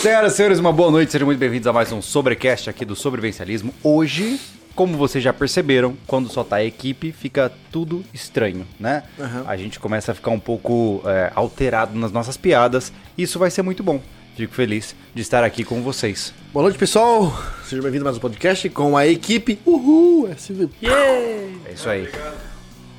Senhoras e senhores, uma boa noite, sejam muito bem-vindos a mais um Sobrecast aqui do Sobrevencialismo. Hoje, como vocês já perceberam, quando só tá a equipe, fica tudo estranho, né? Aham. A gente começa a ficar um pouco é, alterado nas nossas piadas, e isso vai ser muito bom. Fico feliz de estar aqui com vocês. Boa noite, pessoal. Seja bem-vindo a mais um podcast com a equipe Uhul SV. É isso aí.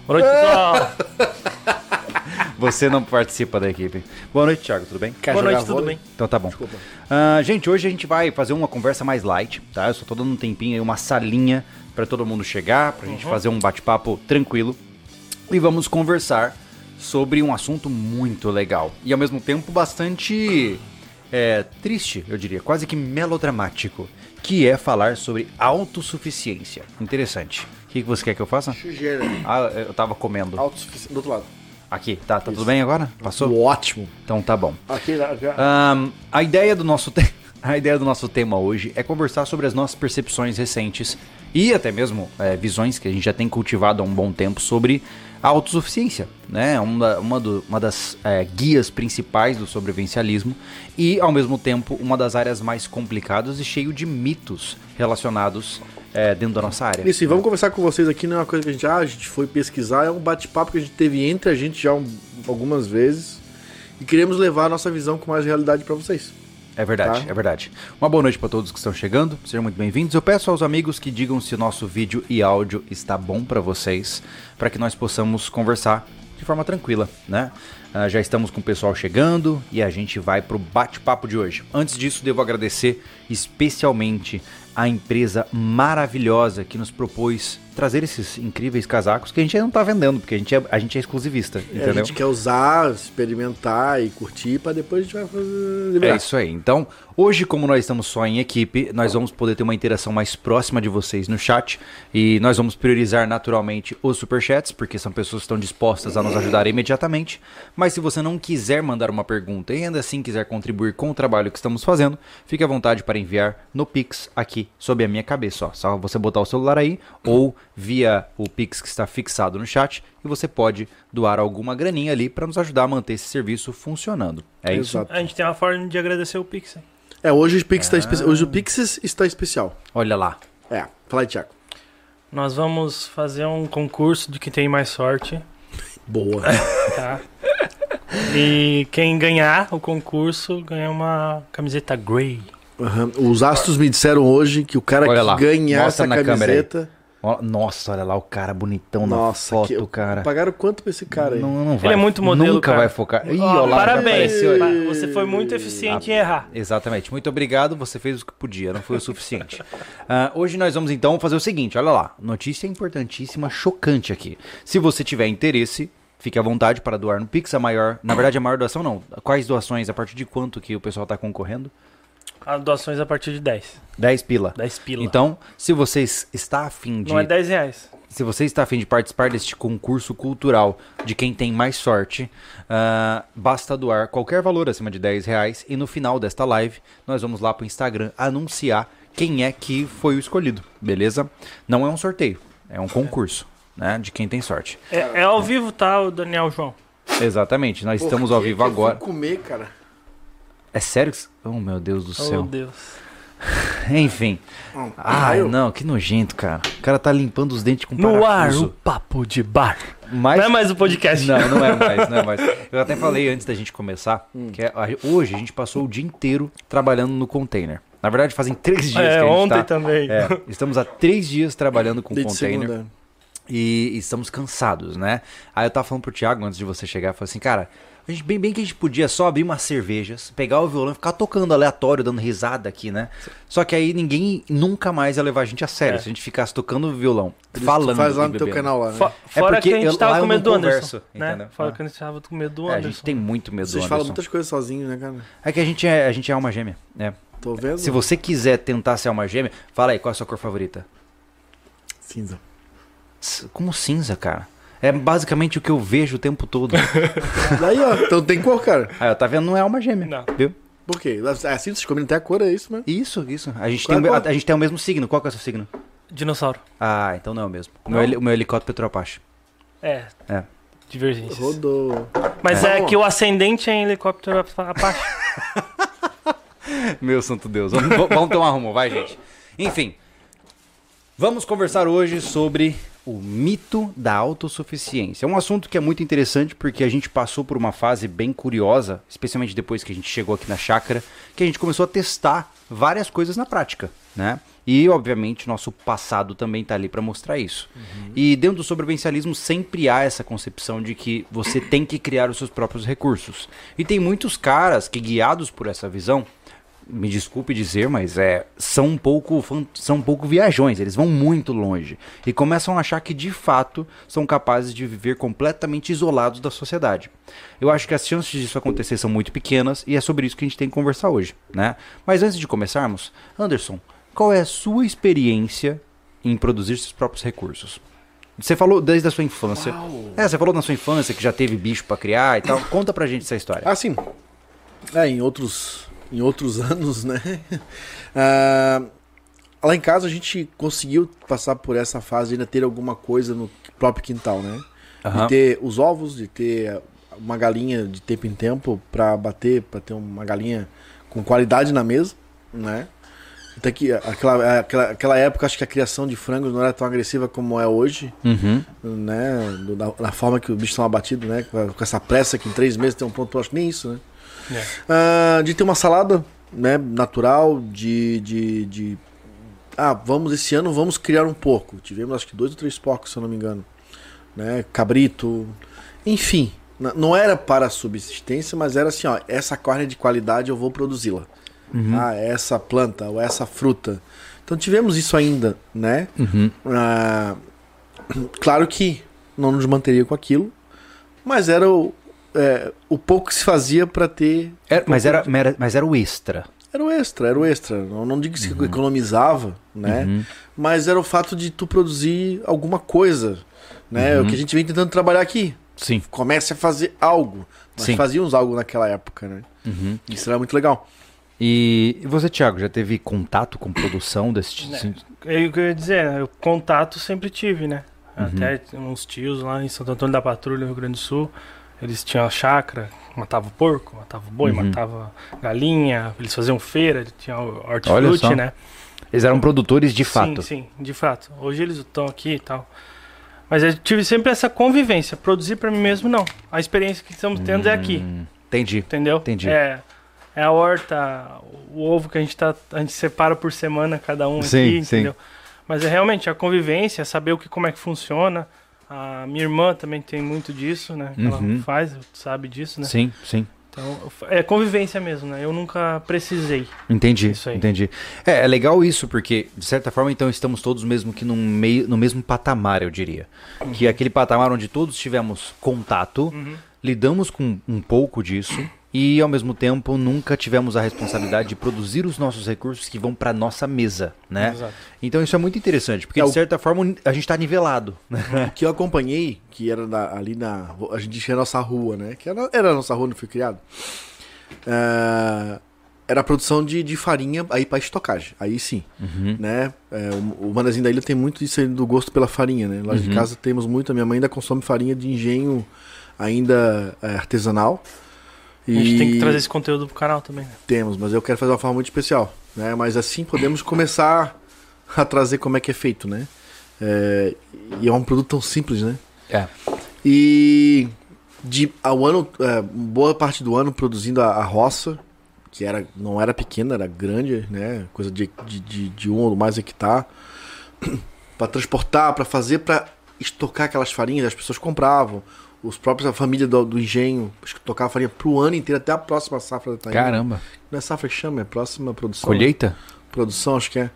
Boa noite, pessoal. Você não participa da equipe. Boa noite, Thiago, tudo bem? Quer Boa noite, tudo bem? Então tá bom. Desculpa. Ah, gente, hoje a gente vai fazer uma conversa mais light, tá? Eu só tô dando um tempinho aí, uma salinha pra todo mundo chegar, pra gente fazer um bate-papo tranquilo. E vamos conversar sobre um assunto muito legal. E ao mesmo tempo bastante é, triste, eu diria, quase que melodramático. Que é falar sobre autossuficiência. Interessante. O que, que você quer que eu faça? Sujeira. Ah, eu tava comendo. Autossuficiente. Do outro lado. Aqui, tá, tá tudo bem agora? Passou? Ótimo. Então tá bom. Aqui, aqui. Ahn, a ideia do nosso te- a ideia do nosso tema hoje é conversar sobre as nossas percepções recentes e até mesmo é, visões que a gente já tem cultivado há um bom tempo sobre a autossuficiência, né? Uma, uma, do- uma das é, guias principais do sobrevivencialismo e ao mesmo tempo uma das áreas mais complicadas e cheio de mitos relacionados é, dentro da nossa área. Isso, e vamos conversar com vocês aqui, não é uma coisa que a gente, ah, a gente foi pesquisar, é um bate-papo que a gente teve entre a gente já um- algumas vezes. E queremos levar a nossa visão com mais realidade pra vocês. É verdade, Tá. é verdade. Uma boa noite para todos que estão chegando, sejam muito bem-vindos. Eu peço aos amigos que digam se o nosso vídeo e áudio está bom para vocês, para que nós possamos conversar de forma tranquila, né? Ah, já estamos com o pessoal chegando e a gente vai pro bate-papo de hoje. Antes disso, devo agradecer especialmente a empresa maravilhosa que nos propôs trazer esses incríveis casacos que a gente não tá vendendo, porque a gente é, a gente é exclusivista, É, entendeu? a gente quer usar, experimentar e curtir, pra depois a gente vai fazer. É isso aí. Então, hoje, como nós estamos só em equipe, nós vamos poder ter uma interação mais próxima de vocês no chat. E nós vamos priorizar naturalmente os superchats, porque são pessoas que estão dispostas a nos ajudar imediatamente. Mas se você não quiser mandar uma pergunta e ainda assim quiser contribuir com o trabalho que estamos fazendo, fique à vontade para enviar no Pix aqui sob a minha cabeça. Ó. Só você botar o celular aí ou via o Pix que está fixado no chat e você pode doar alguma graninha ali para nos ajudar a manter esse serviço funcionando. É isso? Exato. A gente tem uma forma de agradecer o Pix. hein? É, hoje o Pix, Ah. tá espe- hoje o Pix está especial. Olha lá. É, fala aí, Thiago. Nós vamos fazer um concurso de quem tem mais sorte, Boa. tá? e quem ganhar o concurso ganha uma camiseta Grey. Aham. Os astros me disseram hoje que o cara Olha que lá, ganhar mostra essa na câmera aí. camiseta. Nossa, olha lá o cara bonitão Nossa, na foto, que- cara. Pagaram quanto pra esse cara aí? Não, não vai. é muito modelo, Nunca cara. vai focar. Ih, lá, já parabéns. Você foi muito eficiente em errar. Exatamente. Muito obrigado. Você fez o que podia, não foi o suficiente. Ah, hoje nós vamos então fazer o seguinte: olha lá. Notícia importantíssima, chocante aqui. Se você tiver interesse, fique à vontade para doar no Pix. A maior. Na verdade, a maior doação não. Quais doações? A partir de quanto que o pessoal está concorrendo? As doações a partir de 10. 10 pila. 10 pila. Então, se você está afim de. Não é 10 reais. Se você está afim de participar deste concurso cultural de quem tem mais sorte, ah, basta doar qualquer valor acima de 10 reais e no final desta live nós vamos lá para o Instagram anunciar quem é que foi o escolhido, beleza? Não é um sorteio, é um concurso, né? De quem tem sorte. É, é ao vivo, tá, o Daniel João? Exatamente, nós Por estamos que ao vivo que eu agora. comer, cara. É sério? Oh meu Deus do Oh, céu. Deus. Enfim. Hum, Ai, eu- não, que nojento, cara. O cara tá limpando os dentes com No ar, parafuso. o papo de bar. Mas... Não é mais o podcast. Não, não é mais, não é mais. Eu até falei antes da gente começar Hum. que é- hoje a gente passou o dia inteiro trabalhando no container. Na verdade, fazem três dias É, que a gente ontem tá. também. É, estamos há três dias trabalhando com Desde container segunda. e, e estamos cansados, né? Aí eu tava falando pro Thiago antes de você chegar, eu falei assim, cara, a gente, bem, bem que a gente podia só abrir umas cervejas, pegar o violão e ficar tocando aleatório, dando risada aqui, né? Só que aí ninguém nunca mais ia levar a gente a sério É. se a gente ficasse tocando violão, Por falando. faz lá no teu canal lá, né? Fo- Fora porque que a gente eu- tava com medo do Anderson. converso, né? Fora Ah. que a gente tava com medo do É, a Anderson. gente tem muito medo Vocês do falam Anderson. muitas coisas sozinhos, né, cara? É que a gente é, a gente é alma gêmea, né? Tô vendo. Se você quiser tentar ser alma gêmea, fala aí, qual é a sua cor favorita? Cinza. Como cinza, cara. É basicamente o que eu vejo o tempo todo. Daí, ó. Então tem cor, cara. aí, ó, tá vendo? Não é alma gêmea. Não. Viu? Por quê? É assim, vocês combinam até a cor, é isso, né? Isso, isso. A gente, Qual tem, é o- a a, gente tem o mesmo signo. Qual que é o seu signo? Dinossauro. Ah, então não é o mesmo. O, Não? meu, heli- o meu helicóptero Apache. É. É. Divergências. Rodou. Mas É. é, que o ascendente é em helicóptero Apache. Meu santo Deus. Vamos, vamos tomar rumo, vai, gente. Enfim, vamos conversar hoje sobre o mito da autossuficiência. É um assunto que é muito interessante porque a gente passou por uma fase bem curiosa, especialmente depois que a gente chegou aqui na chácara, que a gente começou a testar várias coisas na prática, né? E, obviamente, nosso passado também está ali para mostrar isso. Uhum. E dentro do sobrevivencialismo sempre há essa concepção de que você tem que criar os seus próprios recursos. E tem muitos caras que, guiados por essa visão, me desculpe dizer, mas é, são um pouco são um pouco viajões, eles vão muito longe e começam a achar que de fato são capazes de viver completamente isolados da sociedade. Eu acho que as chances disso acontecer são muito pequenas e é sobre isso que a gente tem que conversar hoje, né? Mas antes de começarmos, Anderson, qual é a sua experiência em produzir seus próprios recursos? Você falou desde a sua infância. Uau. É, você falou na sua infância que já teve bicho para criar e tal. Conta pra gente essa história. Ah, sim. É, em outros, em outros anos, né? Uh, lá em casa a gente conseguiu passar por essa fase ainda ter alguma coisa no próprio quintal, né? Uhum. De ter os ovos, de ter uma galinha de tempo em tempo para bater, para ter uma galinha com qualidade na mesa, né? Até que aquela, aquela, aquela época, acho que a criação de frangos não era tão agressiva como é hoje, uhum. né? Da, da, forma que os bichos são abatidos, né? Com essa pressa que em três meses tem um ponto, acho que nem isso, né? É. Uh, de ter uma salada né, natural, de, de, de. Ah, vamos, esse ano vamos criar um porco. Tivemos acho que dois ou três porcos, se eu não me engano. Né? Cabrito. Enfim, não era para subsistência, mas era assim, ó, essa carne de qualidade eu vou produzi-la uhum. ah, essa planta ou essa fruta. Então tivemos isso ainda, né? Uhum. Ah, claro que não nos manteria com aquilo, mas era o, é, o pouco que se fazia para ter. Era, mas, era, mas era o extra. Era o extra, era o extra. Não, não digo que se uhum. economizava, né? Uhum. Mas era o fato de tu produzir alguma coisa, né? Uhum. O que a gente vem tentando trabalhar aqui. Sim. Comece a fazer algo. Nós Sim. fazíamos algo naquela época, né? Uhum. Isso era muito legal. E você, Thiago, já teve contato com produção desse tipo? É, eu ia dizer? Eu, contato sempre tive, né? Uhum. Até uns tios lá em Santo Antônio da Patrulha, no Rio Grande do Sul, eles tinham a chácara, matava porco, matava boi, uhum. matava galinha, eles faziam feira, tinham hortifruti, né? Eles eram produtores de fato. Sim, sim, de fato. Hoje eles estão aqui e tal. Mas eu tive sempre essa convivência. Produzir para mim mesmo, não. A experiência que estamos tendo hum, é aqui. Hum, entendi. Entendeu? Entendi. É, é a horta, o ovo que a gente tá. A gente separa por semana cada um sim, aqui, sim. entendeu? Mas é realmente a convivência, saber o que, como é que funciona. A minha irmã também tem muito disso, né? Ela uhum. faz, sabe disso, né? Sim, sim. Então, é convivência mesmo, né? Eu nunca precisei. Entendi, entendi. É, é legal isso, porque, de certa forma, então, estamos todos mesmo que no, meio, no mesmo patamar, eu diria. Uhum. Que é aquele patamar onde todos tivemos contato, uhum. lidamos com um pouco disso, e ao mesmo tempo nunca tivemos a responsabilidade de produzir os nossos recursos que vão para nossa mesa, né? Exato. Então isso é muito interessante, porque é, de certa forma a gente está nivelado. Né? O que eu acompanhei, que era na, ali na. A gente tinha a nossa rua, né? Que era, era a nossa rua onde fui criado. Uh, era a produção de, de farinha aí para estocagem. Aí sim. Uhum. Né? É, o, o Manezinho da Ilha tem muito isso do gosto pela farinha, né? Lá uhum. de casa temos muito. A minha mãe ainda consome farinha de engenho ainda é, artesanal. E... A gente tem que trazer esse conteúdo pro canal também. Né? Temos, mas eu quero fazer uma forma muito especial. Né? Mas assim podemos começar a trazer como é que é feito, né? É... E é um produto tão simples, né? É. E de ao ano, é, boa parte do ano produzindo a, a, roça, que era, não era pequena, era grande, né? Coisa de, de, de, de um ou mais hectare. para transportar, para fazer, para estocar aquelas farinhas, as pessoas compravam os próprios, a família do, do engenho, acho que tocava farinha pro ano inteiro, até a próxima safra da Tainha. Caramba. Não é safra que chama, é próxima produção. Colheita? Né? Produção, acho que é.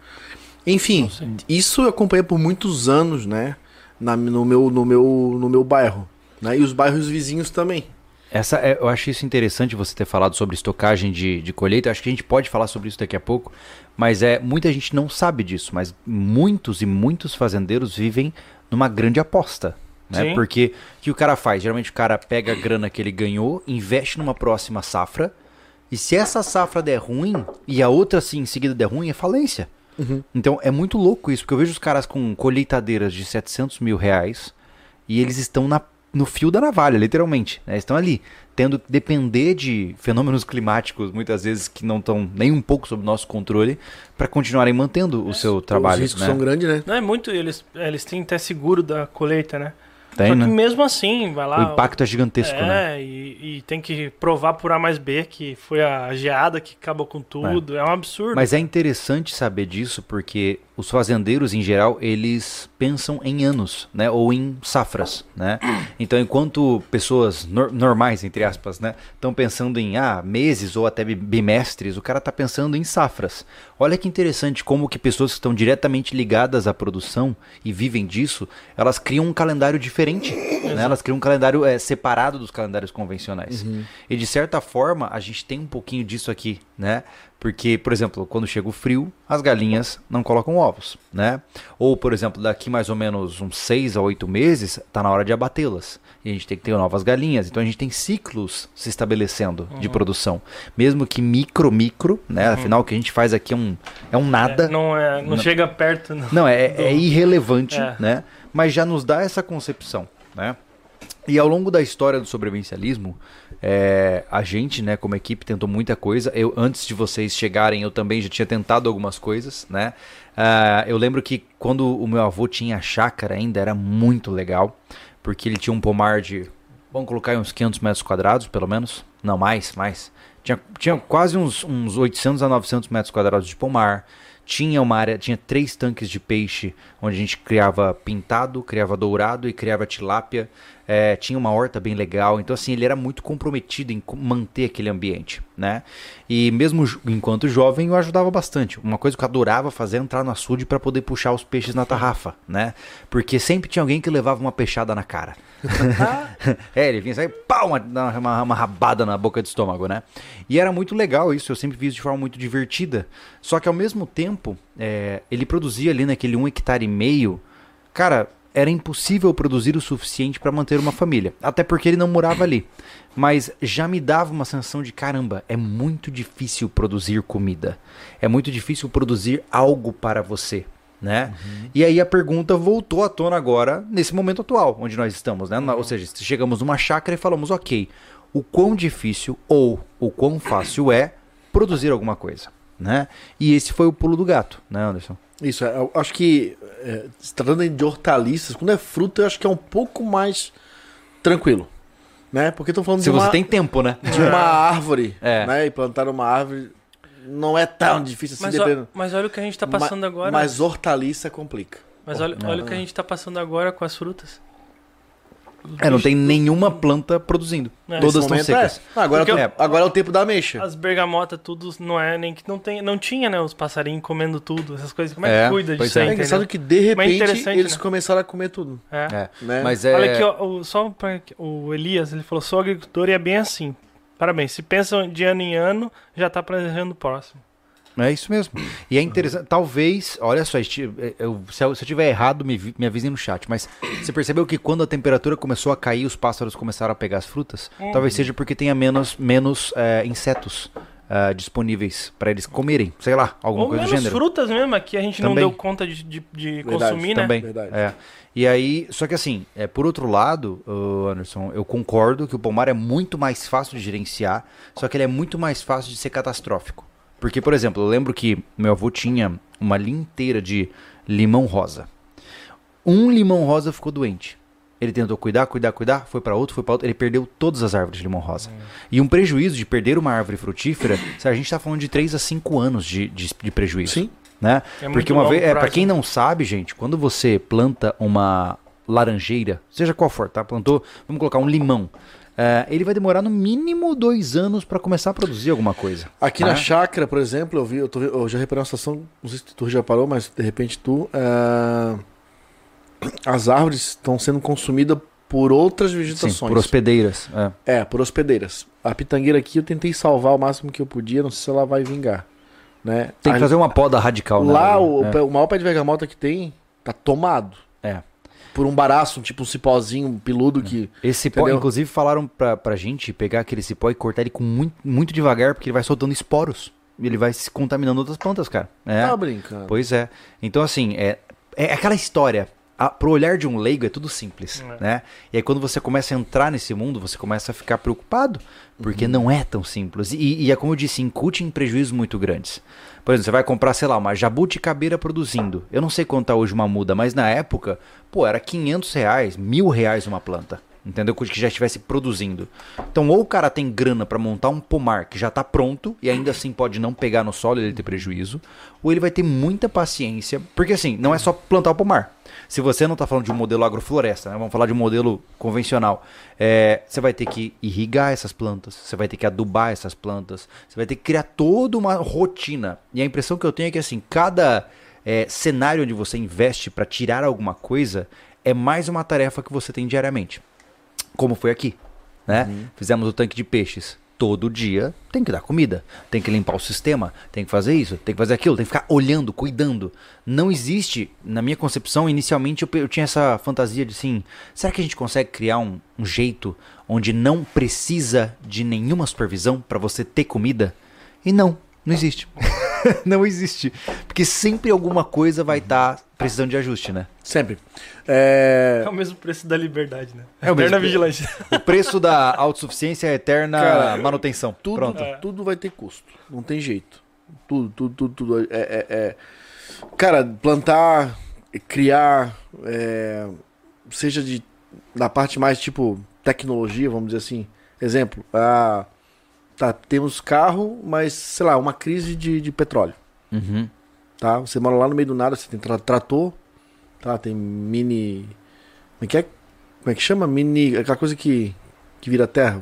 Enfim, isso eu acompanhei por muitos anos, né? Na, no, meu, no, meu, no meu bairro. Né? E os bairros vizinhos também. Essa, é, eu acho isso interessante você ter falado sobre estocagem de, de colheita. Acho que a gente pode falar sobre isso daqui a pouco. Mas é muita gente não sabe disso. Mas muitos e muitos fazendeiros vivem numa grande aposta. Né? Porque o que o cara faz? Geralmente o cara pega a grana que ele ganhou, investe numa próxima safra, e se essa safra der ruim, e a outra assim em seguida der ruim, é falência. Uhum. Então é muito louco isso, porque eu vejo os caras com colheitadeiras de 700 mil reais, e eles estão na, no fio da navalha, literalmente. Né? Estão ali, tendo que depender de fenômenos climáticos, muitas vezes que não estão nem um pouco sob nosso controle, para continuarem mantendo o seu trabalho. Os riscos né? são grandes, né? Não é muito, eles, eles têm até seguro da colheita, né? Tem, Só que né? mesmo assim, vai lá. O impacto é gigantesco, é, né? e, e tem que provar por A mais B que foi a geada que acabou com tudo. É, um absurdo. Mas é interessante saber disso porque os fazendeiros em geral eles pensam em anos, né, ou em safras, né? Então, enquanto pessoas nor- normais entre aspas, né, estão pensando em ah, meses ou até bi- bimestres, o cara tá pensando em safras. Olha que interessante como que pessoas que estão diretamente ligadas à produção e vivem disso, elas criam um calendário diferente, né? Elas criam um calendário é, separado dos calendários convencionais. E de certa forma, a gente tem um pouquinho disso aqui, né? Porque, por exemplo, quando chega o frio, as galinhas não colocam ovos, né? Ou, por exemplo, daqui mais ou menos uns 6 a 8 meses, tá na hora de abatê-las. E a gente tem que ter novas galinhas. Então a gente tem ciclos se estabelecendo de produção. Mesmo que micro, micro, né? Afinal, o que a gente faz aqui é um, é um nada. É, não, é, não, Não. chega perto. Não. Não, é, é irrelevante, É. né? Mas já nos dá essa concepção, né? E ao longo da história do sobrevivencialismo, é, a gente, né, como equipe, tentou muita coisa. Eu, antes de vocês chegarem, eu também já tinha tentado algumas coisas, né? Ah, eu lembro que quando o meu avô tinha chácara ainda, era muito legal, porque ele tinha um pomar de, vamos colocar uns 500 metros quadrados, pelo menos. Não, mais, mais. Tinha, tinha quase uns, uns 800 a 900 metros quadrados de pomar. Tinha uma área, tinha três tanques de peixe, onde a gente criava pintado, criava dourado e criava tilápia. É, tinha uma horta bem legal, então assim, ele era muito comprometido em manter aquele ambiente, né? E mesmo enquanto jovem, eu ajudava bastante. Uma coisa que eu adorava fazer era entrar no açude para poder puxar os peixes na tarrafa, né? Porque sempre tinha alguém que levava uma peixada na cara. é, ele vinha assim, pau, uma, uma, uma rabada na boca do estômago, né? E era muito legal isso, eu sempre fiz de forma muito divertida. Só que ao mesmo tempo, é, ele produzia ali naquele um hectare e meio, cara, era impossível produzir o suficiente para manter uma família. Até porque ele não morava ali. Mas já me dava uma sensação de caramba, é muito difícil produzir comida. É muito difícil produzir algo para você. Né? E aí a pergunta voltou à tona agora, nesse momento atual, onde nós estamos, né? Ou seja, chegamos numa chácara e falamos, ok, o quão difícil ou o quão fácil é produzir alguma coisa, né? E esse foi o pulo do gato, né, Anderson? Isso, é, eu acho que é, se tratando de hortaliças, quando é fruta, eu acho que é um pouco mais tranquilo. Né? Porque estão falando Se de, você uma, tem tempo, né? de uma árvore, É. né? E plantar uma árvore não é tão difícil assim, Mas, dependendo. mas olha o que a gente tá passando Ma- agora. Mas hortaliça complica. Mas olha, olha o que a gente tá passando agora com as frutas. É, não tem nenhuma planta produzindo. É, Todas estão secas. É. Ah, agora, é o- agora é o tempo da ameixa. As bergamotas, tudo não é nem que não tem, não tinha, né? Os passarinhos comendo tudo, essas coisas. Como é, É, que cuida disso aí, é. É engraçado que de repente interessante, eles né? começaram a comer tudo. É. É. Né? Mas é. Olha aqui, ó, o, só pra, o Elias, ele falou, sou agricultor e é bem assim. Parabéns, se pensam de ano em ano, já tá planejando o próximo. É isso mesmo. E é interessante. Talvez, olha só, esti- eu- se eu se eu tiver errado, me, me avisem no chat. Mas você percebeu que quando a temperatura começou a cair, os pássaros começaram a pegar as frutas? Talvez seja porque tenha menos, menos é, insetos é, disponíveis para eles comerem. Sei lá, alguma Ou coisa do menos gênero. frutas mesmo, aqui a gente não Também. deu conta de, de, de Verdade, consumir, né? Também. Verdade. É. E aí, só que assim, é, por outro lado, Anderson, eu concordo que o pomar é muito mais fácil de gerenciar, só que ele é muito mais fácil de ser catastrófico. Porque, por exemplo, eu lembro que meu avô tinha uma linha inteira de limão rosa. Um limão rosa ficou doente. Ele tentou cuidar, cuidar, cuidar, foi para outro, foi para outro, ele perdeu todas as árvores de limão rosa. E um prejuízo de perder uma árvore frutífera, se a gente está falando de 3 a 5 anos de, de, de prejuízo Sim. né? É Porque uma vez, é, para quem não sabe, gente, quando você planta uma laranjeira, seja qual for, tá? Plantou, vamos colocar um limão. é, ele vai demorar no mínimo dois anos para começar a produzir alguma coisa. Aqui né? na chácara, por exemplo, eu vi, eu, tô, eu já reparei uma situação, não sei se tu já parou, mas de repente tu. ah, as árvores estão sendo consumidas por outras Sim, vegetações. por hospedeiras. é. É, por hospedeiras. A pitangueira aqui eu tentei salvar o máximo que eu podia, não sei se ela vai vingar. Né? Tem que Ali- fazer uma poda radical. né? Lá, o, é. o maior pé de bergamota que tem tá tomado. É. Por um baraço, tipo um cipózinho um peludo que. Esse cipó, Entendeu? inclusive, falaram pra, pra gente pegar aquele cipó e cortar ele com muito, muito devagar, porque ele vai soltando esporos. E ele vai se contaminando outras plantas, cara. É. Tá brincando. Pois é. Então, assim, é, é aquela história. A, pro olhar de um leigo é tudo simples, é. né? E aí quando você começa a entrar nesse mundo, você começa a ficar preocupado, porque uhum. não é tão simples. E, e, é como eu disse, incute em prejuízos muito grandes. Por exemplo, você vai comprar, sei lá, uma jabuticabeira produzindo. Eu não sei quanto tá hoje uma muda, mas na época, pô, era 500 reais, mil reais uma planta. Entendeu? Que já estivesse produzindo. Então, ou o cara tem grana para montar um pomar que já está pronto e ainda assim pode não pegar no solo e ele ter prejuízo, ou ele vai ter muita paciência, porque assim, não é só plantar o pomar. Se você não está falando de um modelo agrofloresta, né? vamos falar de um modelo convencional, é, você vai ter que irrigar essas plantas, você vai ter que adubar essas plantas, você vai ter que criar toda uma rotina. E a impressão que eu tenho é que assim, cada é, cenário onde você investe para tirar alguma coisa é mais uma tarefa que você tem diariamente como foi aqui, né? Uhum. Fizemos o tanque de peixes. Todo dia tem que dar comida, tem que limpar o sistema, tem que fazer isso, tem que fazer aquilo, tem que ficar olhando, cuidando. Não existe, na minha concepção, inicialmente eu, eu tinha essa fantasia de assim: será que a gente consegue criar um, um jeito onde não precisa de nenhuma supervisão para você ter comida? E não, não existe. não existe. Porque sempre alguma coisa vai estar tá precisando de ajuste, né? Sempre. É... é o mesmo preço da liberdade, né? É o eterna mesmo. vigilância. O preço da autossuficiência é eterna Cara, manutenção. Tudo, Pronto. É. tudo vai ter custo. Não tem jeito. Tudo, tudo, tudo, tudo. É, é, é... Cara, plantar, criar, é... seja de da parte mais tipo tecnologia, vamos dizer assim. Exemplo, a tá, temos carro, mas, sei lá, uma crise de, de petróleo. Uhum. Tá? Você mora lá no meio do nada, você tem tra trator, tá? Tem mini. Como é que é? Como é que chama? Mini. Aquela coisa que, que vira terra.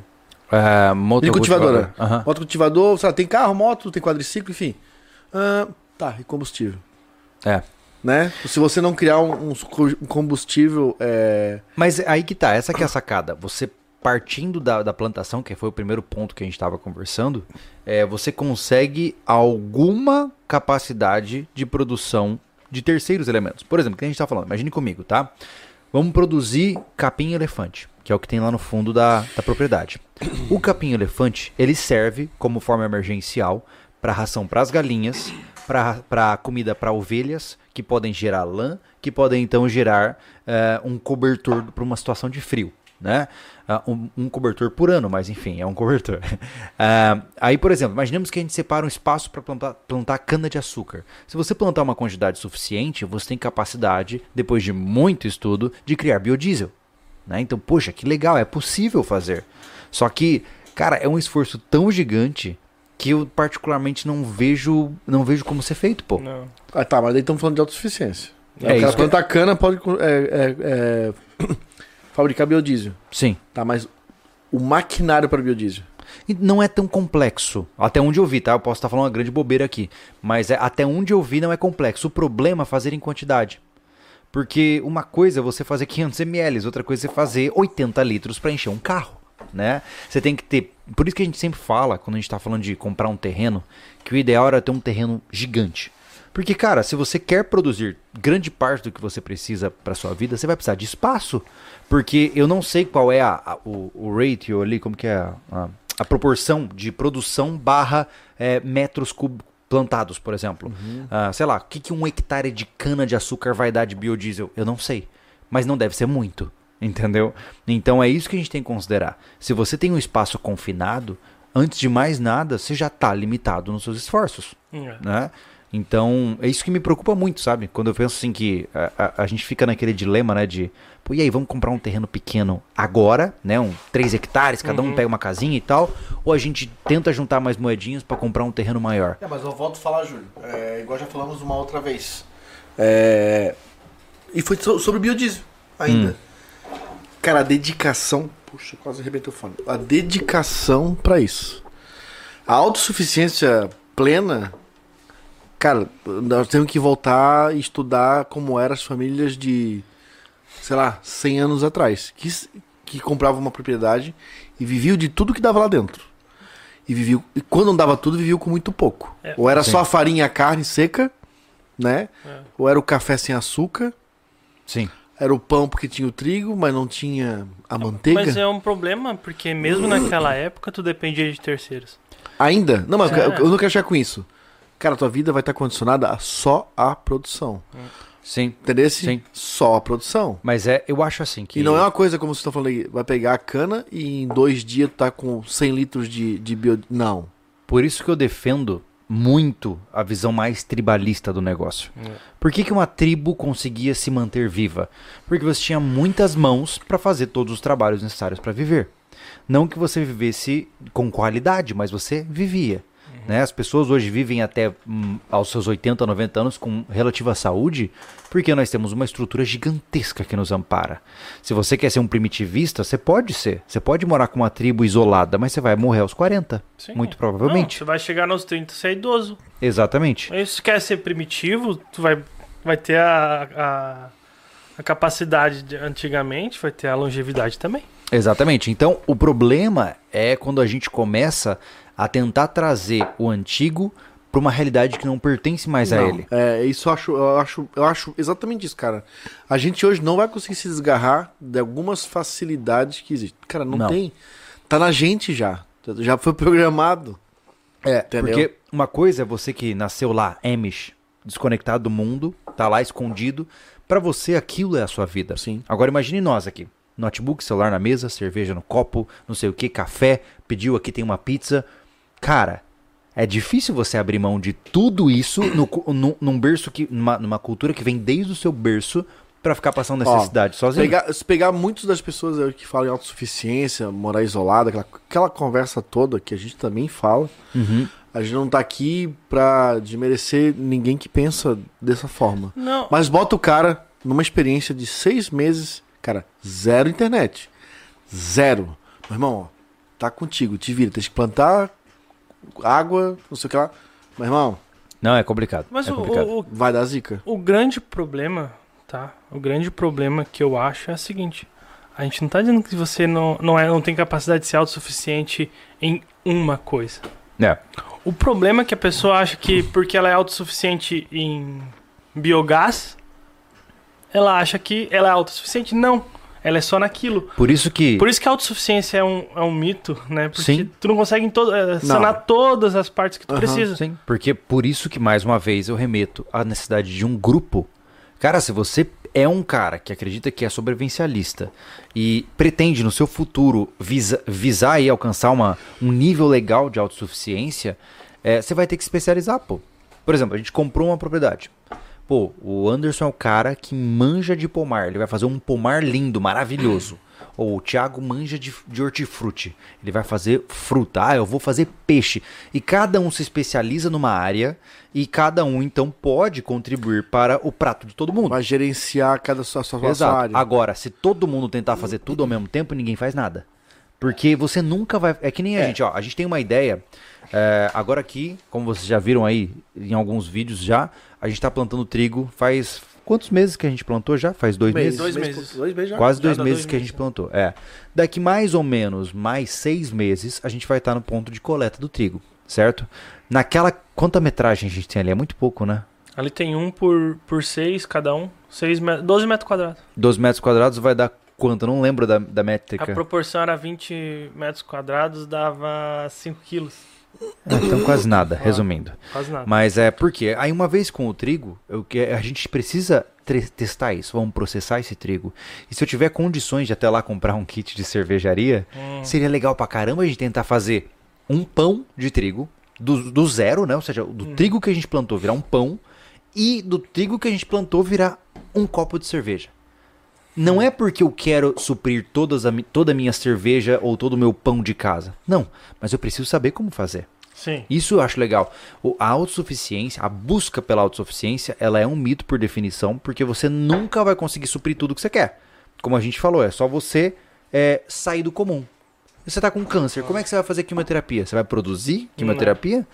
É, moto cultivadora. Uhum. Moto cultivador, sei lá, tem carro, moto, tem quadriciclo, enfim. Ah, tá, e combustível. É. Né? Se você não criar um, um combustível. É... Mas aí que tá, essa que é a sacada. Você partindo da, da plantação, que foi o primeiro ponto que a gente estava conversando, é, você consegue alguma capacidade de produção de terceiros elementos. Por exemplo, que a gente está falando, imagine comigo, tá? Vamos produzir capim elefante, que é o que tem lá no fundo da, da propriedade. O capim elefante, ele serve como forma emergencial para ração para as galinhas, para comida para ovelhas, que podem gerar lã, que podem então gerar uh, um cobertor para uma situação de frio né? Uh, um, um, cobertor por ano, mas enfim, é um cobertor. Uh, aí, por exemplo, imaginemos que a gente separa um espaço para plantar, plantar cana-de-açúcar. Se você plantar uma quantidade suficiente, você tem capacidade, depois de muito estudo, de criar biodiesel. Né? Então, poxa, que legal, é possível fazer. Só que, cara, é um esforço tão gigante que eu particularmente não vejo não vejo como ser feito, pô. Não. Ah, tá, mas aí estamos falando de autossuficiência. É, o cara plantar é... cana pode é, é, é fabricar biodiesel. Sim. Tá, mas o maquinário para biodiesel. E não é tão complexo. Até onde eu vi, tá? Eu posso estar falando uma grande bobeira aqui. Mas é, até onde eu vi não é complexo. O problema é fazer em quantidade. Porque uma coisa é você fazer 500 ml, outra coisa é você fazer 80 litros para encher um carro. Né? Você tem que ter. Por isso que a gente sempre fala, quando a gente está falando de comprar um terreno, que o ideal era ter um terreno gigante. Porque, cara, se você quer produzir grande parte do que você precisa para sua vida, você vai precisar de espaço. Porque eu não sei qual é a, a o, o, ratio ali, como que é a, a, a proporção de produção barra é, metros cúbicos plantados, por exemplo. Uhum. Uh, sei lá, o que, que um hectare de cana de açúcar vai dar de biodiesel? Eu não sei. Mas não deve ser muito. Entendeu? Então é isso que a gente tem que considerar. Se você tem um espaço confinado, antes de mais nada, você já está limitado nos seus esforços. É. Né? Então, é isso que me preocupa muito, sabe? Quando eu penso assim que a, a, a, gente fica naquele dilema, né, de, pô, e aí, vamos comprar um terreno pequeno agora, né, um 3 hectares, cada uhum. um pega uma casinha e tal, ou a gente tenta juntar mais moedinhas para comprar um terreno maior? É, mas eu volto a falar, Júlio, é, igual já falamos uma outra vez. É... E foi sobre biodiesel ainda. Hum. Cara, a dedicação, puxa, quase arrebentou o fone. A dedicação para isso. A autossuficiência plena Cara, nós temos que voltar e estudar como eram as famílias de, sei lá, 100 anos atrás. Que, que compravam uma propriedade e viviam de tudo que dava lá dentro. E viviam, e quando não dava tudo, viviam com muito pouco. É, Ou era sim. só a farinha e a carne seca, né? É. Ou era o café sem açúcar. Sim. Era o pão porque tinha o trigo, mas não tinha a manteiga. Mas é um problema, porque mesmo naquela época tu dependia de terceiros. Ainda? Não, mas é. eu não quero chegar com isso. Cara, tua vida vai estar condicionada a só a produção. Sim. Entendeu? Sim. Só a produção. Mas é, eu acho assim que. E não é uma coisa como vocês estão falando aí, vai pegar a cana e em dois dias tá com 100 litros de, de bio... Não. Por isso que eu defendo muito a visão mais tribalista do negócio. É. Por que, que uma tribo conseguia se manter viva? Porque você tinha muitas mãos para fazer todos os trabalhos necessários para viver. Não que você vivesse com qualidade, mas você vivia. Né? As pessoas hoje vivem até hum, aos seus 80, 90 anos com relativa saúde, porque nós temos uma estrutura gigantesca que nos ampara. Se você quer ser um primitivista, você pode ser. Você pode morar com uma tribo isolada, mas você vai morrer aos 40. Sim. Muito Não, provavelmente. você vai chegar nos 30 você é idoso. Exatamente. Aí se quer ser primitivo, tu vai, vai ter a, a, a capacidade de antigamente, vai ter a longevidade também. Exatamente. Então, o problema é quando a gente começa a tentar trazer o antigo para uma realidade que não pertence mais a Não, ele. É, isso eu acho, eu acho, eu acho exatamente isso, cara. A gente hoje não vai conseguir se desgarrar de algumas facilidades que existem. Cara, não, Não. tem. Tá na gente já. Já foi programado. É, Entendeu? porque uma coisa é você que nasceu lá, Amish, desconectado do mundo, tá lá escondido. Pra você, aquilo é a sua vida. Sim. Agora imagine nós aqui. Notebook, celular na mesa, cerveja no copo, não sei o que, café, pediu aqui, tem uma pizza. Cara, é difícil você abrir mão de tudo isso no, cu- num, berço que. Numa, numa cultura que vem desde o seu berço pra ficar passando Ó, necessidade sozinho. Pegar, se pegar muitas das pessoas que falam em autossuficiência, morar isolada, aquela, aquela conversa toda que a gente também fala, Uhum. a gente não tá aqui pra desmerecer ninguém que pensa dessa forma. Não, Mas bota o cara numa experiência de seis meses, cara, zero internet. Zero. Meu irmão, ó, tá contigo, te vira, tem que plantar água, não sei o que lá. Meu irmão, Não, é complicado. mas é o, complicado. o, vai dar zica. o grande problema, tá? O grande problema que eu acho é o seguinte. A gente não tá dizendo que você não, não, é, não tem capacidade de ser autossuficiente em uma coisa. É. O problema é que a pessoa acha que porque ela é autossuficiente em biogás, ela acha que ela é autossuficiente. Não. Ela é só naquilo. Por isso que. Por isso que a autossuficiência é um, é um mito, né? Porque Sim. tu não consegue todo, eh, sanar todas as partes que tu Aham. precisa. Sim, porque por isso que, mais uma vez, eu remeto à necessidade de um grupo. Cara, se você é um cara que acredita que é sobrevivencialista e pretende no seu futuro visa- visar e alcançar uma, um nível legal de autossuficiência, é, você vai ter que especializar, pô. Por exemplo, a gente comprou uma propriedade. Pô, o Anderson é o cara que manja de pomar. Ele vai fazer um pomar lindo, maravilhoso. Ou o Thiago manja de, de hortifruti. Ele vai fazer fruta. Ah, eu vou fazer peixe. E cada um se especializa numa área. E cada um, então, pode contribuir para o prato de todo mundo. Vai gerenciar cada sua, sua, sua Exato. área. Agora, se todo mundo tentar fazer tudo ao mesmo tempo, ninguém faz nada. Porque você nunca vai. É que nem a É. gente, ó. A gente tem uma ideia. é, agora aqui, como vocês já viram aí em alguns vídeos já, a gente tá plantando trigo faz. Quantos meses que a gente plantou já? Faz dois Mês, meses? Dois meses. Dois meses já. Quase Já dois meses dois que a meses gente plantou. É. Daqui mais ou menos mais seis meses, a gente vai estar no ponto de coleta do trigo, certo? Naquela. Quanta metragem a gente tem ali? É muito pouco, né? Ali tem um por, por seis, cada um. Seis met 12 metros quadrados. 12 metros quadrados vai dar quanto? Eu não lembro da, da A métrica. proporção era 20 metros quadrados, dava 5 quilos. É, então quase nada, resumindo. Quase nada. Mas é porque aí uma vez com o trigo, eu, que- a gente precisa testar isso, vamos processar esse trigo. E se eu tiver condições de até lá comprar um kit de cervejaria, Hum. seria legal pra caramba a gente tentar fazer um pão de trigo do, do zero, né? Ou seja, do Hum. trigo que a gente plantou virar um pão e do trigo que a gente plantou virar um copo de cerveja. Não é porque eu quero suprir todas a, toda a minha cerveja ou todo o meu pão de casa. Não, mas eu preciso saber como fazer. Sim. Isso eu acho legal. O, a autossuficiência, a busca pela autossuficiência, ela é um mito por definição, porque você nunca vai conseguir suprir tudo que você quer. Como a gente falou, é só você é, sair do comum. Você tá com câncer, como é que você vai fazer quimioterapia? Você vai produzir quimioterapia?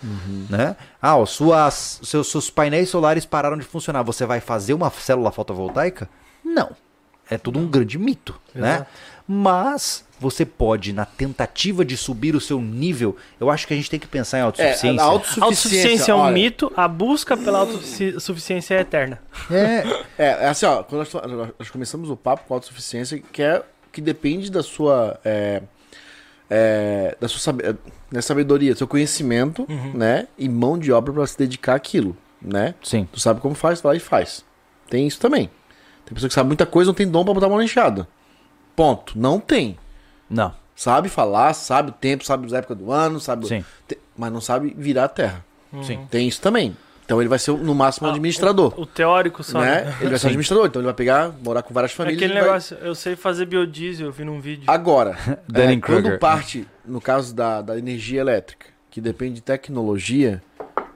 Né? Ah, ó, suas, seus, seus painéis solares pararam de funcionar. Você vai fazer uma célula fotovoltaica? Não. É tudo um grande mito, né? Exato. Mas você pode, na tentativa de subir o seu nível, eu acho que a gente tem que pensar em É, autossuficiência. a A autossuficiência, autossuficiência é um olha, mito, a busca pela autossuficiência é eterna. É, É, é assim, ó, quando nós, nós começamos o papo com autossuficiência, que é que depende da sua. é, é, da sua sabe- né, sabedoria, do seu conhecimento, Uhum. né? E mão de obra pra se dedicar àquilo, né? sim. Tu sabe como faz, vai lá e faz. Tem isso também. Tem pessoa que sabe muita coisa, não tem dom pra botar a mão na enxada. Ponto. Não tem. Não. Sabe falar, sabe o tempo, sabe a época do ano, sabe. Sim. Te- Mas não sabe virar a terra. Sim. Tem isso também. Então ele vai ser, no máximo, um Ah, administrador. O teórico só. né? né? Ele vai ser um administrador. Então ele vai pegar, morar com várias É famílias. aquele ele vai- negócio, eu sei fazer biodiesel, eu vi num vídeo. Agora, é, quando parte, no caso da, da energia elétrica, que depende de tecnologia,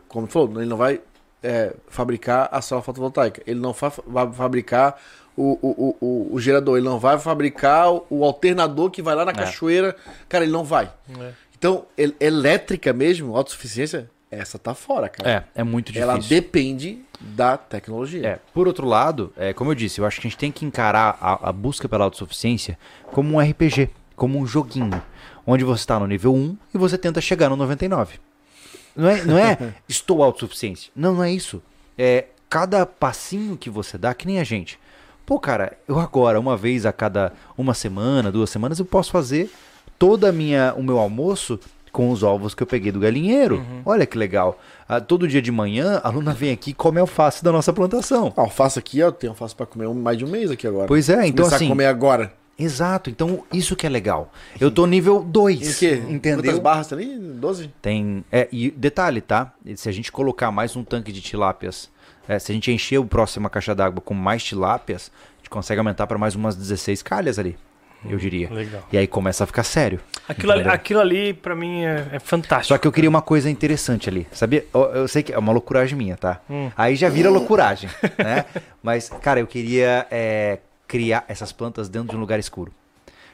como tu falou, ele não vai é, fabricar a célula fotovoltaica, ele não fa- vai fabricar o, o, o, o- gerador, ele não vai fabricar o, o alternador que vai lá na É. cachoeira. Cara, ele não vai. É. Então, el- elétrica mesmo, autossuficiência, essa tá fora, cara. É, é muito difícil. Ela depende da tecnologia. É, por outro lado, é, como eu disse, eu acho que a gente tem que encarar a, a busca pela autossuficiência como um RPG, como um joguinho, onde você está no nível 1 e você tenta chegar no 99. Não é, não é estou autossuficiente. Não, não é isso. É cada passinho que você dá, que nem a gente. Pô, cara, eu agora, uma vez a cada uma semana, duas semanas, eu posso fazer toda a minha, o meu almoço com os ovos que eu peguei do galinheiro. Olha que legal. Ah, todo dia de manhã, a Luna vem aqui e come alface da nossa plantação. A alface aqui, eu tenho alface pra comer mais de um mês aqui agora. Pois é, então começar assim. a comer agora. Exato, então isso que é legal. Eu tô nível 2. Em quê? Quantas Entendeu? barras ali? 12? Tem. É, e detalhe, tá? Se a gente colocar mais um tanque de tilápias, é, se a gente encher o próximo caixa d'água com mais tilápias, a gente consegue aumentar para mais umas 16 calhas ali, eu diria. Legal. E aí começa a ficar sério. Aquilo ali, Entendeu? aquilo ali, pra mim, é, é fantástico. Só que eu queria uma coisa interessante ali, sabia? Eu, eu sei que é uma loucuragem minha, tá? Hum. Aí já vira loucuragem, né? Mas, cara, eu queria é, criar essas plantas dentro de um lugar escuro.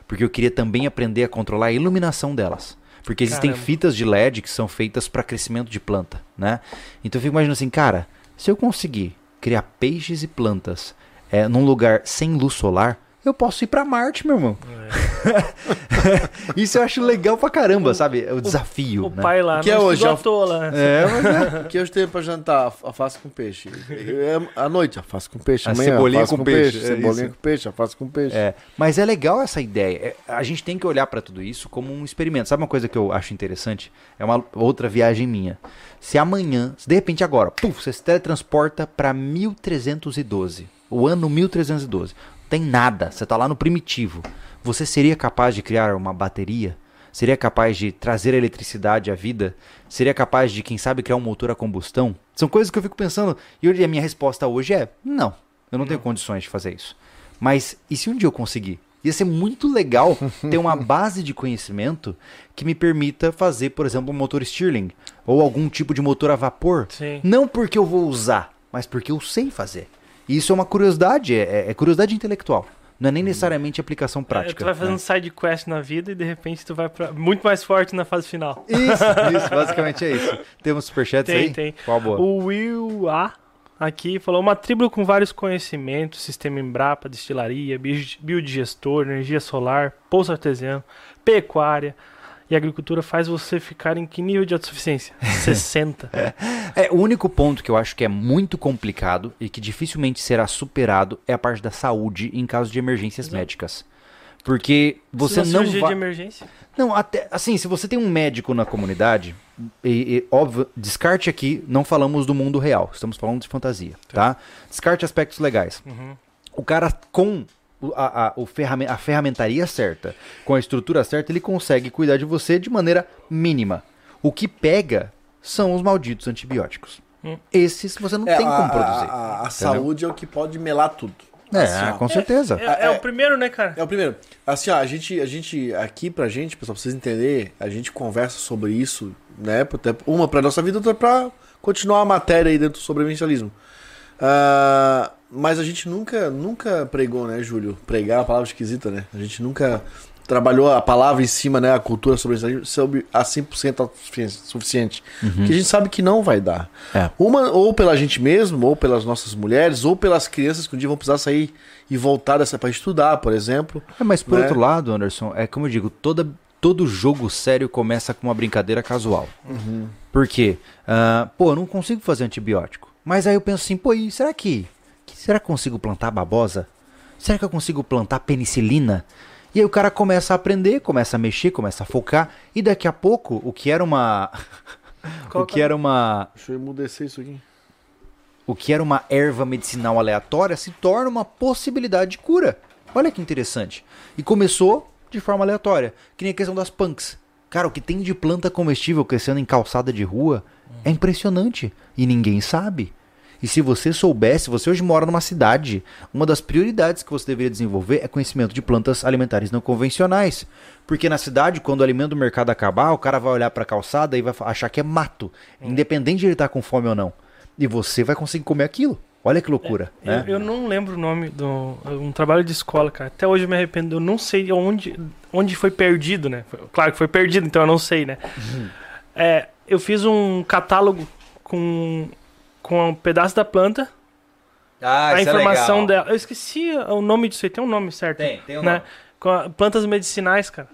Porque eu queria também aprender a controlar a iluminação delas. Porque existem Caramba. fitas de LED que são feitas para crescimento de planta, né? Então eu fico imaginando assim, cara, se eu conseguir criar peixes e plantas é, num lugar sem luz solar, eu posso ir para Marte, meu irmão. Isso eu acho legal pra caramba, sabe? É o desafio. O né? pai lá, Que não é hoje, toa lá. É, mas é. O que hoje tem pra jantar? Alface com peixe. É, À noite, alface com peixe. A Amanhã, cebolinha alface com peixe, é Cebolinha isso. com peixe, alface com peixe. É, mas é legal essa ideia. É, a gente tem que olhar pra tudo isso como um experimento. Sabe uma coisa que eu acho interessante? É uma outra viagem minha. Se amanhã, se de repente agora, puf, você se teletransporta pra 1312, o ano 1312, não tem nada, você tá lá no primitivo. Você seria capaz de criar uma bateria? Seria capaz de trazer eletricidade à vida? Seria capaz de, quem sabe, criar um motor a combustão? São coisas que eu fico pensando. E a minha resposta hoje é: não, eu não tenho condições de fazer isso. Mas e se um dia eu conseguir? Ia ser muito legal ter uma base de conhecimento que me permita fazer, por exemplo, um motor Stirling ou algum tipo de motor a vapor. Sim. Não porque eu vou usar, mas porque eu sei fazer. E isso é uma curiosidade, é, é curiosidade intelectual. Não é nem necessariamente aplicação É, prática. tu vai fazendo né? side quest na vida e de repente tu vai pra muito mais forte na fase final. Isso, isso, basicamente é isso. Temos superchats Tem, aí? tem. Qual boa? O Will A aqui falou: uma tribo com vários conhecimentos, sistema Embrapa, destilaria, bio- biodigestor, energia solar, poço artesiano, pecuária e agricultura faz você ficar em que nível de autossuficiência? 60. É, o único ponto que eu acho que é muito complicado e que dificilmente será superado é a parte da saúde em caso de emergências Exato. médicas. Porque você não cirurgia vai... de emergência. Não, até assim, se você tem um médico na comunidade, e, e, óbvio, descarte aqui, não falamos do mundo real, estamos falando de fantasia, tá? Descarte aspectos legais. Uhum. O cara com a, a, o ferramen- a ferramentaria certa, com a estrutura certa, ele consegue cuidar de você de maneira mínima. O que pega são os malditos antibióticos. Hum. Esses você não É, tem a, como produzir. a- a saúde é o que pode melar tudo. É, Assim, com certeza. É, é É, o primeiro, né, cara? É o primeiro. Assim, ó, a gente, a gente aqui pra gente, pessoal, pra vocês entenderem, a gente conversa sobre isso, né? Uma pra nossa vida, outra pra continuar a matéria aí dentro do sobrevivencialismo. Ah, mas a gente nunca, nunca pregou, né, Júlio? Pregar é uma palavra esquisita, né? A gente nunca trabalhou a palavra em cima, né? A cultura sobre, sobre a 100% autossuficiente. suficiente. Que a gente sabe que não vai dar. É. Uma, ou pela gente mesmo, ou pelas nossas mulheres, ou pelas crianças que um dia vão precisar sair e voltar dessa para estudar, por exemplo. É, mas por né? outro lado, Anderson, é como eu digo, toda, todo jogo sério começa com uma brincadeira casual. Por quê? Ah, pô, eu não consigo fazer antibiótico. Mas aí eu penso assim, pô, e será que- Será que eu consigo plantar babosa? Será que eu consigo plantar penicilina? E aí o cara começa a aprender, começa a mexer, começa a focar, e daqui a pouco, o que era uma. O que era uma. Deixa eu emudecer isso aqui. o que era uma erva medicinal aleatória se torna uma possibilidade de cura. Olha que interessante. E começou de forma aleatória, que nem a questão das punks. Cara, o que tem de planta comestível crescendo em calçada de rua é impressionante e ninguém sabe. E se você soubesse, você hoje mora numa cidade, uma das prioridades que você deveria desenvolver é conhecimento de plantas alimentares não convencionais. Porque na cidade, quando o alimento do mercado acabar, o cara vai olhar para a calçada e vai achar que é mato, independente de ele estar tá com fome ou não. E você vai conseguir comer aquilo. Olha que loucura. É, né? eu, eu, não lembro o nome do. Um trabalho de escola, cara. Até hoje eu me arrependo. Eu não sei onde, onde foi perdido, né? Claro que foi perdido, então eu não sei, né? Uhum. É, eu fiz um catálogo com, com um pedaço da planta. Ah, a é informação é dela. Eu esqueci o nome disso aí, tem um nome certo. Tem, tem um né? nome. Com plantas medicinais, cara.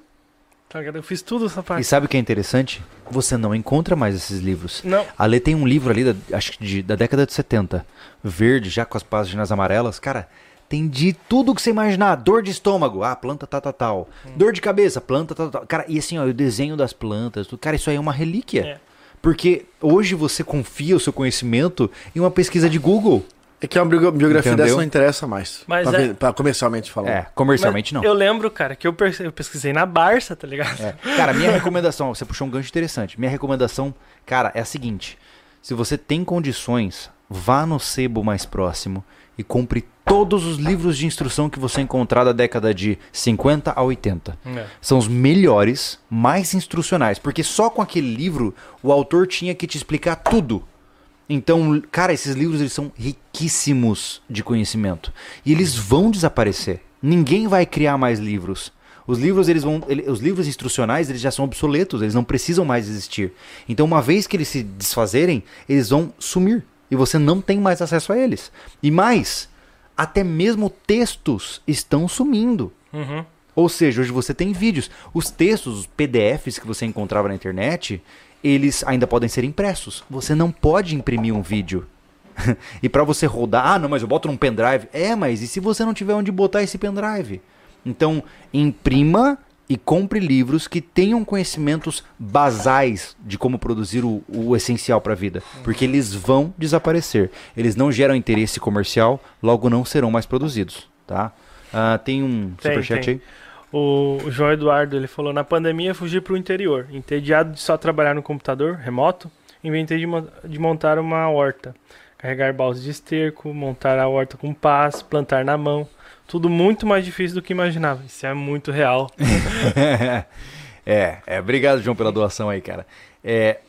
Tá eu fiz tudo essa parte. E sabe o que é interessante? Você não encontra mais esses livros. Não. A Lê tem um livro ali, da, acho que de, da década de 70, verde, já com as páginas amarelas. Cara, tem de tudo que você imaginar. Dor de estômago, ah, planta tal, tal, tal. Hum. Dor de cabeça, planta tal, tal. Cara, e assim, ó, o desenho das plantas. Tudo. Cara, isso aí é uma relíquia. É. Porque hoje você confia o seu conhecimento em uma pesquisa de Google. É que uma biografia Entendeu? dessa não interessa mais. Mas pra, é... pra comercialmente falando. É, comercialmente Mas não. Eu lembro, cara, que eu, eu pesquisei na Barça, tá ligado? É. Cara, minha recomendação, você puxou um gancho interessante. Minha recomendação, cara, é a seguinte: se você tem condições, vá no sebo mais próximo e compre todos os livros de instrução que você encontrar da década de 50 a 80. É. São os melhores, mais instrucionais, porque só com aquele livro o autor tinha que te explicar tudo então, cara, esses livros eles são riquíssimos de conhecimento e eles vão desaparecer. Ninguém vai criar mais livros. Os livros eles vão, ele, os livros instrucionais eles já são obsoletos, eles não precisam mais existir. Então, uma vez que eles se desfazerem, eles vão sumir e você não tem mais acesso a eles. E mais, até mesmo textos estão sumindo. Uhum. Ou seja, hoje você tem vídeos. Os textos, os PDFs que você encontrava na internet, eles ainda podem ser impressos. Você não pode imprimir um vídeo. e para você rodar, ah, não, mas eu boto num pendrive. É, mas e se você não tiver onde botar esse pendrive? Então, imprima e compre livros que tenham conhecimentos basais de como produzir o, o essencial para a vida, porque eles vão desaparecer. Eles não geram interesse comercial, logo não serão mais produzidos, tá? Uh, tem um superchat aí? O João Eduardo ele falou: na pandemia fugi para o interior, entediado de só trabalhar no computador remoto, inventei de, de montar uma horta, carregar baldes de esterco, montar a horta com pás, plantar na mão, tudo muito mais difícil do que imaginava. Isso é muito real. é, é, obrigado João pela doação aí, cara. É,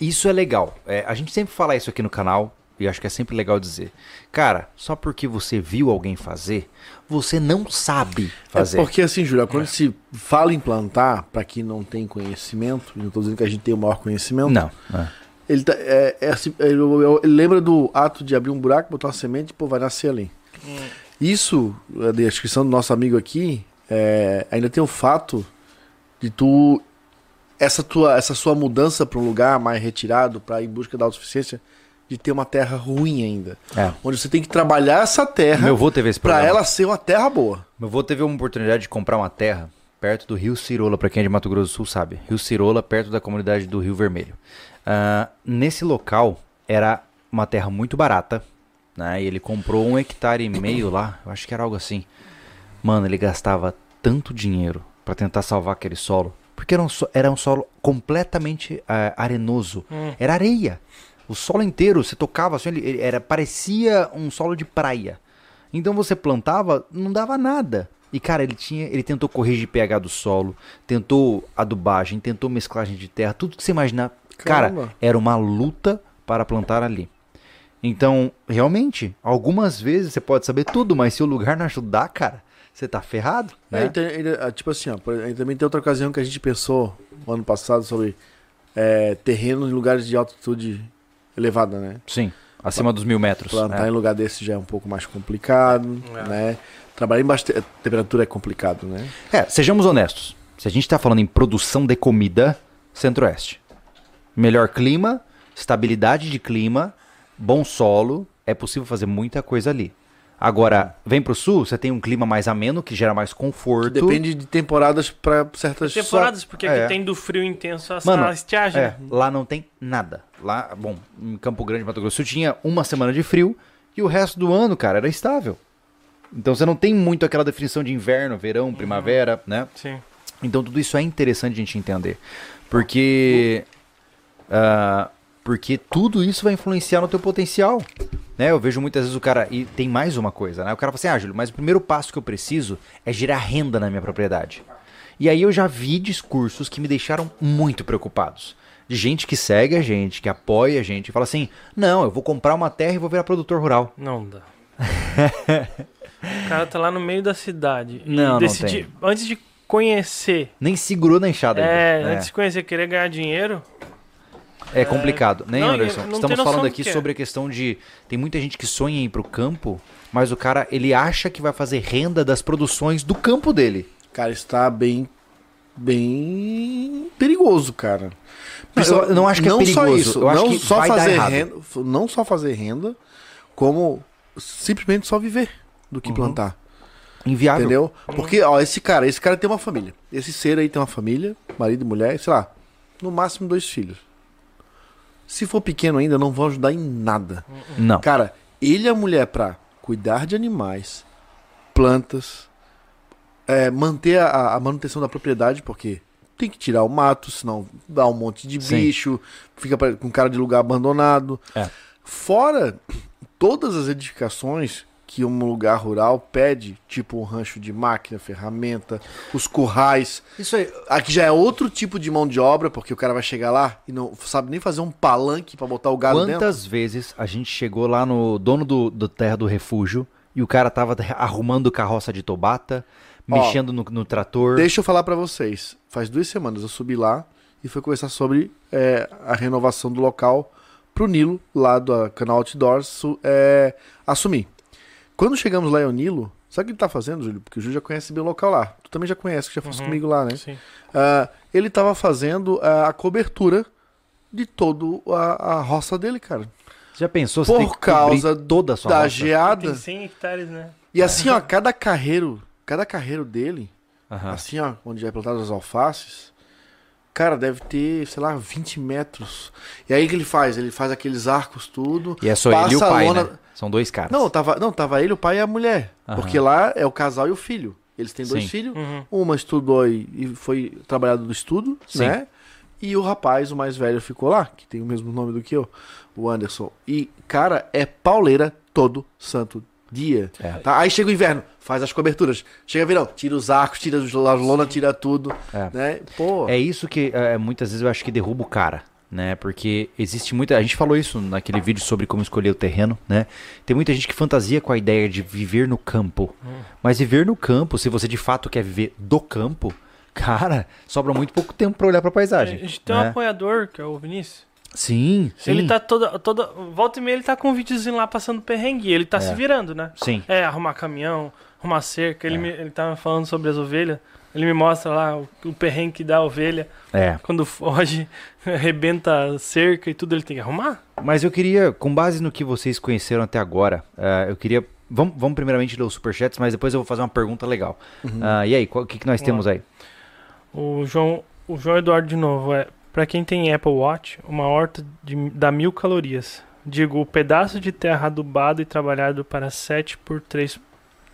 isso é legal. É, a gente sempre fala isso aqui no canal e acho que é sempre legal dizer. Cara, só porque você viu alguém fazer, você não sabe fazer. É porque assim, Júlia, quando é. se fala em plantar, para quem não tem conhecimento, não estou dizendo que a gente tem o maior conhecimento. Não. É. Ele, tá, é, é assim, ele, ele, lembra do ato de abrir um buraco, botar uma semente e pô, vai nascer ali. Hum. Isso, a descrição do nosso amigo aqui, é, ainda tem o fato de tu essa tua essa sua mudança para um lugar mais retirado para ir em busca da autossuficiência de ter uma terra ruim ainda. É. Onde você tem que trabalhar essa terra Meu avô teve esse para ela ser uma terra boa. Meu avô teve uma oportunidade de comprar uma terra perto do Rio Cirola, para quem é de Mato Grosso do Sul sabe. Rio Cirola, perto da comunidade do Rio Vermelho. Uh, nesse local era uma terra muito barata, né? E ele comprou um hectare e meio lá, eu acho que era algo assim. Mano, ele gastava tanto dinheiro para tentar salvar aquele solo, porque era um, era um solo completamente uh, arenoso, hum. era areia. O solo inteiro, você tocava assim, ele, ele era parecia um solo de praia. Então você plantava, não dava nada. E cara, ele tinha, ele tentou corrigir pH do solo, tentou adubagem, tentou mesclagem de terra, tudo que você imaginar. Caramba. Cara, era uma luta para plantar ali. Então, realmente, algumas vezes você pode saber tudo, mas se o lugar não ajudar, cara, você tá ferrado. Né? É, tem, ele, tipo assim, ó, também tem outra ocasião que a gente pensou no ano passado sobre é, terrenos em lugares de altitude elevada, né? Sim, acima dos mil metros. Plantar né? em lugar desse já é um pouco mais complicado, é. né? Trabalhar em baixa temperatura é complicado, né? É, sejamos honestos. Se a gente está falando em produção de comida, centro-oeste. Melhor clima, estabilidade de clima, bom solo, é possível fazer muita coisa ali. Agora, vem pro sul, você tem um clima mais ameno, que gera mais conforto. Depende de temporadas pra certas... Temporadas, porque aqui É. tem do frio intenso a, Mano, a estiagem. É, né? lá não tem nada. Lá, bom, em Campo Grande, Mato Grosso, tinha uma semana de frio e o resto do ano, cara, era estável. Então você não tem muito aquela definição de inverno, verão, primavera, né? Sim. Então tudo isso é interessante a gente entender. Porque. ah, porque tudo isso vai influenciar no teu potencial. Né? Eu vejo muitas vezes o cara. E tem mais uma coisa, né? O cara fala assim: ah, Júlio, mas o primeiro passo que eu preciso é gerar renda na minha propriedade. E aí eu já vi discursos que me deixaram muito preocupados. De gente que segue a gente, que apoia a gente, e fala assim: não, eu vou comprar uma terra e vou virar produtor rural. Não dá. o cara tá lá no meio da cidade. e Não, não decidi- Antes de conhecer. Nem segurou na enxada É, ainda. antes de conhecer, querer ganhar dinheiro. É complicado, né, Não, Anderson? não Estamos falando do aqui que é. sobre a questão de. Tem muita gente que sonha em ir pro campo, mas o cara, ele acha que vai fazer renda das produções do campo dele. Cara, está bem... Bem perigoso, cara. eu não acho que é não Só perigoso, isso, eu acho não que só fazer renda, não só fazer renda, como simplesmente só viver do Uhum. que plantar. Inviável. Entendeu? Porque, ó, esse cara, esse cara tem uma família. Esse ser aí tem uma família, marido e mulher, sei lá, no máximo dois filhos. Se for pequeno ainda, não vão ajudar em nada. Não. Cara, ele e a mulher pra cuidar de animais, plantas, é, manter a, a manutenção da propriedade, porque tem que tirar o mato, senão dá um monte de Sim. bicho, fica pra- com cara de lugar abandonado. É. Fora todas as edificações que um lugar rural pede, tipo um rancho de máquina, ferramenta, os currais. Isso aí. Aqui já é outro tipo de mão de obra, porque o cara vai chegar lá e não sabe nem fazer um palanque pra botar o gado dentro. Quantas vezes a gente chegou lá no dono do, do Terra do Refúgio e o cara tava arrumando carroça de tobata, mexendo no, no trator. Deixa eu falar pra vocês. Faz duas semanas eu subi lá e fui conversar sobre é, a renovação do local pro Nilo, lá do canal Outdoors, é, assumir. Quando chegamos lá em Nilo, sabe o que ele tá fazendo, Júlio? Porque o Júlio já conhece bem o local lá. Tu também já conhece, que já fosse Uhum. comigo lá, né? Sim. Ah, ele tava fazendo ah, a cobertura de toda a, a roça dele, cara. Já pensou você Por tem que causa toda a sua da roça? geada. Tem 100 hectares, né? E assim, ó, cada carreiro, cada carreiro dele, Aham. assim, ó, onde é plantado as alfaces, cara, deve ter, sei lá, 20 metros. E aí o que ele faz? Ele faz aqueles arcos tudo. E é só ele e o passa a pai, lona- né? São dois caras. Não, tava, não, tava ele, o pai e a mulher. Aham. Porque lá é o casal e o filho. Eles têm dois Sim. filhos. Uhum. Uma estudou e, e foi trabalhado do estudo, Sim. né? E o rapaz, o mais velho, ficou lá, que tem o mesmo nome do que eu, o Anderson. E, cara, é pauleira todo santo dia. É. Tá? Aí chega o inverno, faz as coberturas. Chega verão, tira os arcos, tira as lona, tira tudo. É. Né? Pô, É isso que é, muitas vezes eu acho que derruba o cara, né? Porque existe muita. A gente falou isso naquele vídeo sobre como escolher o terreno, né? Tem muita gente que fantasia com a ideia de viver no campo. Mas viver no campo, se você de fato quer viver do campo, cara, sobra muito pouco tempo pra olhar pra A paisagem. gente tem um né? apoiador, que é o Vinícius. Sim, sim. Ele tá toda, toda. Volta e meia ele tá com um videozinho lá passando perrengue. Ele tá É. se virando, né? Sim. É, arrumar caminhão, arrumar cerca. Ele, É. me, ele tava falando sobre as ovelhas. Ele me mostra lá o, o perrengue que dá a ovelha. É. Quando foge, arrebenta a cerca e tudo, ele tem que arrumar. Mas eu queria, com base no que vocês conheceram até agora, eh, eu queria. Vamos, vamos primeiramente ler os superchats, mas depois eu vou fazer uma pergunta legal. Ah, e aí, qual- o que, que nós Vamos temos aí? O João, o João Eduardo de novo é para quem tem Apple Watch, uma horta de, dá mil calorias. Digo, o pedaço de terra adubado e trabalhado para 7 por 3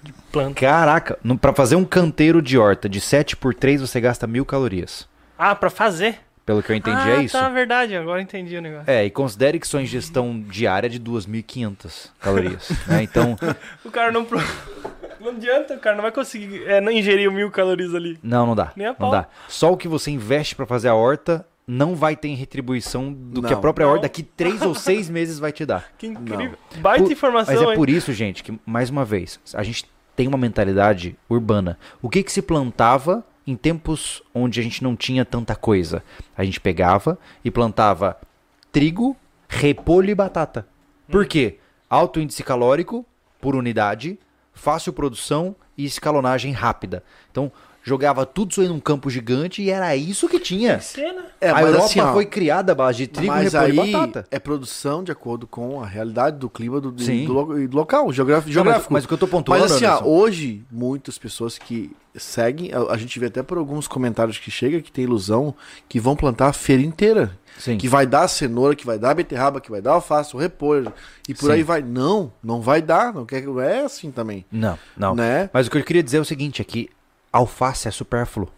de planta. Caraca, pra fazer um canteiro de horta de 7 por 3 você gasta mil calorias. Ah, para fazer? Pelo que eu entendi, ah, é isso? tá, verdade. Agora entendi o negócio. É, e considere que sua ingestão diária é de 2.500 calorias. né? Então, O cara não. pro- Não adianta, o cara não vai conseguir é, não ingerir mil calorias ali. não, não dá. Nem a Não pau. dá. Só o que você investe pra fazer a horta não vai ter em retribuição do que a Não. própria Não. horta daqui 3 ou 6 meses vai te dar. Que incrível. Baita Por- informação, Mas é hein? por isso, gente, que, mais uma vez, a gente tem uma mentalidade urbana. O que que se plantava em tempos onde a gente não tinha tanta coisa? A gente pegava e plantava trigo, repolho e batata. Por quê? Alto índice calórico por unidade, fácil produção e escalonagem rápida. Então, jogava tudo isso aí num campo gigante e era isso que tinha. Cena. É, a Europa assim, ó, foi criada à base de trigo, mas repolho aí e batata. é produção de acordo com a realidade do clima do, do, Sim. do e do local, geográfico. Não, mas, mas o que eu tô pontuando, Mas assim, ó, hoje, muitas pessoas que seguem, a, a gente vê até por alguns comentários que chega que tem ilusão que vão plantar a feira inteira. Sim. Que vai dar a cenoura, que vai dar a beterraba, que vai dar alface, o repolho. E por Sim. aí vai. Não, não vai dar. Não quer que é assim também. Não, não. Né? Mas o que eu queria dizer é o seguinte, é que alface é supérfluo.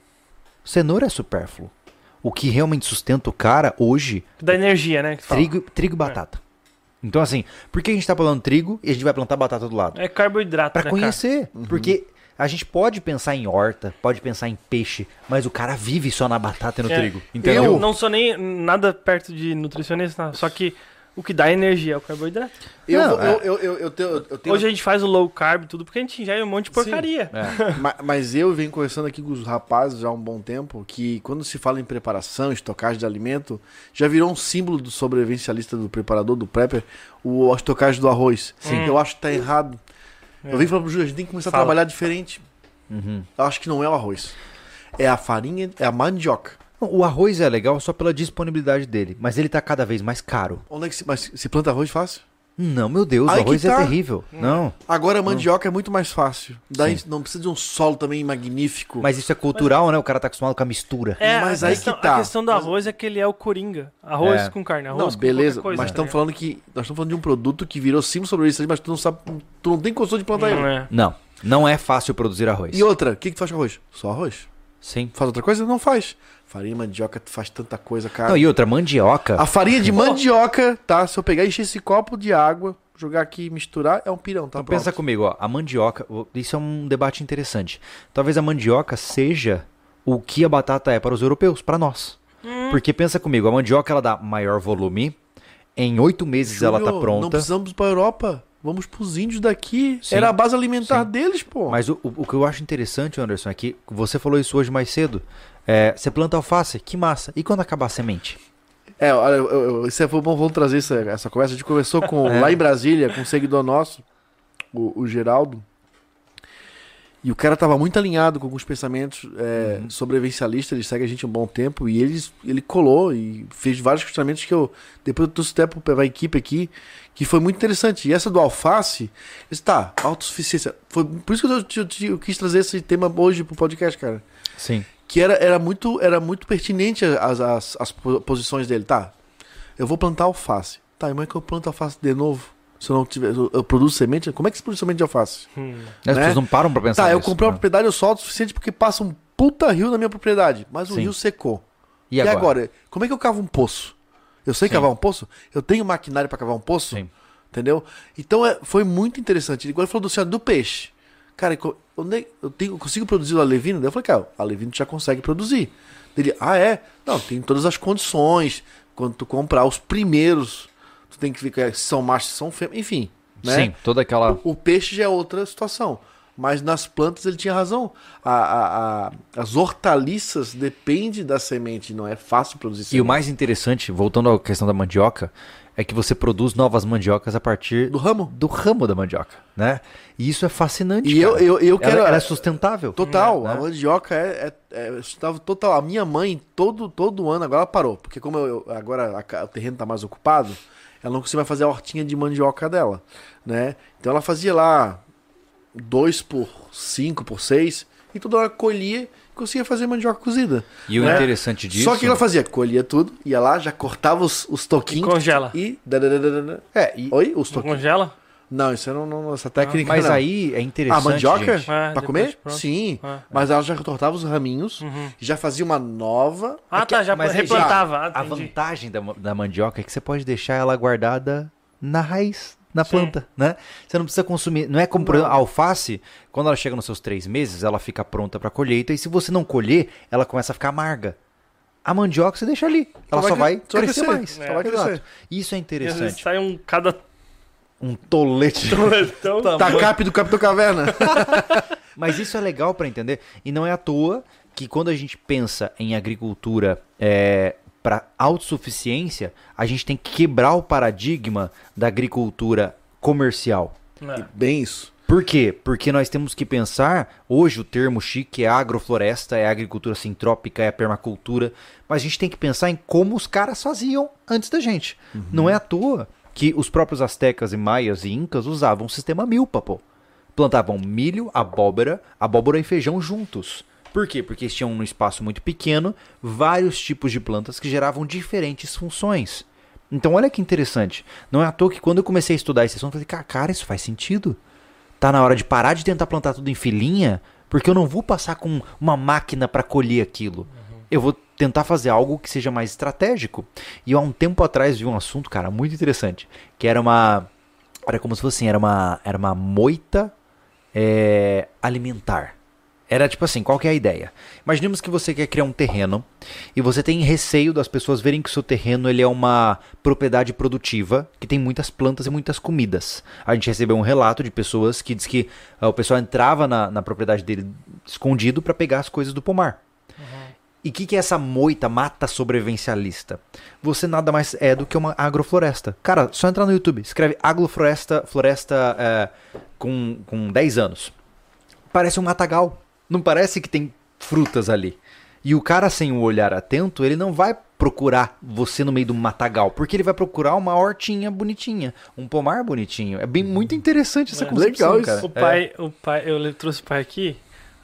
Cenoura é supérfluo. O que realmente sustenta o cara hoje, Da energia, né? trigo, trigo e batata. Então assim, por que a gente tá falando trigo e a gente vai plantar batata do lado? É carboidrato, Pra né, conhecer. Uhum. Porque a gente pode pensar em horta, pode pensar em peixe, mas o cara vive só na batata e no É. trigo. cara? Entendeu? Eu não sou nem nada perto de nutricionista, não. só que o que dá energia é o carboidrato. Eu, Não, vou- é. eu, eu, eu, eu tenho. eu tenho- Hoje a gente faz o low carb e tudo porque a gente ingere um monte de porcaria. É. Ma- Mas eu venho conversando aqui com os rapazes já há um bom tempo que quando se fala em preparação, estocagem de alimento, já virou um símbolo do sobrevivencialista, do preparador, do prepper, o a estocagem do arroz. Sim. Eu acho que tá errado. É. Eu venho falando pro Júlio, a gente tem que começar Fala. a trabalhar diferente. Uhum. Eu acho que não é o arroz. É a farinha, é a mandioca. O arroz é legal só pela disponibilidade dele, mas ele tá cada vez mais caro. Onde é que se, mas se planta arroz fácil? Não, meu Deus, Aí arroz é tá. terrível. Não. Agora a mandioca é muito mais fácil. Daí Sim. não precisa de um solo também magnífico. Mas isso é cultural, né? O cara tá acostumado com a mistura. É, Mas a aí questão, que tá. A questão do arroz é que ele é o coringa. Arroz É. com carne, arroz Não, com beleza, coisa, mas tá estamos ligado? falando que. Nós estamos falando de um produto que virou símbolo sobre isso, mas tu não sabe. Tu não tem condição de plantar ele. Não é. Não, não é fácil produzir arroz. E outra, o que, que tu faz com arroz? Só arroz. Sim. Faz outra coisa? Não faz. Farinha, mandioca, tu faz tanta coisa, cara. Não, e outra, mandioca. A farinha de mandioca, tá? Se eu pegar e encher esse copo de água, jogar aqui e misturar, é um pirão, tá? Então pensa pronto. comigo, ó, a mandioca, isso é um debate interessante. Talvez a mandioca seja o que a batata é para os europeus, para nós. Porque pensa comigo, a mandioca ela dá maior volume, em oito meses ela tá Júlio, Não pronta. precisamos pra Europa. Vamos pros índios daqui. Sim. Era a base alimentar Sim. deles, pô. Mas o, o- que eu acho interessante, Anderson, é que você falou isso hoje mais cedo. É, você planta alface, que massa. E quando acabar a semente? É, olha, eu, eu, isso é bom, vamos trazer essa, essa conversa. A gente conversou com, É. lá em Brasília com um seguidor nosso, o, o Geraldo. E o cara tava muito alinhado com alguns pensamentos é, Uhum. sobrevivencialistas, ele segue a gente há um bom tempo, e ele, ele colou e fez vários questionamentos que eu depois eu trouxe até para a equipe aqui, que foi muito interessante. E essa do alface, está, autossuficiência. Foi por isso que eu, eu- eu- eu quis trazer esse tema hoje pro podcast, cara Sim. que era, era, muito, era muito pertinente as, as, as po- posições dele. Tá, eu vou plantar alface. Tá, e como é que eu planto alface de novo? Se eu não tiver. Eu, eu produzo semente? Como é que se produz semente de alface? Hum. As Né? pessoas não param pra pensar tá, eu nisso, comprei uma né? propriedade, eu sou autossuficiente porque passa um puta rio na minha propriedade. Mas o Sim. rio secou. E agora? Como é que eu cavo um poço? Eu sei Sim. cavar um poço? Eu tenho maquinário pra cavar um poço? Sim. Entendeu? Então é, foi muito interessante. Igual ele falou do, ó, do peixe. Cara, onde é- eu, tenho, eu consigo produzir o alevino? Daí eu falei, cara, o alevino tu já consegue produzir. Ele, ah, é? Não, tem todas as condições. Quando tu comprar os primeiros, tu tem que ver se são machos, se são fêmeas, enfim. Né? Sim, toda aquela. O peixe já é outra situação. Mas nas plantas ele tinha razão. A, a- a- as hortaliças dependem da semente, não é fácil produzir E semente. o mais interessante, voltando à questão da mandioca, é que você produz novas mandiocas a partir Do ramo? do ramo da mandioca, né? E isso é fascinante. E eu, cara. eu, eu Ela- quero. ela é sustentável. Total, Né? a mandioca é, é, é sustentável total. A minha mãe, todo, todo ano, agora ela parou, porque como eu, eu- agora a o terreno tá mais ocupado, ela não conseguia fazer a hortinha de mandioca dela, né? Então ela fazia lá 2 por 5 por 6 e toda hora colhia e conseguia fazer mandioca cozida. E o né? interessante disso. Só que ela fazia, colhia tudo, ia lá, já cortava os, os E toquinhos congela. e... É, e- Oi? Os toquinhos. Congela? Não, isso não, não essa técnica mas não. aí é interessante. A mandioca? gente. É, pra depois comer? pronto. Sim. É. Mas ela já cortava os raminhos, Uhum. já fazia uma nova. Ah, tá, já mas replantava. A Ah, entendi. vantagem da, da mandioca é que você pode deixar ela guardada na raiz, na Sim. planta, né? Você não precisa consumir. Não é como, por exemplo, a alface, quando ela chega nos seus três meses, ela fica pronta para colheita. E se você não colher, ela começa a ficar amarga. A mandioca você deixa ali. Ela só vai só vai crescer, crescer. mais. É. Só vai Exato. crescer. Isso é E às vezes interessante. sai um cada Um tolete. toletão. Tá cap do Capitão Caverna. Mas isso é legal para entender. E não é à toa que quando a gente pensa em agricultura é, para autossuficiência, a gente tem que quebrar o paradigma da agricultura comercial. É. Bem isso. Por quê? Porque nós temos que pensar, hoje o termo chique é agrofloresta, é agricultura sintrópica, é permacultura, mas a gente tem que pensar em como os caras faziam antes da gente. Uhum. Não é à toa que os próprios astecas e maias e incas usavam o sistema milpa, pô. Plantavam milho, abóbora, abóbora e feijão juntos. Por quê? Porque eles tinham um espaço muito pequeno vários tipos de plantas que geravam diferentes funções. Então olha que interessante. Não é à toa que quando eu comecei a estudar esse assunto, eu falei, cara, isso faz sentido. Tá na hora de parar de tentar plantar tudo em filinha, porque eu não vou passar com uma máquina para colher aquilo. Uhum. Eu vou tentar fazer algo que seja mais estratégico. E eu, há um tempo atrás vi um assunto, cara, muito interessante, que era uma era como se fosse assim, era uma era uma moita é, alimentar. Era tipo assim, qual que é a ideia? Imaginemos que você quer criar um terreno e você tem receio das pessoas verem que o seu terreno ele é uma propriedade produtiva que tem muitas plantas e muitas comidas. A gente recebeu um relato de pessoas que diz que uh, o pessoal entrava na, na propriedade dele escondido para pegar as coisas do pomar. E o que, que é essa moita mata sobrevivencialista? Você nada mais é do que uma agrofloresta. Cara, só entrar no YouTube, escreve agrofloresta floresta, é, com, com 10 anos. Parece um matagal não parece que tem frutas ali. E o cara sem o olhar atento, ele não vai procurar você no meio do matagal, porque ele vai procurar uma hortinha bonitinha, um pomar bonitinho. É bem muito interessante essa é, concepção, legal cara. O pai, é. o pai, eu trouxe o pai aqui,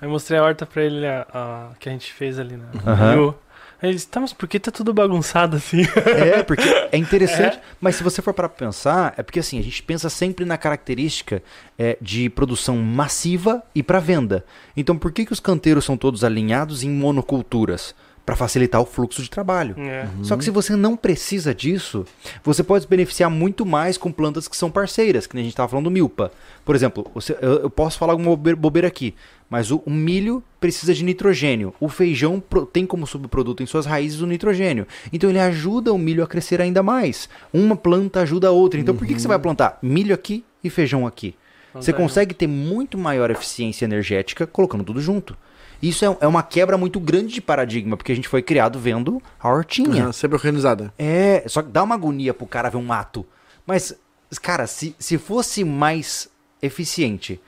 aí mostrei a horta para ele a, a, que a gente fez ali na uhum. Aí disse, tá, mas por que tá tudo bagunçado assim? É, porque é interessante. É. Mas se você for para pensar, é porque assim, a gente pensa sempre na característica é, de produção massiva e para venda. Então por que, que os canteiros são todos alinhados em monoculturas? Para facilitar o fluxo de trabalho. É. Uhum. Só que se você não precisa disso, você pode se beneficiar muito mais com plantas que são parceiras, que nem a gente estava falando do milpa. Por exemplo, você, eu, eu, posso falar alguma bobeira aqui, mas o, o, milho precisa de nitrogênio. O feijão pro, tem como subproduto em suas raízes o nitrogênio. Então ele ajuda o milho a crescer ainda mais. Uma planta ajuda a outra. Então uhum. por que, que você vai uhum. plantar milho aqui e feijão aqui? Você consegue ter muito maior eficiência energética colocando tudo junto. Isso é, é, uma quebra muito grande de paradigma, porque a gente foi criado vendo a hortinha. Uhum, sempre organizada. É, só que dá uma agonia pro cara ver um mato. Mas, cara, se, se fosse mais eficiente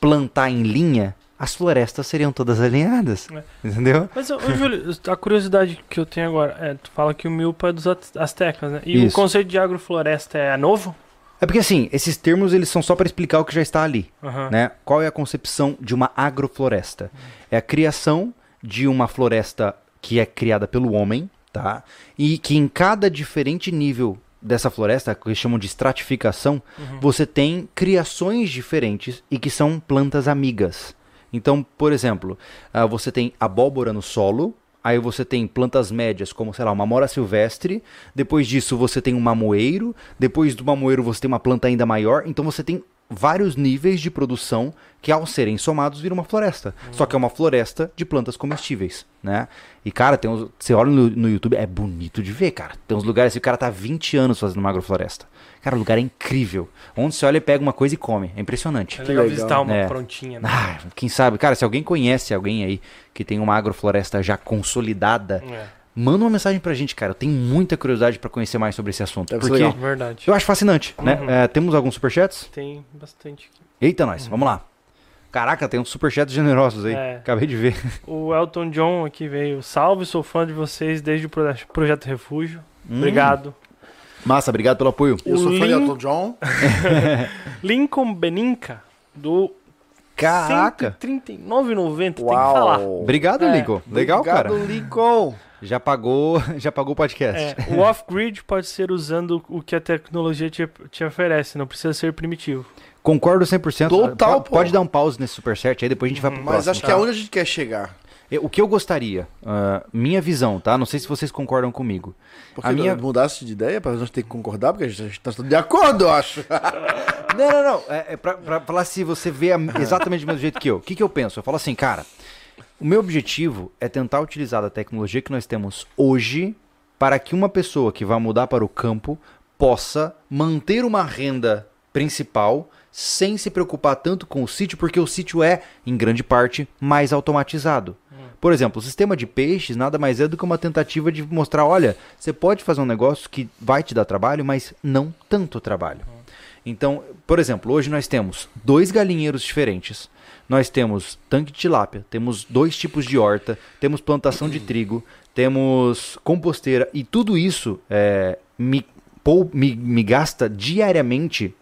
plantar em linha, as florestas seriam todas alinhadas. É. Entendeu? Mas, ô, Júlio, a curiosidade que eu tenho agora é: tu fala que o milpa é dos astecas, né? E Isso. o conceito de agrofloresta é novo? É porque assim, esses termos eles são só para explicar o que já está ali, uhum. né? Qual é a concepção de uma agrofloresta? Uhum. É a criação de uma floresta que é criada pelo homem, tá? E que em cada diferente nível dessa floresta, que eles chamam de estratificação, uhum. você tem criações diferentes e que são plantas amigas. Então, por exemplo, uh, você tem abóbora no solo, Aí você tem plantas médias, como, sei lá, uma mora silvestre. Depois disso, você tem um mamoeiro. Depois do mamoeiro, você tem uma planta ainda maior. Então você tem vários níveis de produção que, ao serem somados, viram uma floresta. Uhum. Só que é uma floresta de plantas comestíveis, né? E, cara, tem uns, você olha no, no YouTube, é bonito de ver, cara. Tem uns lugares que o cara tá 20 anos fazendo uma agrofloresta. Cara, o lugar é incrível. Onde você olha, pega uma coisa e come. É impressionante. É legal, legal. visitar uma é. prontinha, né? Ah, quem sabe? Cara, se alguém conhece alguém aí que tem uma agrofloresta já consolidada, é. manda uma mensagem pra gente, cara. Eu tenho muita curiosidade para conhecer mais sobre esse assunto. Deve porque Verdade. eu acho fascinante, né? uhum. né? É, temos alguns superchats? Tem bastante aqui. Eita, nós. Uhum. Vamos lá. Caraca, tem uns superchats generosos aí. É. Acabei de ver. O Elton John aqui veio. Salve, sou fã de vocês desde o Projeto Refúgio. Hum. Obrigado. Massa, obrigado pelo apoio. Eu sou de Elton John. Lincoln Beninca, do Caraca! 139,90, tem que falar. Obrigado, é. Lincoln. Legal, Obrigado, cara. Lincoln. Já pagou, já pagou o podcast. É, o off-grid pode ser usando o que a tecnologia te, te oferece, não precisa ser primitivo. Concordo 100%. Total, pode, pode dar um pause nesse superchat aí, depois a gente vai pro Mas próximo. Mas acho tá? que é onde a gente quer chegar. O que eu gostaria, uh, minha visão, tá? Não sei se vocês concordam comigo. Porque a minha... mudasse de ideia para nós ter que concordar, porque a gente está de acordo, eu acho. não, não, não. É, é pra, falar se você vê exatamente do mesmo jeito que eu. O que, que eu penso? Eu falo assim, cara, o meu objetivo é tentar utilizar a tecnologia que nós temos hoje para que uma pessoa que vai mudar para o campo possa manter uma renda principal sem se preocupar tanto com o sítio, porque o sítio é, em grande parte, mais automatizado. Por exemplo, o sistema de peixes nada mais é do que uma tentativa de mostrar, olha, você pode fazer um negócio que vai te dar trabalho, mas não tanto trabalho. Então, por exemplo, hoje nós temos dois galinheiros diferentes. Nós temos tanque de tilápia, temos dois tipos de horta, temos plantação de trigo, temos composteira e tudo isso é, me, pou, me, me gasta diariamente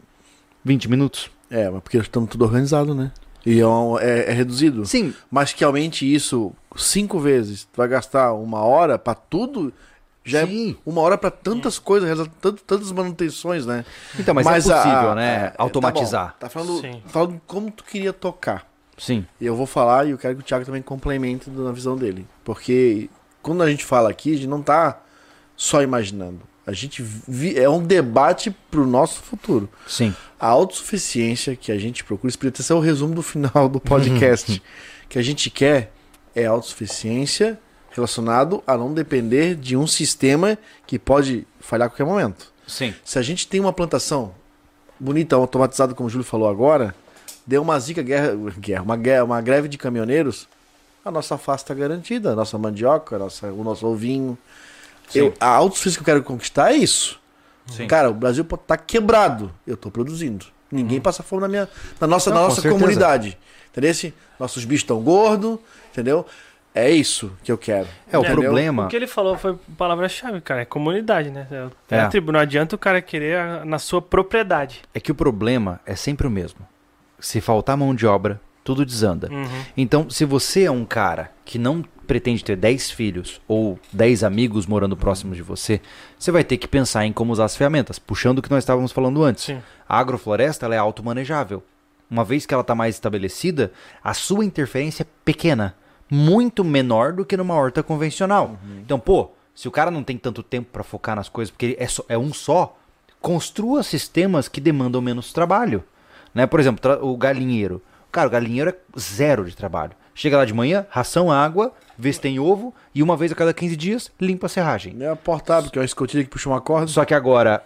20 minutos. É, mas porque estamos tudo organizado, né? E é, um- é- é reduzido. Sim, Mas que aumente isso cinco vezes, tu vai gastar uma hora pra tudo, já Sim. é uma hora pra tantas coisas, realizar tant- tantas manutenções, né? então, mas, é a- possível, a- né? é, tá automatizar. bom. Tá, falando, falando como tu queria tocar. Sim. E eu vou falar e eu quero que o Thiago também complemente na visão dele. Porque quando a gente fala aqui, a gente não tá só imaginando. A gente vi- é um debate pro nosso futuro. Sim. A autossuficiência que a gente procura, podia ser o resumo do final do podcast. que a gente quer é autossuficiência relacionado a não depender de um sistema que pode falhar a qualquer momento. Sim. Se a gente tem uma plantação bonita, automatizada, como o Júlio falou agora, deu uma zica, guerra, guerra, uma, guerra, uma greve de caminhoneiros, a nossa face está garantida, a nossa mandioca, a nossa, o nosso ovinho. Eu, a autossuficiência que eu quero conquistar é isso. Sim. Cara, o Brasil pode estar quebrado. Eu estou produzindo. Ninguém passa fome na minha, na nossa, Não, na nossa comunidade. Entendeu? Esse- Nossos bichos estão gordos, entendeu? É isso que eu quero. É, o entendeu? problema. O que ele falou foi palavra-chave, cara. É comunidade, né? É, É. a tribo. Não adianta o cara querer a- na sua propriedade. É que o problema é sempre o mesmo. Se faltar mão de obra, tudo desanda. Uhum. Então, se você é um cara que não pretende ter 10 filhos ou 10 amigos morando próximos de você, você vai ter que pensar em como usar as ferramentas, puxando o que nós estávamos falando antes. Sim. A agrofloresta ela é automanejável. Uma vez que ela está mais estabelecida, a sua interferência é pequena, muito menor do que numa horta convencional. Então, pô, se o cara não tem tanto tempo para focar nas coisas, porque é, só- é um só, construa sistemas que demandam menos trabalho. Né? Por exemplo, o galinheiro. Cara, o galinheiro é zero de trabalho. Chega lá de manhã, ração, água, vê se tem ovo, e uma vez a cada 15 dias, limpa a serragem. É a portada, porque é uma escotilha que puxa uma corda. Só que agora,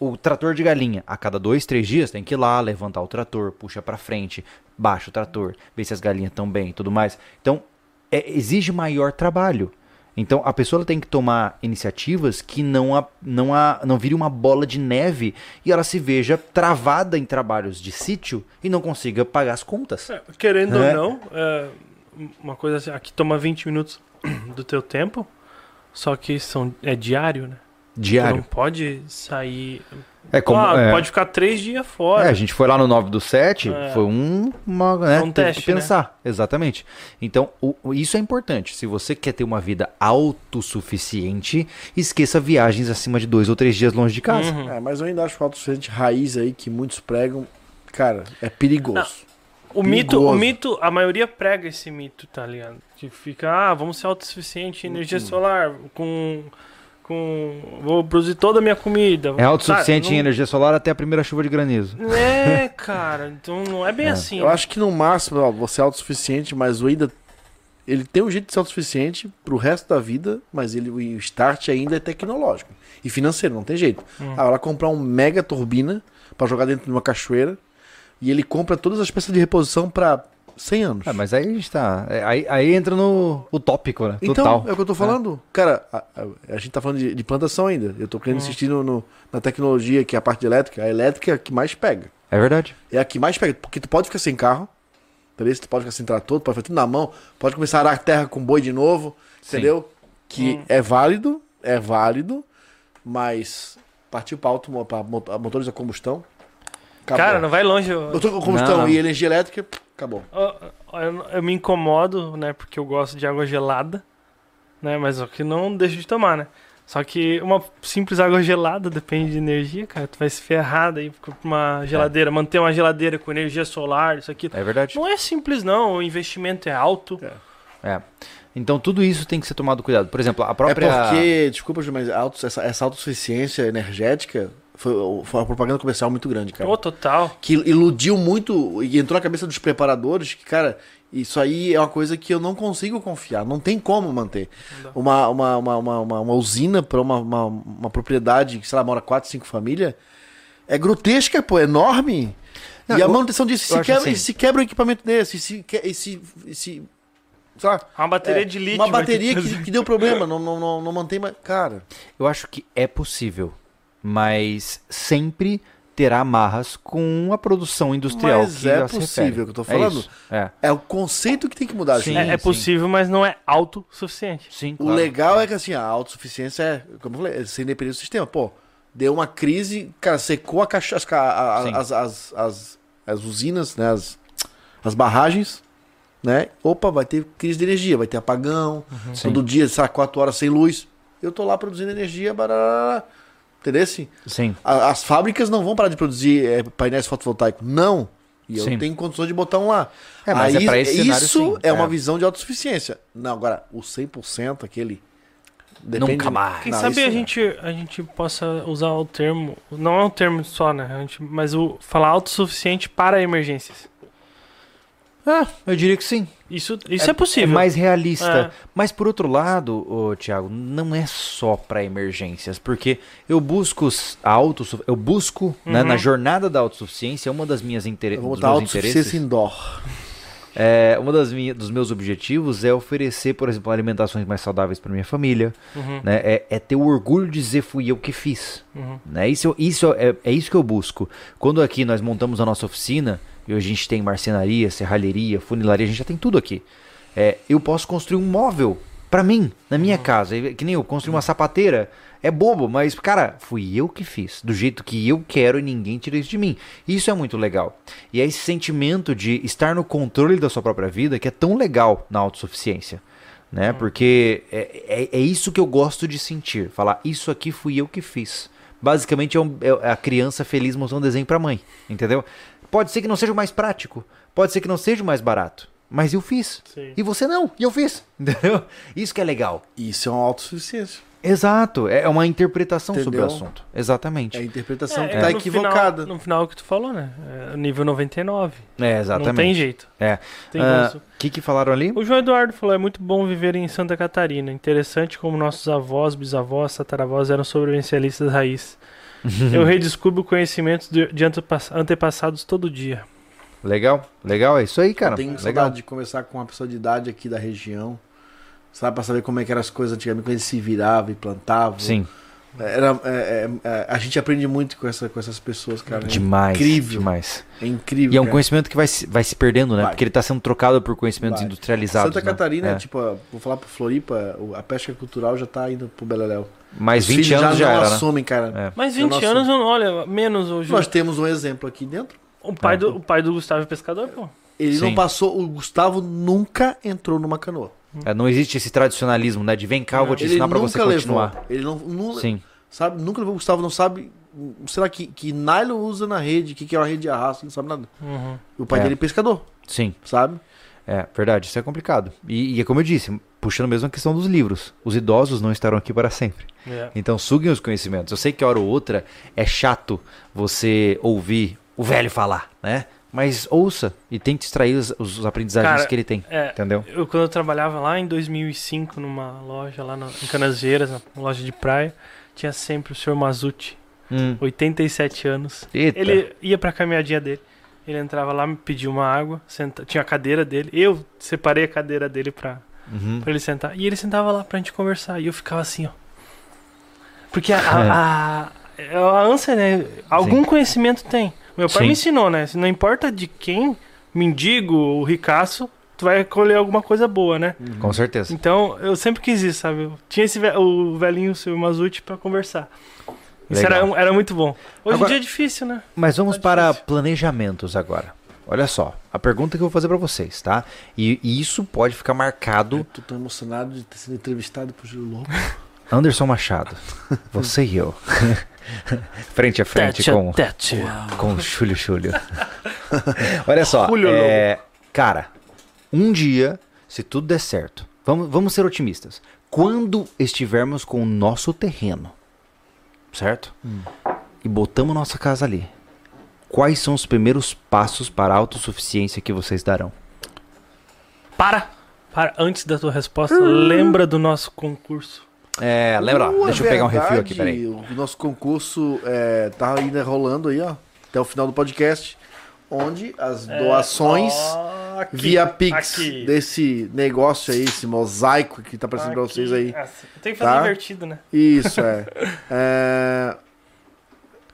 o trator de galinha, a cada dois, três dias, tem que ir lá, levantar o trator, puxa pra frente, baixa o trator, vê se as galinhas estão bem e tudo mais. Então, é- exige maior trabalho. Então, a pessoa ela tem que tomar iniciativas que não, a, não, a, não vire uma bola de neve e ela se veja travada em trabalhos de sítio e não consiga pagar as contas. É, Querendo É. ou não, é, uma coisa assim, aqui toma 20 minutos do teu tempo, só que são, é diário, né? Tu não Diário. pode sair. É como. ah, é, Pode ficar três dias é, fora. a gente foi lá no 9 do 7, É. foi um, uma, né, Um teste, que pensar. Exatamente. Então, o- isso é importante. Se você quer ter uma vida autossuficiente, esqueça viagens acima de dois ou três dias longe de casa. Uhum. É, mas eu ainda acho que o autossuficiente raiz aí que muitos pregam, cara, é perigoso. O mito, o mito, a maioria prega esse mito, tá ligado? Que fica, ah, vamos ser autossuficiente em energia solar, com. com. Vou produzir toda a minha comida. É autossuficiente Cara, em energia solar até a primeira chuva de granizo. não- É, cara, então não é bem É. assim. Eu né? acho que no máximo, ó, você é autossuficiente, mas o ainda. Ele tem um jeito de ser autossuficiente pro resto da vida, mas ele, o start ainda é tecnológico. E financeiro, não tem jeito. Hum. Ah, ela comprar um mega turbina pra jogar dentro de uma cachoeira e ele compra todas as peças de reposição pra 100 anos. É, mas aí a gente tá. é, aí, aí entra no utópico, né? Então, Total. é o que eu tô falando. Cara, a, a- a gente tá falando de, de plantação ainda. Eu tô querendo Hum. insistir no, no- na tecnologia, que é a parte de elétrica. A elétrica é a que mais pega. É verdade. É a que mais pega. Porque tu pode ficar sem carro, beleza? Tu pode ficar sem trator, tu pode fazer tudo na mão, pode começar a arar a terra com boi de novo, Sim. entendeu? Que Hum. é válido, é válido, mas partiu pra, auto, pra mo- motores a combustão. Acabou. Cara, não vai longe. Eu, Motor a combustão Não. e energia elétrica, acabou. eu, eu- eu me incomodo, né? Porque eu gosto de água gelada, né? Mas o que não deixo de tomar, né? Só que uma simples água gelada depende de energia, cara. Tu vai se ferrar daí com uma geladeira, manter uma geladeira com energia solar, isso aqui. É verdade. Não é simples, não. O investimento é alto. É. Então tudo isso tem que ser tomado cuidado. Por exemplo, a própria. É porque, desculpa, Ju, mas essa, essa autossuficiência energética foi, foi uma propaganda comercial muito grande, cara. Ô, total. que iludiu muito e entrou na cabeça dos preparadores que, cara, isso aí é uma coisa que eu não consigo confiar, não tem como manter. Uma, uma, uma, uma, uma, uma usina para uma, uma, uma propriedade que, sei lá, mora 4, 5 famílias, é grotesca, pô, é enorme. Não, e a manutenção disso, se quebra, assim- se quebra um equipamento desse, se, que- se, se, sei lá, Uma bateria é, de lítio. uma bateria ter que, que deu problema, não, não, não, não mantém mais. Cara, Eu acho que é possível, mas sempre terá amarras com a produção industrial Mas que é possível, que eu tô falando. É, isso. é. É o conceito que tem que mudar, Sim. gente. É, é sim. possível, mas não é autossuficiente. Sim, O claro. legal é que assim, a autossuficiência é, como eu falei, é ser independente do sistema. Pô, deu uma crise, cara, secou a caixa, as, Sim. as, as, as, as usinas, né? As, as barragens, né? Opa, vai ter crise de energia, vai ter apagão, Sim. todo dia, sabe, quatro horas sem luz. Eu tô lá produzindo energia, barará, entendeu? Assim, Sim. a- as fábricas não vão parar de produzir é, painéis fotovoltaicos. Não. E eu Sim. tenho condições de botar um lá. É, mas é pra esse cenário, isso sim. é, É. uma visão de autossuficiência. Não, agora, o 100%, aquele. Nunca mais. Quem Não, sabe a não. gente, a gente possa usar o termo, não é um termo só, né? A gente, mas o falar autossuficiente para emergências. Ah, eu diria que sim. Isso, isso é, possível. É mais realista. É. Mas por outro lado, ô, Thiago, não é só para emergências, porque eu busco a autossu- eu busco né, Uhum. na jornada da autossuficiência, uma das minhas inter... Eu vou dos meus autossuficiência interesses, indoor. é, uma das minhas, dos meus objetivos é oferecer, por exemplo, alimentações mais saudáveis para minha família, Uhum, né? É, é ter o orgulho de dizer fui eu que fiz. uhum. Né? Isso, isso é, é isso que eu busco. Quando aqui nós montamos a nossa oficina, e hoje a gente tem marcenaria, serralheria, funilaria, a gente já tem tudo aqui. É, eu posso construir um móvel pra mim, na minha casa. E Que nem eu construir uma sapateira. É bobo, mas, cara, fui eu que fiz. Do jeito que eu quero e ninguém tira isso de mim. Isso é muito legal. E é esse sentimento de estar no controle da sua própria vida que é tão legal na autossuficiência. Né? Porque é, é, é isso que eu gosto de sentir. Falar, isso aqui fui eu que fiz. Basicamente é, um- é a criança feliz mostrando um desenho pra mãe. Entendeu? Pode ser que não seja o mais prático. Pode ser que não seja o mais barato. Mas eu fiz. Sim. E você não. E eu fiz. Entendeu? Isso que é legal. Isso é uma autossuficiência. Exato. É uma interpretação sobre o Entendeu? assunto. Exatamente. É a interpretação É, que é tá no equivocada. Final, no final é o que tu falou, né? É nível 99. É, exatamente. Não tem jeito. É. Tem Ah, que, que falaram ali? O João Eduardo falou: é muito bom viver em Santa Catarina. Interessante como nossos avós, bisavós, tataravós eram sobrevivencialistas raiz. Eu redescubro conhecimentos de, de antepass- antepassados todo dia. Legal, legal, é isso aí, cara. Tenho legal. saudade de conversar com uma pessoa de idade aqui da região. Sabe, pra saber como é que eram as coisas antigamente, quando eles se viravam e plantavam. Sim, Era, é, é, é, a gente aprende muito com, essa, com essas pessoas, cara. É demais. incrível. Demais. É incrível. E é um cara. conhecimento que vai se, vai se perdendo, né? Vai. Porque ele tá sendo trocado por conhecimentos Vai. industrializados. Santa né? Catarina, É. tipo, vou falar pro Floripa, o- a pesca cultural já tá indo pro Beleléu. Mais Os 20 filhos anos já, não era, né? assumem, cara. É. Mas Eu 20 não anos, não- olha, menos João. Nós temos um exemplo aqui dentro. O pai, É. do, o pai do Gustavo é pescador, pô. Ele Sim. não passou, o Gustavo nunca entrou numa canoa. É, Não existe esse tradicionalismo, né? De vem cá, eu vou te ele ensinar pra você continuar. levou. Ele não, não Sim, sabe, nunca levou. O Gustavo não sabe, será que, que nylon usa na rede, o que, que é uma rede de arrasto, não sabe nada. Uhum. O pai É. dele é pescador, sim. sabe? É, verdade, isso é complicado. E, e é como eu disse, puxando mesmo a questão dos livros. Os idosos não estarão aqui para sempre. É. Então suguem os conhecimentos. Eu sei que hora ou outra é chato você ouvir o velho falar, né? Mas ouça e tente extrair os, os aprendizagens Cara, que ele tem. É, Entendeu? eu quando eu trabalhava lá em 2005 numa loja lá no, em Canasvieiras, uma loja de praia, tinha sempre o senhor Mazuti, Hum. 87 anos. Eita. Ele ia pra caminhadinha dele. Ele entrava lá, me pedia uma água, senta... tinha a cadeira dele. Eu separei a cadeira dele pra, Uhum. pra ele sentar. E ele sentava lá pra gente conversar. E eu ficava assim, ó. Porque a, a, a, a ânsia, né? Algum conhecimento tem. Meu pai Sim. me ensinou, né? Não importa de quem, mendigo ou ricaço, tu vai colher alguma coisa boa, né? Com certeza. Então, eu sempre quis isso, sabe? Eu tinha esse o velhinho, o seu Mazuti, pra conversar. Isso era, era muito bom. Hoje Agora- em dia é difícil, né? Mas vamos Tá para difícil. planejamentos agora. Olha só, a pergunta que eu vou fazer pra vocês, tá? E, e isso pode ficar marcado. Eu tô tão emocionado de ter sido entrevistado por Júlio Lobo. Anderson Machado, você e eu. frente a frente Tete com, tete. com o Chulho Chulho. Olha só, é, cara, um dia, se tudo der certo, vamos, vamos ser otimistas. Quando estivermos com o nosso terreno, certo? E botamos nossa casa ali, quais são os primeiros passos para a autossuficiência que vocês darão? Para! Para, antes da tua resposta, lembra do nosso concurso. É, lembra, Uh, deixa eu pegar um refil aqui, peraí. O nosso concurso é, tá ainda rolando aí, ó. Até o final do podcast. Onde as doações Ó, aqui, via Pix aqui. desse negócio aí, esse mosaico que tá aparecendo pra vocês aí. Aqui. Assim, Tem que fazer Tá? invertido, né? Isso, é. É,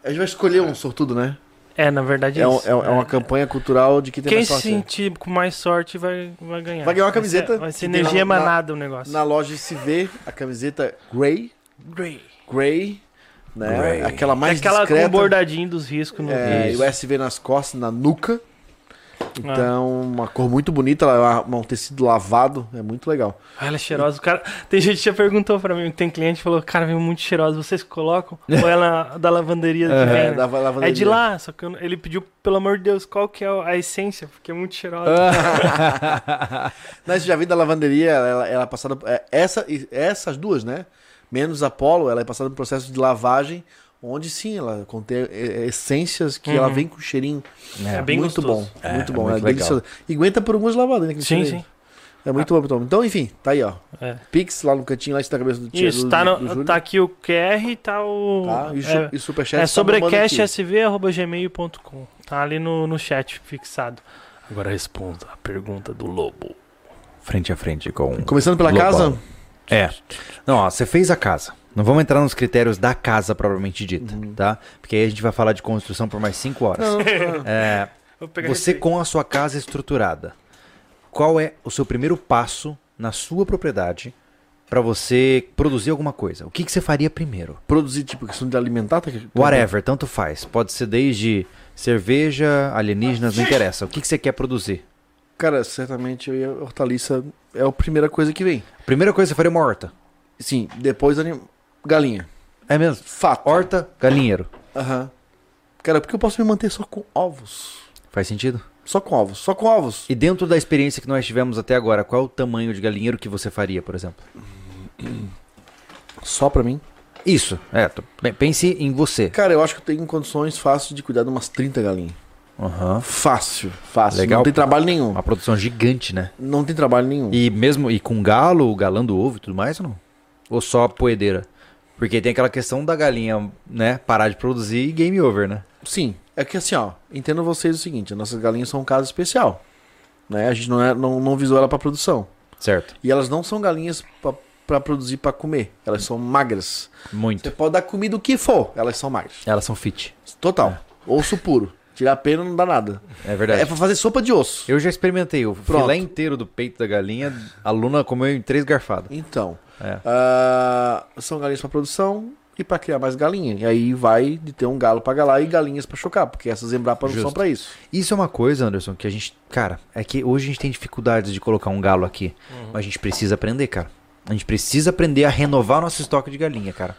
A gente vai escolher um sortudo, né? É, na verdade É, um- isso. é, é uma campanha cultural de quem tem Quem mais se sorte. sentir com mais sorte vai, vai ganhar. Vai ganhar uma ser- camiseta Vai ser que tem energia na- na- emanada o negócio. Na loja se vê a camiseta Grey, Grey. Grey, né? Grey. Aquela mais Aquela discreta. com bordadinho dos riscos no É, e o SV nas costas, na nuca. Então, uma cor muito bonita, ela é um tecido lavado, é muito legal. Ah, ela é cheirosa. O cara... Tem gente que já perguntou pra mim, tem cliente que falou, cara, veio muito cheirosa, vocês colocam? Ou ela da lavanderia vem, É, né? da lavanderia. É de lá, só que eu ele pediu, pelo amor de Deus, qual que é a essência, porque é muito cheirosa. Não, você já viu da lavanderia, ela, ela é passada. é, essa, essas duas, né? Menos a Polo, ela é passada por um processo de lavagem, onde sim, ela contém é, essências que Uhum. ela vem com cheirinho É bem muito gostoso. bom. É, muito é bom, muito é legal. delicioso. E aguenta por algumas lavadas, né? Sim, sim. É muito bom, muito bom. Então, enfim, tá aí, ó. É. Pix lá no cantinho, lá está a cabeça do tio. Isso, do, tá, do no- Júlio. tá aqui o QR e tá o. Tá, e, é, e o superchat é tá sobrecash.sv.gmail.com. Tá ali no, no chat fixado. Agora responda a pergunta do Lobo. Frente a frente com. Começando pela casa, É. Não, ó, você fez a casa. Não vamos entrar nos critérios da casa propriamente dita, tá? Porque aí a gente vai falar de construção por mais cinco horas. Não, não, É, você com a sua casa estruturada, qual é o seu primeiro passo na sua propriedade para você produzir alguma coisa? O que, que você faria primeiro? produzir, tipo, questão de alimentar. Tá, Whatever, tanto faz. Pode ser desde cerveja, alienígenas, não interessa. O que, que você quer produzir? Cara, certamente eu ia hortaliça é a primeira coisa que vem. Primeira coisa, você faria uma horta. Sim, depois anim... galinha. É mesmo? Fato. Horta, galinheiro. Aham. Cara, porque eu posso me manter só com ovos. Faz sentido? Só com ovos, só com ovos. E dentro da experiência que nós tivemos até agora, qual é o tamanho de galinheiro que você faria, por exemplo? Só pra mim. Isso, é. Pense em você. Cara, eu acho que eu tenho condições fáceis de cuidar de umas 30 galinhas. Aham. Fácil, fácil. Legal. Não tem trabalho nenhum. Uma produção gigante, né? Não tem trabalho nenhum. E mesmo e com galo, galando ovo e tudo mais ou não? Ou só poedeira? Porque tem aquela questão da galinha, né, parar de produzir e game over, né? Sim, é que assim, ó, entendo vocês o seguinte, as nossas galinhas são um caso especial. Né? A gente não, é, não, não visou ela pra produção. Certo. E elas não são galinhas pra, pra produzir pra comer. Elas são magras. Você Muito. pode dar comida o que for, elas são magras. Elas são fit. Total. Osso puro. Tirar a pena não dá nada. É verdade. É pra fazer sopa de osso. Eu já experimentei o Pronto. filé inteiro do peito da galinha, a Luna comeu em três garfadas. Então, É. ah, são galinhas pra produção e pra criar mais galinha. E aí vai de ter um galo pra galar e galinhas pra chocar, porque essas embrapas não são pra isso. Isso é uma coisa, Anderson, que a gente. Cara, é que hoje a gente tem dificuldades de colocar um galo aqui. Mas a gente precisa aprender, cara. A gente precisa aprender a renovar nosso estoque de galinha, cara.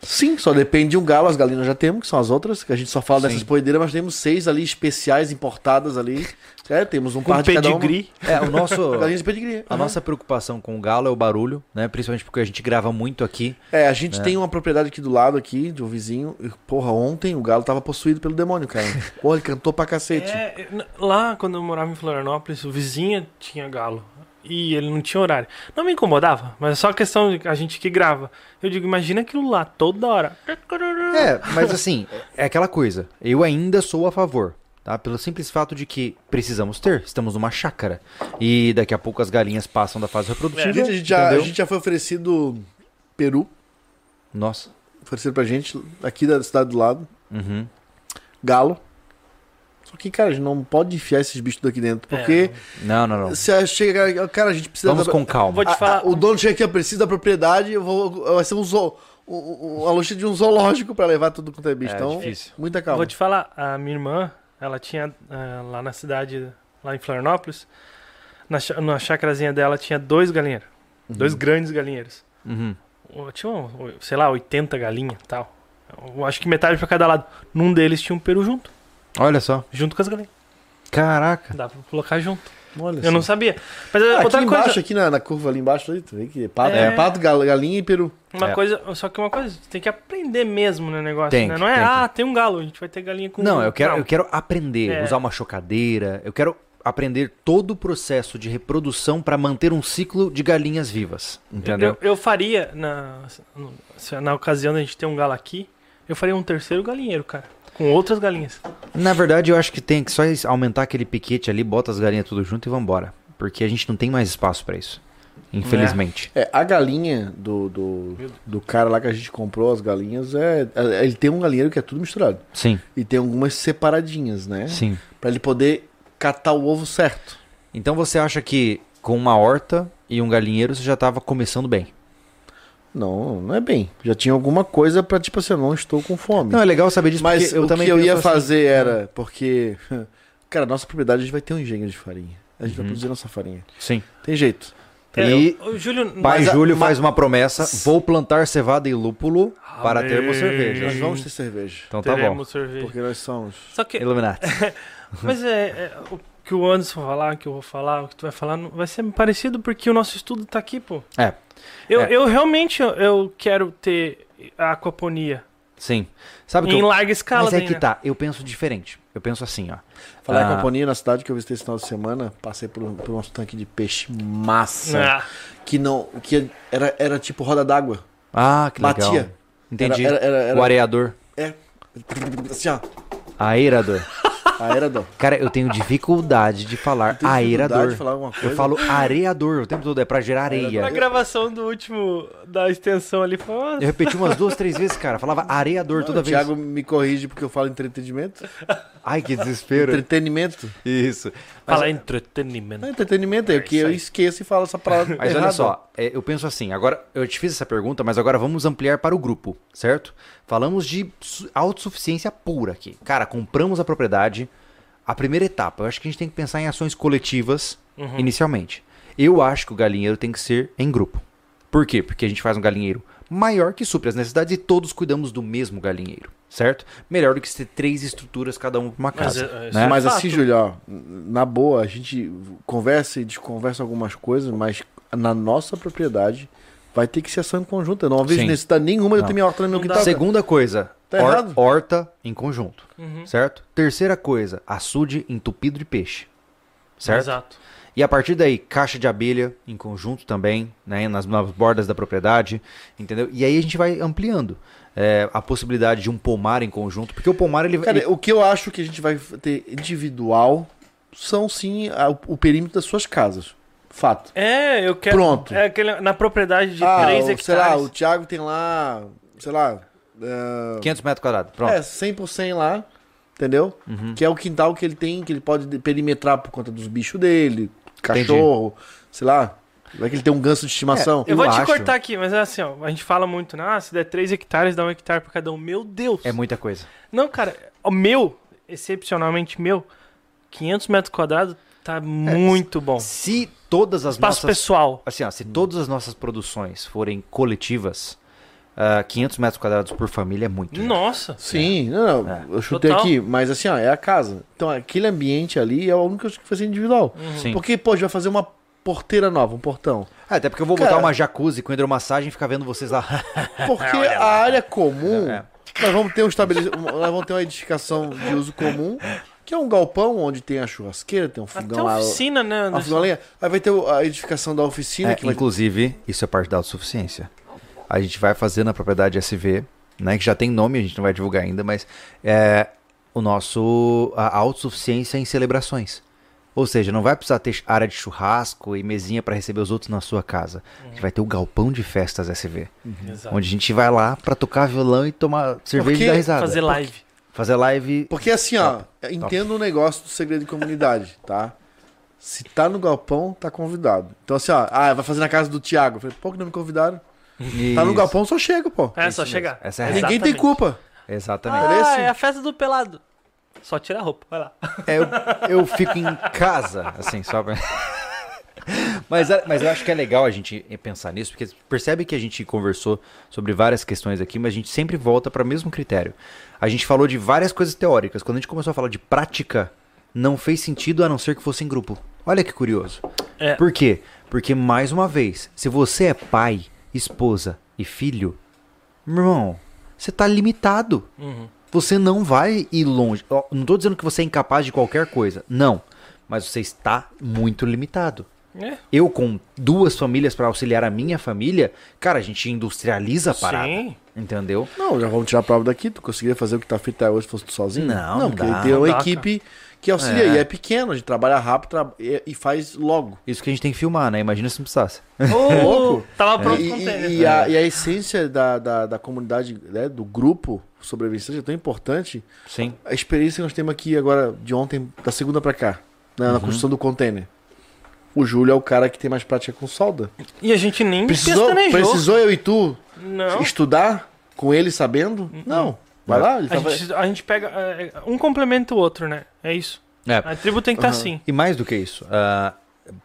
Sim, só depende de um galo, as galinhas já temos, que são as outras, que a gente só fala Sim. dessas poedeiras, mas temos seis ali especiais importadas ali. É, temos um Com par de cada uma. pedigree. É, o nosso. Galinhas de pedigree. A aham. nossa preocupação com o galo é o barulho, né? Principalmente porque a gente grava muito aqui. É, a gente tem uma propriedade aqui do lado aqui, de um vizinho. E, porra, ontem o galo tava possuído pelo demônio, cara. Porra, ele cantou pra cacete. É, lá, quando eu morava em Florianópolis, o vizinho tinha galo. E ele não tinha horário. Não me incomodava, mas é só questão de a gente que grava. Eu digo, imagina aquilo lá, toda hora. É, mas assim, é aquela coisa. Eu ainda sou a favor, tá? Pelo simples fato de que precisamos ter. Estamos numa chácara. E daqui a pouco as galinhas passam da fase reprodutiva. A gente, a gente já, a gente já foi oferecido peru, Nossa. oferecido pra gente, aqui da cidade do lado, Uhum. galo. Só que, cara, a gente não pode enfiar esses bichos daqui dentro, porque Não, não, não. se a- chega, cara, a gente precisa... Vamos da- com calma. Vou te A- falar. a- o dono chega aqui, eu preciso da propriedade, eu vou, vai ser um zoo, a logística de um zoológico pra levar tudo quanto é bicho. É, então, difícil. muita calma. Vou te falar, a minha irmã, ela tinha ah, lá na cidade, lá em Florianópolis, na, na chácarazinha dela tinha dois galinheiros. Dois grandes galinheiros. Uhum. Tinha, sei lá, 80 galinhas e tal. Eu acho que metade pra cada lado. Num deles tinha um peru junto, Olha só. junto com as galinhas. Caraca. Dá pra colocar junto. Olha Eu não só. sabia. Mas Ah, outra aqui coisa. embaixo, aqui na, na curva ali embaixo, ali, tu vê que é pato, É. é. pato gal- galinha e peru. Uma É. coisa, só que uma coisa, você tem que aprender mesmo no negócio, Tem né? que, Não é, tem que. ah, tem um galo, a gente vai ter galinha com Não, eu quero, Não. eu quero aprender, É. usar uma chocadeira. Eu quero aprender todo o processo de reprodução para manter um ciclo de galinhas vivas. Entendeu? Eu, eu faria, na, se- na ocasião da gente ter um galo aqui, eu faria um terceiro galinheiro, cara. Com outras galinhas. Na verdade, eu acho que tem que só aumentar aquele piquete ali, bota as galinhas tudo junto e vambora. Porque a gente não tem mais espaço pra isso. Infelizmente. É, a galinha do, do, do cara lá que a gente comprou, as galinhas, é, é- ele tem um galinheiro que é tudo misturado. Sim, E tem algumas separadinhas, né? sim. Pra ele poder catar o ovo certo. Então você acha que com uma horta e um galinheiro você já estava começando bem? Não, não é bem. Já tinha alguma coisa pra, tipo assim, eu não estou com fome. Não, é legal saber disso, Mas eu o também que eu ia assim. fazer era, porque, cara, nossa propriedade a gente vai ter um engenho de farinha. A gente vai Uhum. produzir nossa farinha. Sim. Tem jeito. É, E o, Júlio. Pai Mas a- Júlio ma- faz uma promessa: vou plantar cevada e lúpulo para Amém. termos Nós cerveja. vamos ter cerveja. Então tá bom. teremos cerveja. Porque nós somos. Só que. Illuminati. Mas é, é, o que o Anderson vai falar, o que eu vou falar, o que tu vai falar, não- vai ser parecido porque o nosso estudo tá aqui, pô. É. Eu, É. eu realmente eu, quero ter a aquaponia Sim. Sabe em eu... larga escala. Mas é daí, que né? tá, eu penso diferente. Eu penso assim, ó. Falar em Ah. companhia na cidade que eu visitei esse final de semana, passei por, por tanque de peixe massa. Ah, Que não. Que era, era tipo roda d'água. Ah, que legal. Batia. Entendi. Era, era, era, O areador. É. Assim, ó. Aerador. Aerador. Cara, eu tenho dificuldade de falar dificuldade aerador. de falar alguma Eu falo areador o tempo todo, é pra gerar areia. Na gravação do último, da extensão ali, foi uma... Eu repeti umas duas, três vezes, cara. Falava areador toda o vez. Thiago me corrige porque eu falo entretenimento. Ai, que desespero. Entretenimento. Isso. Falar entretenimento. Não, entretenimento é o que eu esqueço e falo essa palavra. Mas olha só, é, eu penso assim, agora eu te fiz essa pergunta, mas agora vamos ampliar para o grupo, certo? Falamos de su- autossuficiência pura aqui. Cara, compramos a propriedade, a primeira etapa. Eu acho que a gente tem que pensar em ações coletivas Uhum. inicialmente. Eu acho que o galinheiro tem que ser em grupo. Por quê? Porque a gente faz um galinheiro maior que supre as necessidades e todos cuidamos do mesmo galinheiro, certo? Melhor do que ter três estruturas, cada uma pra uma Mas casa. é- é- né? Mas Fato. assim, Júlio, ó, na boa, a gente conversa e desconversa algumas coisas, mas na nossa propriedade vai ter que ser ação em conjunto. Eu não vejo Sim. necessidade nenhuma de eu ter minha horta no meu quintal. Segunda coisa, Tá errado. horta em conjunto. Uhum. certo? Terceira coisa, açude entupido de peixe, certo? Exato. E a partir daí, caixa de abelha em conjunto também, né? Nas, nas bordas da propriedade, entendeu? E aí a gente vai ampliando é, a possibilidade de um pomar em conjunto, porque o pomar ele, Cara, ele- o que eu acho que a gente vai ter individual são sim a- o perímetro das suas casas. Fato. É, eu quero. Pronto. É aquele, na propriedade de ah, 3 o- hectares. sei lá, o Thiago tem lá, sei lá, é, 500 metros quadrados, pronto. é 100 por 100 lá, entendeu? Uhum. Que é o quintal que ele tem, que ele pode de- perimetrar por conta dos bichos dele, cachorro, sei lá. Vai que ele tem um ganso de estimação. Eu vou Eu te acho- cortar aqui, mas é assim, ó. A gente fala muito, né? Ah, se der 3 hectares, dá um hectare pra cada um. Meu Deus! É muita coisa. Não, cara, o meu, excepcionalmente meu, 500 metros quadrados tá muito bom. Se todas as Espaço nossas pessoal. assim, ó, se todas as nossas produções forem coletivas, ah, 500 metros quadrados por família é muito. né? Nossa. Sim, não, não, É. eu chutei Total. aqui, mas assim, ó, é a casa. Então, aquele ambiente ali é o único que eu acho que vai ser individual. Sim. Porque, pô, a gente vai fazer uma porteira nova, um portão. Ah, até porque eu vou Cara- botar uma jacuzzi com hidromassagem e ficar vendo vocês lá. Porque a área comum, É. nós vamos ter um estabelec... nós vamos ter uma edificação de uso comum, que é um galpão onde tem a churrasqueira, tem um Até fogão lá. oficina, né, A Anderson? fogão a lenha. Aí vai ter a edificação da oficina, É, que vai inclusive, isso é parte da autossuficiência. A gente vai fazer na propriedade SV, né, que já tem nome, a gente não vai divulgar ainda, mas é o nosso a autossuficiência em celebrações. Ou seja, não vai precisar ter área de churrasco e mesinha para receber os outros na sua casa. A gente vai ter o galpão de festas SV, Exato. onde a gente vai lá para tocar violão e tomar cerveja Porque e dar risada. Fazer live. Fazer live. Porque assim, ó, Top, entenda o negócio do segredo de comunidade, tá? Se tá no galpão, tá convidado. Então assim, ó, ah, vai fazer na casa do Thiago. Eu falei, pô, que não me convidaram. Tá no galpão, só chega, pô. É, Isso só mesmo. chegar. Essa é a Ninguém tem Exatamente. culpa. Exatamente. Ah, é a festa do pelado. Só tira a roupa, vai lá. É, eu, eu fico em casa, assim, só pra... mas, é- mas eu acho que é legal a gente pensar nisso, porque percebe que a gente conversou sobre várias questões aqui, mas a gente sempre volta para o mesmo critério. A gente falou de várias coisas teóricas. Quando a gente começou a falar de prática, não fez sentido a não ser que fosse em grupo. Olha que curioso. É. Por quê? Porque, mais uma vez, se você é pai, esposa e filho, meu irmão, você tá limitado. Uhum. Você não vai ir longe. Ó, Não tô dizendo que você é incapaz de qualquer coisa. Não. Mas você está muito limitado. É. Eu, com duas famílias para auxiliar a minha família, cara, a gente industrializa a parada. Sim. Entendeu? Não, já vamos tirar a prova daqui. Tu conseguiria fazer o que tá feito até hoje se fosse tu sozinho? Não, não não porque dá. tem Não uma dá, equipe que auxilia. É. E é pequeno, a gente trabalha rápido tra- e, e faz logo. Isso que a gente tem que filmar, né? Imagina se não precisasse. Ô, louco. Tava pronto o container. e- e a, e a essência da, da, da comunidade, né, do grupo sobrevivência é tão importante. Sim. A experiência que nós temos aqui agora, de ontem, da segunda pra cá, né, Uhum. na construção do container. O Júlio é o cara que tem mais prática com solda. E a gente nem Precisou, pestanejou. precisou eu e tu Não. estudar com ele sabendo? Não. Vai lá, ele A tava... gente, a gente pega. é, Um complementa o outro, né? É isso. É. A tribo tem que estar Aham. assim. E mais do que isso, ah,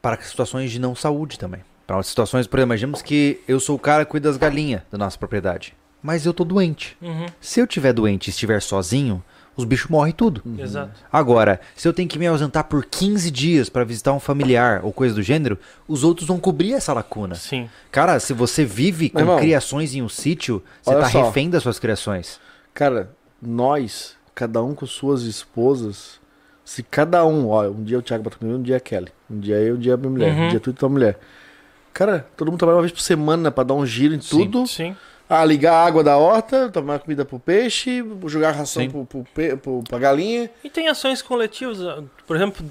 para situações de não saúde também. Para situações, por exemplo, imaginemos que eu sou o cara que cuida das galinhas da nossa propriedade. Mas eu tô doente. Uhum, Se eu tiver doente e estiver sozinho, os bichos morrem tudo. Exato. Agora, se eu tenho que me ausentar por 15 dias para visitar um familiar ou coisa do gênero, os outros vão cobrir essa lacuna. Sim. Cara, se você vive com irmão, criações em um sítio, você tá só. refém das suas criações. Cara, nós, cada um com suas esposas, se cada um, ó, um dia o Thiago bota comigo, um dia a Kelly, um dia eu, um dia a minha mulher, Uhum. um dia tu e tua mulher. Cara, todo mundo trabalha uma vez por semana pra dar um giro em Sim. tudo. Sim. Ah, ligar a água da horta, tomar comida pro peixe, jogar ração Sim. pro, pro, pe- pro- pra galinha. E tem ações coletivas, por exemplo,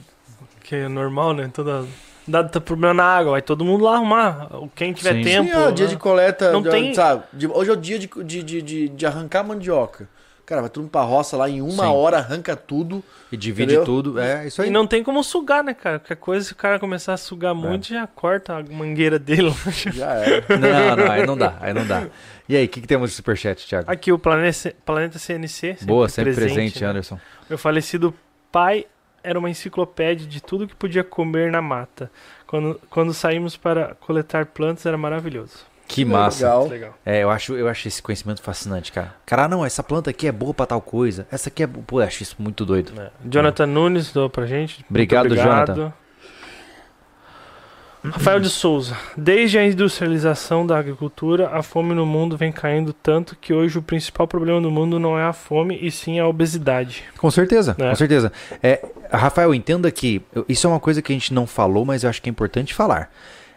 que é normal, né? Toda. Tá problema na água, vai todo mundo lá arrumar. Quem tiver Sim. tempo. Sim, dia né? de coleta, Não de- tem- sabe? de- hoje é o dia de, de, de, de, de arrancar mandioca. Cara, vai todo mundo pra roça lá, em uma Sim. hora arranca tudo. E divide Entendeu? tudo. É isso aí. E não tem como sugar, né, cara? Qualquer coisa, se o cara começar a sugar muito, já corta a mangueira dele. Já é. Não, não, aí não dá, aí não dá. E aí, o que, que temos de superchat, Thiago? Aqui o Planeta, Planeta CNC. Boa, sempre presente, né? Anderson. Meu falecido pai era uma enciclopédia de tudo que podia comer na mata. Quando, quando saímos para coletar plantas era maravilhoso. Que massa. Legal. Legal. É, eu acho, eu acho esse conhecimento fascinante, cara. Cara, não, essa planta aqui é boa pra tal coisa. Essa aqui é. Pô, eu acho isso muito doido. É. Jonathan Nunes doou pra gente. Muito Obrigado, Jonathan. Rafael de Souza. Desde a industrialização da agricultura, a fome no mundo vem caindo tanto que hoje o principal problema do mundo não é a fome, e sim a obesidade. Com certeza, É. com certeza. É, Rafael, entenda que isso é uma coisa que a gente não falou, mas eu acho que é importante falar.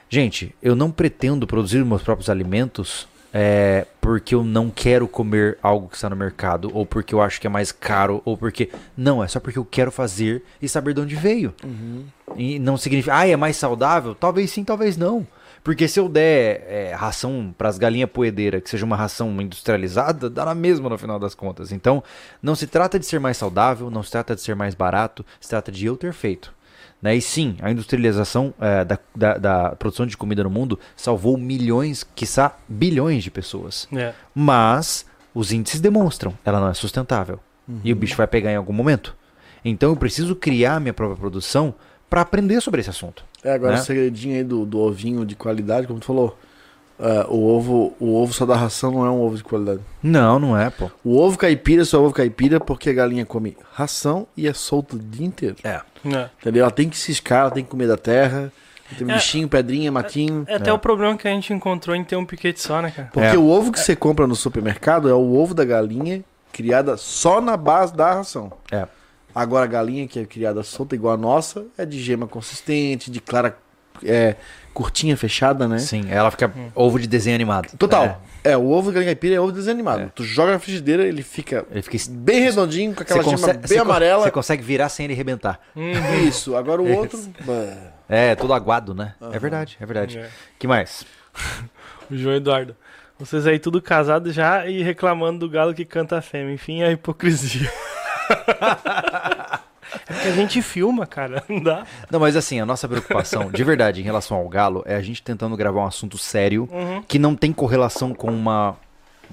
Gente, eu não pretendo produzir meus próprios alimentos é, porque eu não quero comer algo que está no mercado, ou porque eu acho que é mais caro, ou porque. Não, é só porque eu quero fazer e saber de onde veio. E não significa, ah, é mais saudável? Talvez sim, talvez não. Porque se eu der é, ração para as galinhas poedeiras, que seja uma ração industrializada, dá na mesma no final das contas. Então, não se trata de ser mais saudável, não se trata de ser mais barato, se trata de eu ter feito. Né? E sim, a industrialização é, da, da, da produção de comida no mundo salvou milhões, quiçá bilhões de pessoas. É. Mas os índices demonstram, ela não é sustentável. E o bicho vai pegar em algum momento. Então eu preciso criar minha própria produção para aprender sobre esse assunto. É, agora Né? o segredinho aí do, do ovinho de qualidade, como tu falou. É, o, ovo, o ovo só da ração não é um ovo de qualidade. Não, não é, pô. O ovo caipira só é ovo caipira porque a galinha come ração e é solta o dia inteiro. É. É. Entendeu? Ela tem que ciscar, ela tem que comer da terra. Tem É. bichinho, pedrinha, matinho. É até o problema que a gente encontrou em ter um piquete só, né, cara? Porque É. o ovo que você compra no supermercado é o ovo da galinha criada só na base da ração. É. Agora a galinha que é criada solta igual a nossa é de gema consistente, de clara é, curtinha, fechada, né? Sim, ela fica ovo de desenho animado. Total. É. o ovo da galinha caipira é ovo desanimado. É. Tu joga na frigideira, ele fica Ele fica. bem redondinho, com aquela gema bem amarela. Você consegue virar sem ele rebentar. Isso. Agora o outro. É, todo aguado, né? É verdade, é verdade. É. que mais? O João Eduardo. Vocês aí tudo casado já e reclamando do galo que canta a fêmea. Enfim, é a hipocrisia. é porque a gente filma, cara. Não dá. Não, mas assim, a nossa preocupação, de verdade, em relação ao galo, é a gente tentando gravar um assunto sério Uhum. que não tem correlação com uma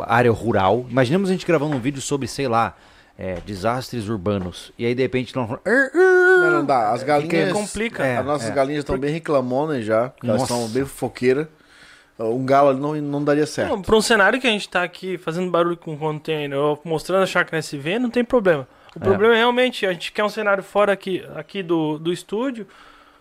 área rural. Imaginemos a gente gravando um vídeo sobre, sei lá, é, desastres urbanos. E aí, de repente, não. Não, não dá. As galinhas. complica. É, As nossas é. galinhas estão bem reclamonas já. Elas estão bem foqueiras. Um galo ali não, não daria certo. Não, pra um cenário que a gente tá aqui fazendo barulho com container ou mostrando a chácara SV, não tem problema. O É. problema é realmente, a gente quer um cenário fora aqui, aqui do, do estúdio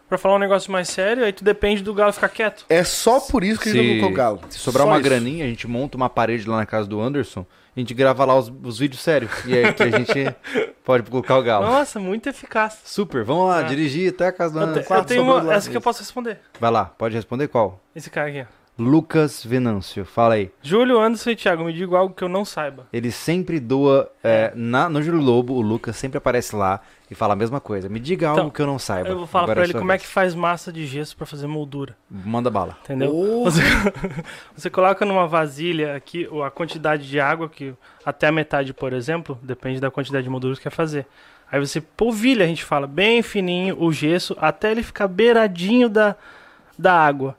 pra falar um negócio mais sério, aí tu depende do galo ficar quieto. É só por isso que a gente não colocou galo. se sobrar Só uma isso. graninha, a gente monta uma parede lá na casa do Anderson, a gente grava lá os, os vídeos sérios. E aí que a gente pode colocar o galo. Nossa, muito eficaz. Super, vamos lá, Ah. dirigir até a casa do Eu, te- Anderson. eu tenho uma, lá, essa que eu posso responder. Vai lá, pode responder qual? Esse cara aqui, ó. Lucas Venâncio, fala aí. Júlio, Anderson e Thiago, me diga algo que eu não saiba. Ele sempre doa. é, na, no Júlio Lobo, o Lucas sempre aparece lá e fala a mesma coisa. Me diga algo Então, que eu não saiba. Eu vou falar Agora pra é ele como é vez. que faz massa de gesso pra fazer moldura, Manda bala. entendeu? Oh. Você, você coloca numa vasilha aqui a quantidade de água que até a metade, por exemplo, depende da quantidade de moldura que você quer fazer. Aí você polvilha, a gente fala, bem fininho o gesso até ele ficar beiradinho da, da água.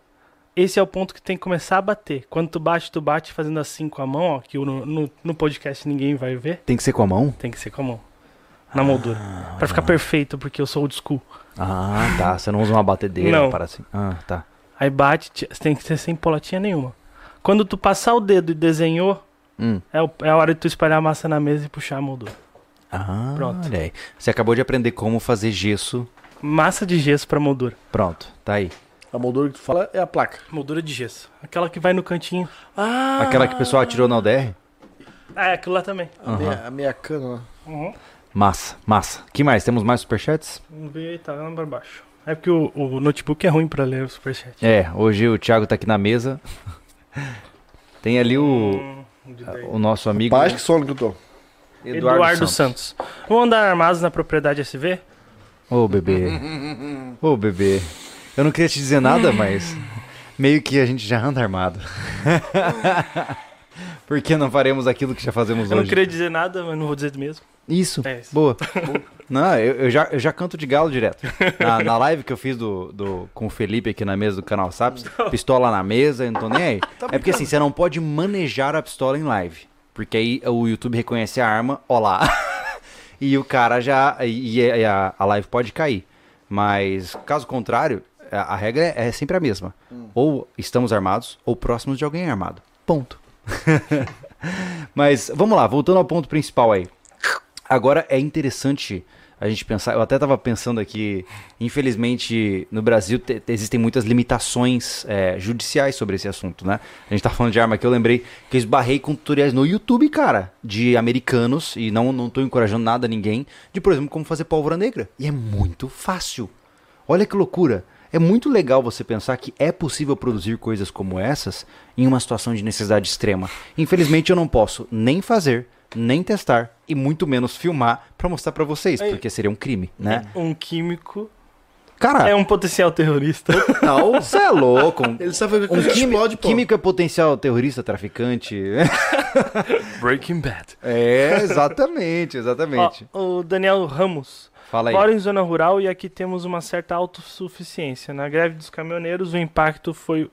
Esse é o ponto que tem que começar a bater. Quando tu bate, tu bate fazendo assim com a mão, ó, que no, no, no podcast ninguém vai ver. Tem que ser com a mão? Tem que ser com a mão. Na moldura. Pra ficar perfeito, porque eu sou old school. Ah, tá. Você não usa uma batedeira Não. para assim. Ah, tá. Aí bate, tem que ser sem polotinha nenhuma. Quando tu passar o dedo e desenhou, Hum. é, o- é a hora de tu espalhar a massa na mesa e puxar a moldura. Ah, Pronto. olha aí. Você acabou de aprender como fazer gesso. Massa de gesso pra moldura. Pronto, tá aí. A moldura que tu fala é a placa. Moldura de gesso. Aquela que vai no cantinho. Ah! Aquela que o pessoal atirou na UDR? Ah, é aquilo lá também. A, meia, a meia cana lá. Uhum. Massa, massa. que mais? Temos mais superchats? Vamos ver tá lá pra baixo. É porque o, o notebook é ruim pra ler o superchat. É, hoje o Thiago tá aqui na mesa. Tem ali o, Hum, de daí. o nosso amigo Paz que sono que eu tô. Eduardo, Santos. Vão andar armados na propriedade SV? Ô, bebê. Ô, bebê. Eu não queria te dizer nada, mas meio que a gente já anda armado. Por que não faremos aquilo que já fazemos Eu não hoje? queria dizer nada, mas não vou dizer mesmo. Isso, É isso. boa. Não, eu, eu já, eu já canto de galo direto. Na, na live que eu fiz do, do, com o Felipe aqui na mesa do canal Saps, pistola na mesa, eu não tô nem aí. é porque assim, você não pode manejar a pistola em live. Porque aí o YouTube reconhece a arma, ó lá. e o cara já. E, e a, a live pode cair. Mas, caso contrário, a, a regra é, é sempre a mesma. Ou estamos armados, ou próximos de alguém armado. Ponto. Mas vamos lá, voltando ao ponto principal aí. Agora é interessante a gente pensar. Eu até estava pensando aqui, infelizmente no Brasil te- te- existem muitas limitações é, judiciais sobre esse assunto, né? A gente tá falando de arma aqui, eu lembrei que eu esbarrei com tutoriais no YouTube, cara, de americanos, e não, não tô encorajando nada a ninguém, de por exemplo como fazer pólvora negra. E é muito fácil. Olha que loucura. É muito legal você pensar que é possível produzir coisas como essas em uma situação de necessidade extrema. Infelizmente eu não posso nem fazer, nem testar e muito menos filmar pra mostrar pra vocês, Aí. porque seria um crime, né? Um químico Cara, é um potencial terrorista. Não, você é louco. Um, ele sabe que um químico, explode, pô. químico é potencial terrorista, traficante. Breaking Bad. É, exatamente, exatamente. Ó, o Daniel Ramos. Fala aí. Moro em zona rural e aqui temos uma certa autossuficiência. Na greve dos caminhoneiros, o impacto foi.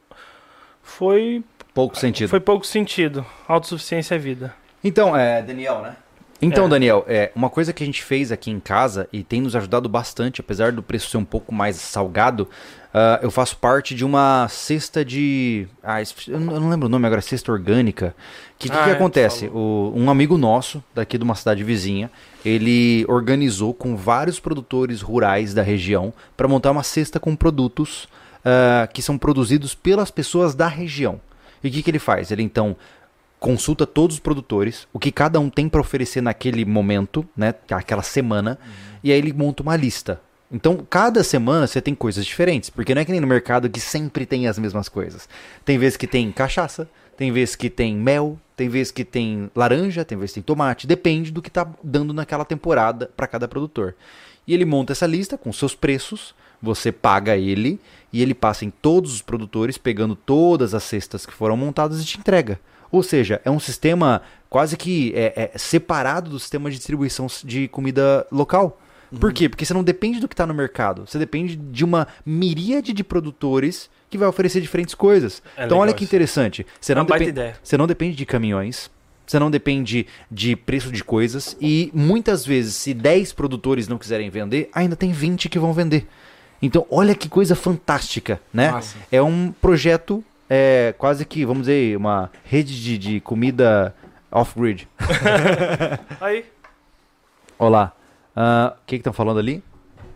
Foi, Pouco sentido. foi pouco sentido. Autossuficiência é vida. Então, é, Daniel, né? Então, É. Daniel, é, uma coisa que a gente fez aqui em casa e tem nos ajudado bastante, apesar do preço ser um pouco mais salgado, ah, eu faço parte de uma cesta de. Ah, eu não lembro o nome agora, cesta orgânica. Que que, Ah, que é, acontece? O- um amigo nosso, daqui de uma cidade vizinha, ele organizou com vários produtores rurais da região para montar uma cesta com produtos ah, que são produzidos pelas pessoas da região. E o que, que ele faz? Ele então consulta todos os produtores, o que cada um tem para oferecer naquele momento, né, aquela semana, e aí ele monta uma lista. Então, cada semana você tem coisas diferentes, porque não é que nem no mercado que sempre tem as mesmas coisas. Tem vezes que tem cachaça, tem vezes que tem mel, tem vezes que tem laranja, tem vezes que tem tomate, depende do que tá dando naquela temporada para cada produtor. E ele monta essa lista com seus preços, você paga ele e ele passa em todos os produtores, pegando todas as cestas que foram montadas e te entrega. Ou seja, é um sistema quase que é, é separado do sistema de distribuição de comida local. Por quê? Porque você não depende do que está no mercado. Você depende de uma miríade de produtores que vai oferecer diferentes coisas. É então, olha que interessante. Você É não, uma baita depen- ideia. você não depende de caminhões. Você não depende de preço de coisas. E muitas vezes, se 10 produtores não quiserem vender, ainda tem 20 que vão vender. Então, olha que coisa fantástica, né? Massa. É um projeto, é, quase que, vamos dizer, uma rede de, de comida off-grid. Aí, Olá. Ah, O que estão falando ali?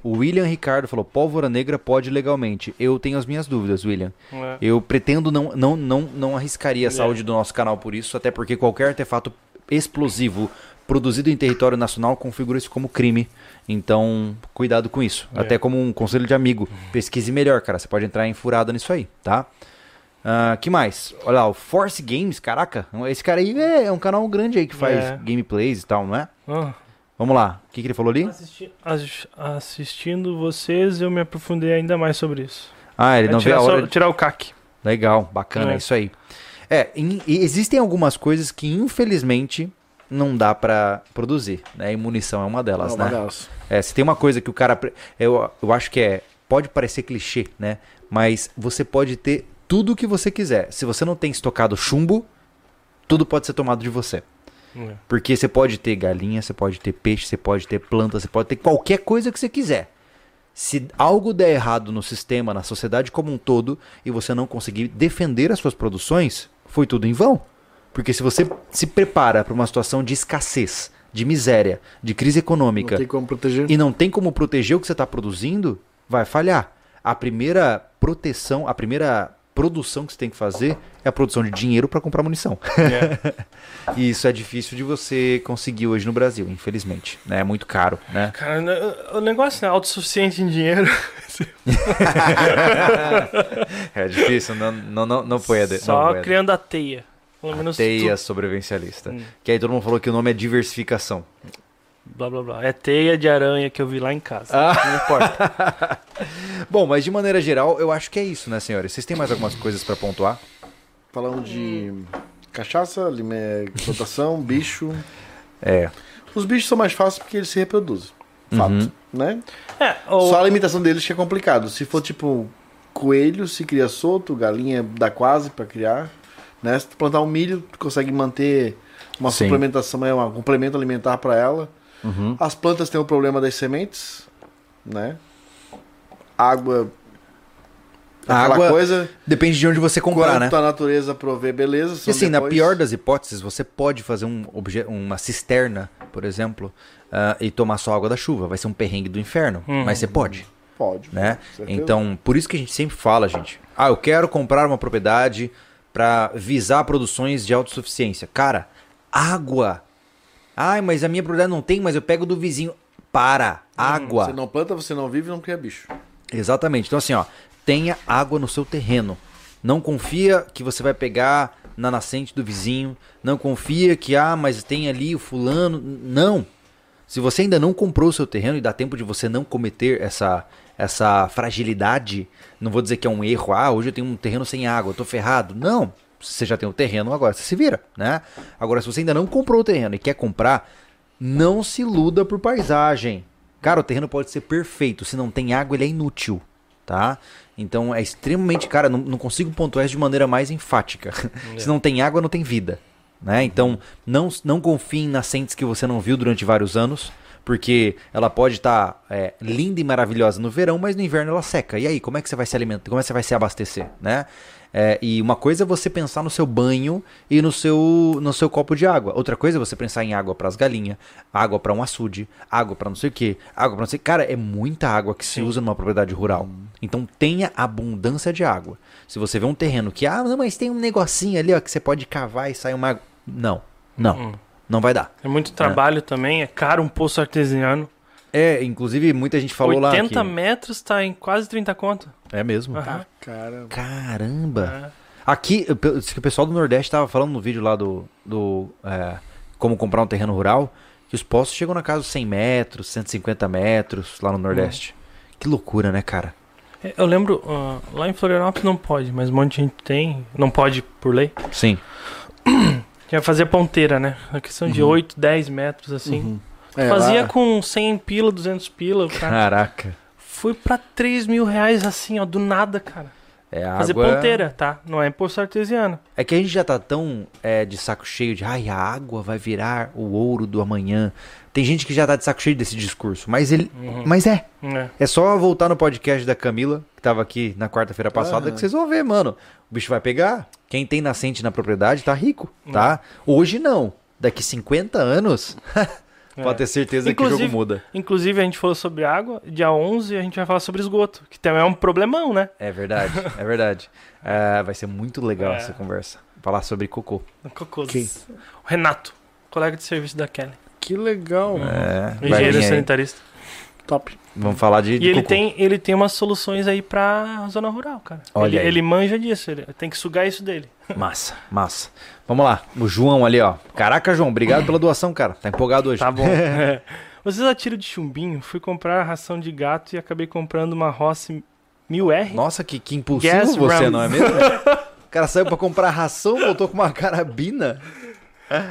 O William Ricardo falou: pólvora negra pode legalmente. Eu tenho as minhas dúvidas, William. é, Eu pretendo não, não, não, não arriscaria a É. saúde do nosso canal por isso, até porque qualquer artefato explosivo produzido em território nacional configura isso como crime. Então, cuidado com isso. É. Até como um conselho de amigo. Pesquise melhor, cara. Você pode entrar em furada nisso aí, tá? Ah, que mais? Olha lá, o Force Games, caraca. Esse cara aí é, é um canal grande aí que faz É. gameplays e tal, não é? Ah, Vamos lá. O que, que ele falou ali? assisti- as- assistindo vocês, eu me aprofundei ainda mais sobre isso. Ah, ele É não vê tirar, a só- hora. de- tirar o CAC. Legal, bacana, É. é isso aí. É, em- existem algumas coisas que infelizmente não dá pra produzir, né? E munição é uma delas, Não, uma né? delas. É, se tem uma coisa que o cara. Eu, eu acho que é. Pode parecer clichê, né? Mas você pode ter tudo o que você quiser. Se você não tem estocado chumbo, tudo pode ser tomado de você. É. Porque você pode ter galinha, você pode ter peixe, você pode ter planta, você pode ter qualquer coisa que você quiser. Se algo der errado no sistema, na sociedade como um todo, e você não conseguir defender as suas produções, foi tudo em vão. Porque se você se prepara para uma situação de escassez, de miséria, de crise econômica, Não tem como proteger. e não tem como proteger o que você está produzindo, vai falhar. A primeira proteção, a primeira produção que você tem que fazer é a produção de dinheiro para comprar munição. É. e isso é difícil de você conseguir hoje no Brasil, infelizmente. Né? É muito caro, né? Cara, né, o negócio é autossuficiente em dinheiro. É difícil, não, não, não, não a Só não a criando a teia. Pelo menos teia tu- sobrevivencialista. Hum. Que aí todo mundo falou que o nome é diversificação. Blá blá blá. É teia de aranha que eu vi lá em casa. Ah. Não importa. Bom, mas de maneira geral, eu acho que é isso, né, senhores? Vocês têm mais algumas coisas para pontuar? Falamos de cachaça, lime- plantação, bicho. É. Os bichos são mais fáceis porque eles se reproduzem. Fato. Uhum. Né? É, ou- Só a limitação deles que é complicado. Se for tipo coelho, se cria solto, galinha dá quase pra criar. Né? Se tu plantar um milho, tu consegue manter uma Sim. suplementação, é um complemento alimentar pra ela. Uhum. As plantas têm o problema das sementes, né? Água. A aquela água coisa. Depende de onde você comprar, né? A natureza prover, beleza. E assim, na depois- pior das hipóteses, você pode fazer um obje uma cisterna, por exemplo, ah, e tomar só água da chuva. Vai ser um perrengue do inferno, Uhum. mas você pode, Pode. né? Então, por isso que a gente sempre fala, gente. Ah, eu quero comprar uma propriedade para visar produções de autossuficiência. Cara, água. Ai, mas a minha propriedade não tem, mas eu pego do vizinho. Para, água. Você não planta, você não vive, não cria bicho. Exatamente. Então, assim, ó, tenha água no seu terreno. Não confia que você vai pegar na nascente do vizinho. Não confia que, ah, mas tem ali o fulano. Não. Se você ainda não comprou o seu terreno e dá tempo de você não cometer essa, essa fragilidade, não vou dizer que é um erro, ah, hoje eu tenho um terreno sem água, eu tô ferrado. Não. Você já tem o terreno, agora você se vira, né? Agora, se você ainda não comprou o terreno e quer comprar, não se iluda por paisagem. Cara, o terreno pode ser perfeito, se não tem água, ele é inútil, tá? Então é extremamente, cara, não, não consigo pontuar isso de maneira mais enfática. se não tem água, não tem vida, né? Então não, não confie em nascentes que você não viu durante vários anos, porque ela pode estar linda e maravilhosa no verão, mas no inverno ela seca. E aí, como é que você vai se alimentar? Como é que você vai se abastecer, né? É, e uma coisa é você pensar no seu banho e no seu, no seu copo de água. Outra coisa é você pensar em água para as galinhas, água para um açude, água para não sei o que, água para não sei. Cara, é muita água que se usa numa propriedade rural. Então tenha abundância de água. Se você vê um terreno que, ah, não, mas tem um negocinho ali ó, que você pode cavar e sair uma água. Não, não, Hum. não vai dar. É muito trabalho também, é caro um poço artesiano. É, inclusive muita gente falou 80 lá. Que... metros tá em quase 30 conto. É mesmo. Aham. Cara, Caramba. É. Aqui, o pessoal do Nordeste tava falando no vídeo lá do, do é, como comprar um terreno rural, que os postos chegam na casa dos 100 metros, 150 metros lá no Nordeste. Que loucura, né, cara? É, Eu lembro, ah, lá em Florianópolis não pode, mas um monte de gente tem. Não pode por lei. Sim. Que é fazer ponteira, né? A questão de 8, 10 metros assim. Uhum. É, Fazia lá- com 100 pila, 200 pila. Cara. Caraca. Fui pra 3 mil reais assim, ó, do nada, cara. É água. Fazer ponteira, tá? Não é poço artesiano. É que a gente já tá tão é, de saco cheio de, ai, a água vai virar o ouro do amanhã. Tem gente que já tá de saco cheio desse discurso, mas ele, mas é. É. É só voltar no podcast da Camila, que tava aqui na quarta-feira passada, Aham. que vocês vão ver, mano. O bicho vai pegar. Quem tem nascente na propriedade tá rico, tá? Hoje não. Daqui 50 anos, pode ter certeza que o Inclusive- jogo muda. Inclusive, a gente falou sobre água. Dia 11, a gente vai falar sobre esgoto. Que também é um problemão, né? É verdade, é verdade. É, vai ser muito legal É. essa conversa. Falar sobre cocô. Cocôs. Quem? O Renato, colega de serviço da Kelly. Que legal. É, vai Engenheiro vir aí. sanitarista. Top. Vamos falar de, de E ele cocô. tem, ele tem umas soluções aí pra zona rural, cara. Olha ele, ele manja disso, ele tem que sugar isso dele. Massa, massa. Vamos lá, o João ali, ó. Caraca, João, obrigado pela doação, cara. Tá empolgado hoje. Tá bom. Vocês atiram de chumbinho? Fui comprar ração de gato e acabei comprando uma Rossi 1000R. Nossa, que, que impulsivo Gas você, não é mesmo? O cara saiu pra comprar ração, voltou com uma carabina.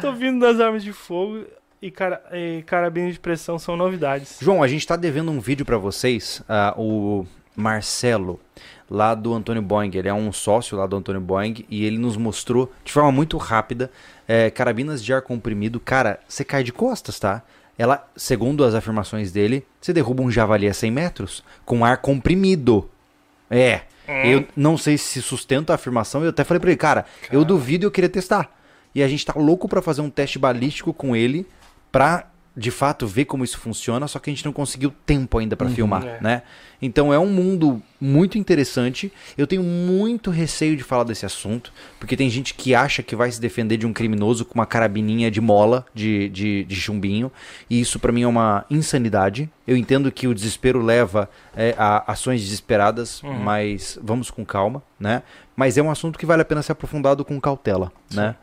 Tô vindo das armas de fogo e, cara, e carabina de pressão são novidades. João, a gente tá devendo um vídeo pra vocês. ah, o Marcelo, lá do Antônio Boeing, ele é um sócio lá do Antônio Boeing e ele nos mostrou de forma muito rápida eh, carabinas de ar comprimido. Cara, você cai de costas, tá? Ela, segundo as afirmações dele, você derruba um javali a 100 metros com ar comprimido. É. Eu não sei se sustenta a afirmação. Eu até falei pra ele, cara, eu duvido e eu queria testar. E a gente tá louco pra fazer um teste balístico com ele pra, de fato, ver como isso funciona, só que a gente não conseguiu tempo ainda pra filmar, É. né? Então é um mundo muito interessante. Eu tenho muito receio de falar desse assunto, porque tem gente que acha que vai se defender de um criminoso com uma carabininha de mola, de, de, de chumbinho, e isso pra mim é uma insanidade. Eu entendo que o desespero leva é, a ações desesperadas, mas vamos com calma, né? Mas é um assunto que vale a pena ser aprofundado com cautela, né?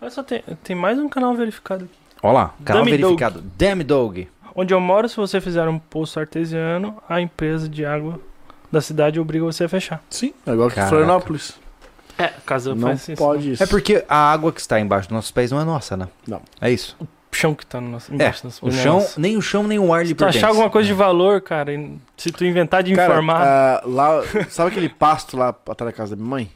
Olha só, tem, tem mais um canal verificado aqui. Olha lá, canal Dummy verificado. Damn Dog. Onde eu moro, se você fizer um poço artesiano, a empresa de água da cidade obriga você a fechar. Sim, é igual que Caraca. Florianópolis. É, caso Não faça isso. pode isso. É porque a água que está embaixo dos nossos pés não é nossa, né? Não. É isso. O chão que tá no nosso, É, embaixo das o chão, nem o chão nem o ar lhe Se tu pertence. achar alguma coisa de valor, cara, se tu inventar de Cara, informar. ah, lá, sabe aquele pasto lá atrás da casa da minha mãe?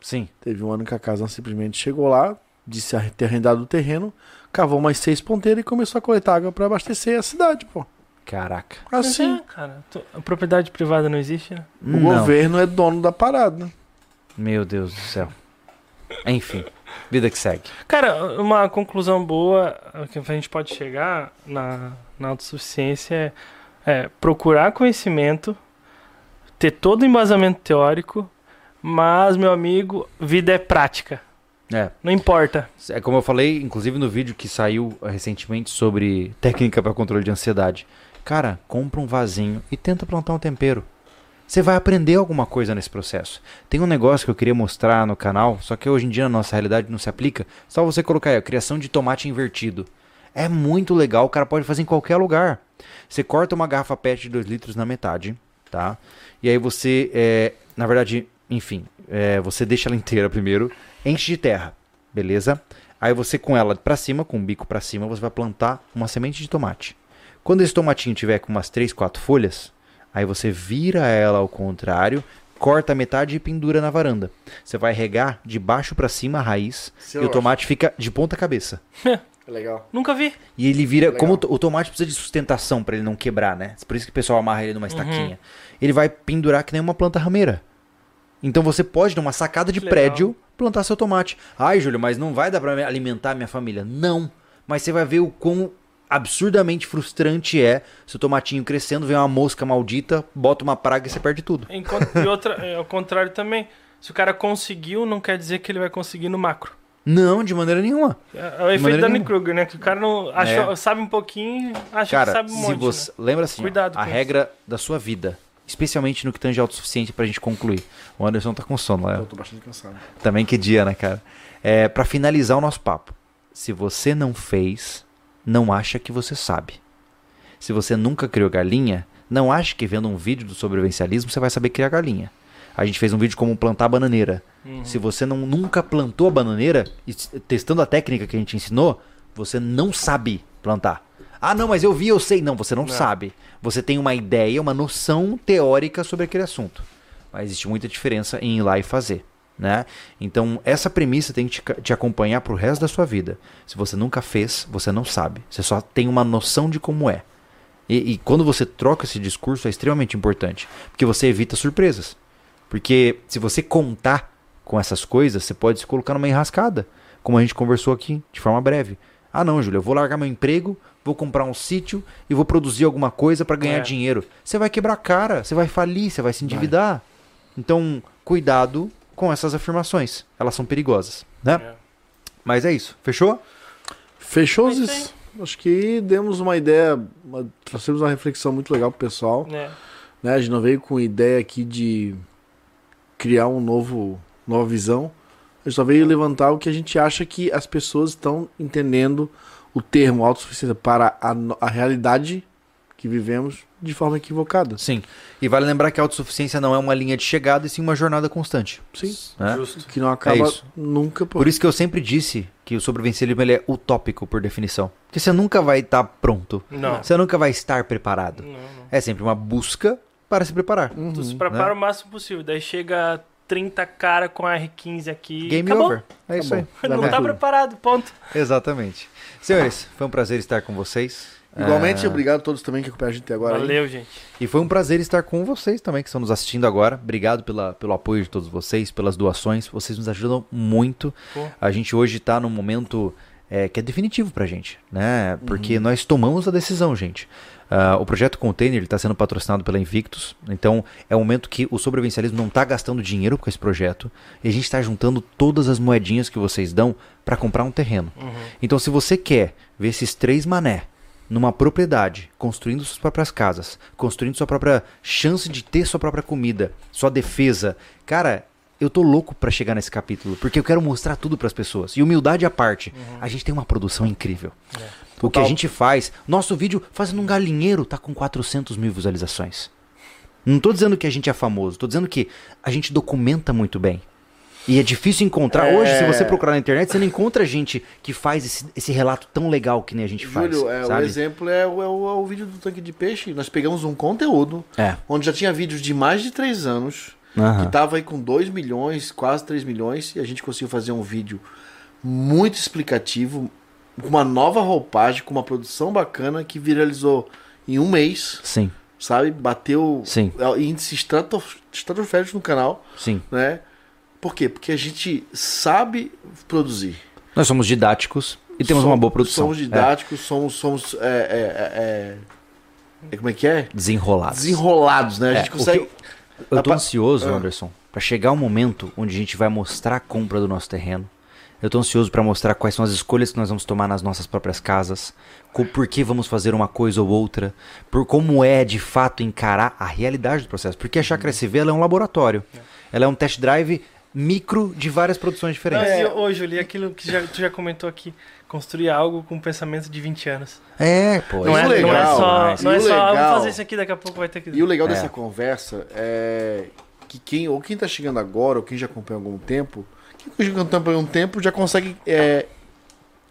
Sim. Teve um ano que a casa simplesmente chegou lá, disse a ter arrendado o terreno, cavou umas seis ponteiras e começou a coletar água pra abastecer a cidade, pô. Caraca. Assim, é, cara, tu- a propriedade privada não existe, né? o Não. governo é dono da parada. Meu Deus do céu. Enfim, vida que segue. Cara, uma conclusão boa que a gente pode chegar na, na autossuficiência é, é procurar conhecimento, ter todo o embasamento teórico, mas, meu amigo, vida é prática. É, Não importa. é como eu falei, inclusive no vídeo que saiu recentemente sobre técnica para controle de ansiedade. Cara, compra um vasinho e tenta plantar um tempero. Você vai aprender alguma coisa nesse processo. Tem um negócio que eu queria mostrar no canal, só que hoje em dia na nossa realidade não se aplica. Só você colocar aí, a criação de tomate invertido. É muito legal, o cara pode fazer em qualquer lugar. Você corta uma garrafa PET de 2 litros na metade, tá? E aí você, é, na verdade, enfim, é, você deixa ela inteira primeiro, enche de terra, beleza? Aí você com ela pra cima, com o bico pra cima, você vai plantar uma semente de tomate. Quando esse tomatinho tiver com umas 3, 4 folhas, aí você vira ela ao contrário, corta a metade e pendura na varanda. Você vai regar de baixo pra cima a raiz Isso e o tomate fica de ponta cabeça. É legal. Nunca vi. E ele vira. Legal. Como o to- o tomate precisa de sustentação pra ele não quebrar, né? Por isso que o pessoal amarra ele numa Uhum. estaquinha. Ele vai pendurar que nem uma planta rameira. Então você pode, numa sacada de Que legal. prédio, plantar seu tomate. Ai, Júlio, mas não vai dar pra alimentar minha família. Não. Mas você vai ver o quão absurdamente frustrante é seu tomatinho crescendo, vem uma mosca maldita, bota uma praga e você perde tudo. Enquanto, e outra, é, ao contrário também. Se o cara conseguiu, não quer dizer que ele vai conseguir no macro. Não, de maneira nenhuma. É, é o efeito Danny nenhuma. Kruger, né? Que o cara não achou, É. sabe um pouquinho, acha Cara, que sabe um se monte. você. né? Lembra assim, ó, Cuidado a com regra da sua vida, especialmente no que tange autossuficiente pra gente concluir. O Anderson tá com sono, né? Eu tô bastante cansado. Também que dia, né, cara? É, para finalizar o nosso papo. Se você não fez, não acha que você sabe. Se você nunca criou galinha, não acha que vendo um vídeo do sobrevivencialismo você vai saber criar galinha. A gente fez um vídeo como plantar bananeira. Uhum. Se você não, nunca plantou a bananeira, testando a técnica que a gente ensinou, você não sabe plantar. Ah, não, mas eu vi, eu sei. Não, você não, Não. sabe. Você tem uma ideia, uma noção teórica sobre aquele assunto. Mas existe muita diferença em ir lá e fazer. Né? Então, essa premissa tem que te, te acompanhar pro resto da sua vida. Se você nunca fez, você não sabe. Você só tem uma noção de como é. E, e quando você troca esse discurso é extremamente importante, porque você evita surpresas. Porque se você contar com essas coisas, você pode se colocar numa enrascada, como a gente conversou aqui, de forma breve. Ah, não, Júlio, eu vou largar meu emprego, vou comprar um sítio e vou produzir alguma coisa para ganhar É. dinheiro. Você vai quebrar a cara, você vai falir, você vai se endividar. Então, cuidado com essas afirmações. Elas são perigosas, né? É. É Mas é isso. Fechou? Fechou É isso os. acho que demos uma ideia, uma, trouxemos uma reflexão muito legal pro pessoal. É. Né? A gente não veio com ideia aqui de criar um novo, nova visão. A gente só veio levantar o que a gente acha que as pessoas estão entendendo o termo autossuficiência para a, a realidade que vivemos de forma equivocada. Sim. E vale lembrar que a autossuficiência não é uma linha de chegada, e sim uma jornada constante. Sim. né? Justo. Que não acaba É isso. nunca por... Por isso que eu sempre disse que o sobrevencialismo ele é utópico por definição. Porque você nunca vai estar pronto. Não. Você nunca vai estar preparado. Não, não. É sempre uma busca para se preparar. Uhum. Tu se prepara né? o máximo possível. Daí chega 30 cara com a R15 aqui. Game acabou. over. É isso aí. Acabou. Não tá preparado, ponto. Exatamente. Senhores, foi um prazer estar com vocês. Igualmente, Ah, obrigado a todos também que acompanharam a gente até agora. aí. Valeu, gente. E foi um prazer estar com vocês também, que estão nos assistindo agora. Obrigado pela, pelo apoio de todos vocês, pelas doações. Vocês nos ajudam muito. Pô. A gente hoje está num momento é, que é definitivo pra gente, né? Porque Uhum. nós tomamos a decisão, gente. Ah, o projeto Container está sendo patrocinado pela Invictus, então é um momento que o sobrevivencialismo não está gastando dinheiro com esse projeto e a gente está juntando todas as moedinhas que vocês dão para comprar um terreno. Uhum. Então, se você quer ver esses três mané numa propriedade, construindo suas próprias casas, construindo sua própria chance de ter sua própria comida, sua defesa, cara, eu tô louco pra chegar nesse capítulo, porque eu quero mostrar tudo pras pessoas. E humildade à parte, a gente tem uma produção incrível. O que a gente faz, nosso vídeo fazendo um galinheiro tá com 400 mil visualizações. Não tô dizendo que a gente é famoso, tô dizendo que a gente documenta muito bem. E é difícil encontrar. É. Hoje, se você procurar na internet, você não encontra gente que faz esse, esse relato tão legal que nem a gente faz. Júlio, é, o exemplo é, o- é o, é o vídeo do tanque de peixe. Nós pegamos um conteúdo É. onde já tinha vídeos de mais de 3 anos, Aham. que tava aí com 2 milhões, quase 3 milhões, e a gente conseguiu fazer um vídeo muito explicativo, com uma nova roupagem, com uma produção bacana, que viralizou em um mês, Sim, sabe? Bateu Sim. é, índice estrato- estratosférico no canal, sim. né? Por quê? Porque a gente sabe produzir. Nós somos didáticos e temos Somos- uma boa produção. Somos didáticos, somos. somos é, é, é, é- como é que é? É, desenrolados. Desenrolados, né? A É, gente o consegue. Eu tô ansioso, Ah. Anderson, pra chegar o momento onde a gente vai mostrar a compra do nosso terreno. Eu tô ansioso pra mostrar quais são as escolhas que nós vamos tomar nas nossas próprias casas, por que vamos fazer uma coisa ou outra, por como é de fato encarar a realidade do processo. Porque a Chácara SV ela é um laboratório. Ela é um test drive micro de várias produções diferentes. Mas, e, ô, Júlio, e aquilo que já, tu já comentou aqui, construir algo com pensamento de 20 anos. É, pô. não, Isso é, legal, não é só, mas- não é o só ah, vamos legal- fazer isso aqui, daqui a pouco vai ter que. E o legal É. dessa conversa é que quem, ou quem tá chegando agora, ou quem já acompanha há algum tempo, quem já acompanha há algum tempo já consegue é,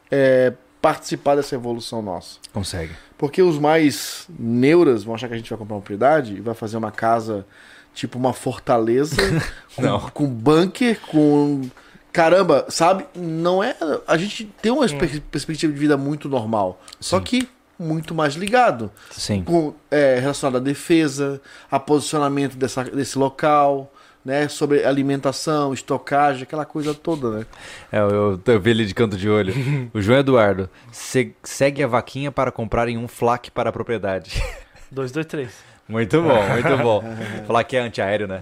é, participar dessa evolução nossa. Consegue. Porque os mais neuras vão achar que a gente vai comprar uma propriedade e vai fazer uma casa tipo uma fortaleza com, Não. com bunker, com. Caramba, sabe? Não é. A gente tem uma perspe- perspectiva de vida muito normal. Só Sim. que muito mais ligado. Sim. Com, é, relacionado à defesa, a posicionamento dessa, desse local, né? Sobre alimentação, estocagem, aquela coisa toda, né? É, eu, eu vi ele de canto de olho. o João Eduardo. se- segue a vaquinha para comprar em um FLAC para a propriedade. 2, 2, 3. Muito bom, muito bom. Falar que é antiaéreo, né?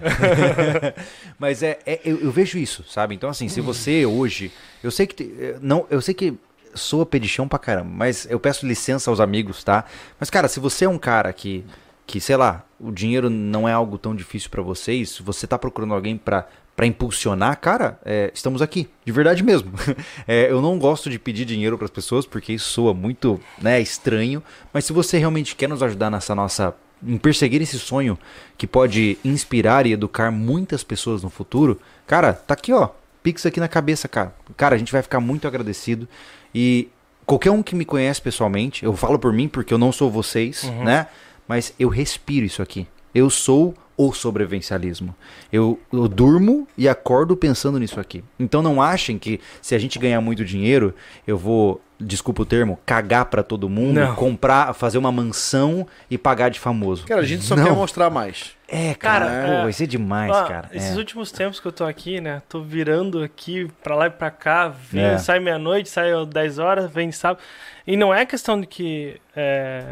Mas é, é- eu, eu vejo isso, sabe? Então, assim, se você hoje. Eu sei que. te- eh, não, eu sei que soa pedichão pra caramba, mas eu peço licença aos amigos, tá? Mas, cara, se você é um cara que. Que, sei lá, o dinheiro não é algo tão difícil pra vocês, se você tá procurando alguém pra, pra impulsionar, cara, é, estamos aqui, de verdade mesmo. É, eu não gosto de pedir dinheiro pras pessoas, porque isso soa muito né, estranho, mas se você realmente quer nos ajudar nessa nossa em perseguir esse sonho que pode inspirar e educar muitas pessoas no futuro, cara, tá aqui, ó. Pix aqui na cabeça, cara. Cara, a gente vai ficar muito agradecido. E qualquer um que me conhece pessoalmente, eu falo por mim porque eu não sou vocês, né? Mas eu respiro isso aqui. Eu sou o sobrevivencialismo. Eu, eu durmo e acordo pensando nisso aqui. Então não achem que se a gente ganhar muito dinheiro, eu vou, desculpa o termo, cagar pra todo mundo, Não. comprar, fazer uma mansão e pagar de famoso. Cara, a gente só Não. quer mostrar mais. É, cara, Cara, pô, é. vai ser demais, Ah, cara. Esses É. últimos tempos que eu tô aqui, né? Tô virando aqui pra lá e pra cá, vem, É. sai meia-noite, sai às 10 horas, vem sábado. E não é questão de que é,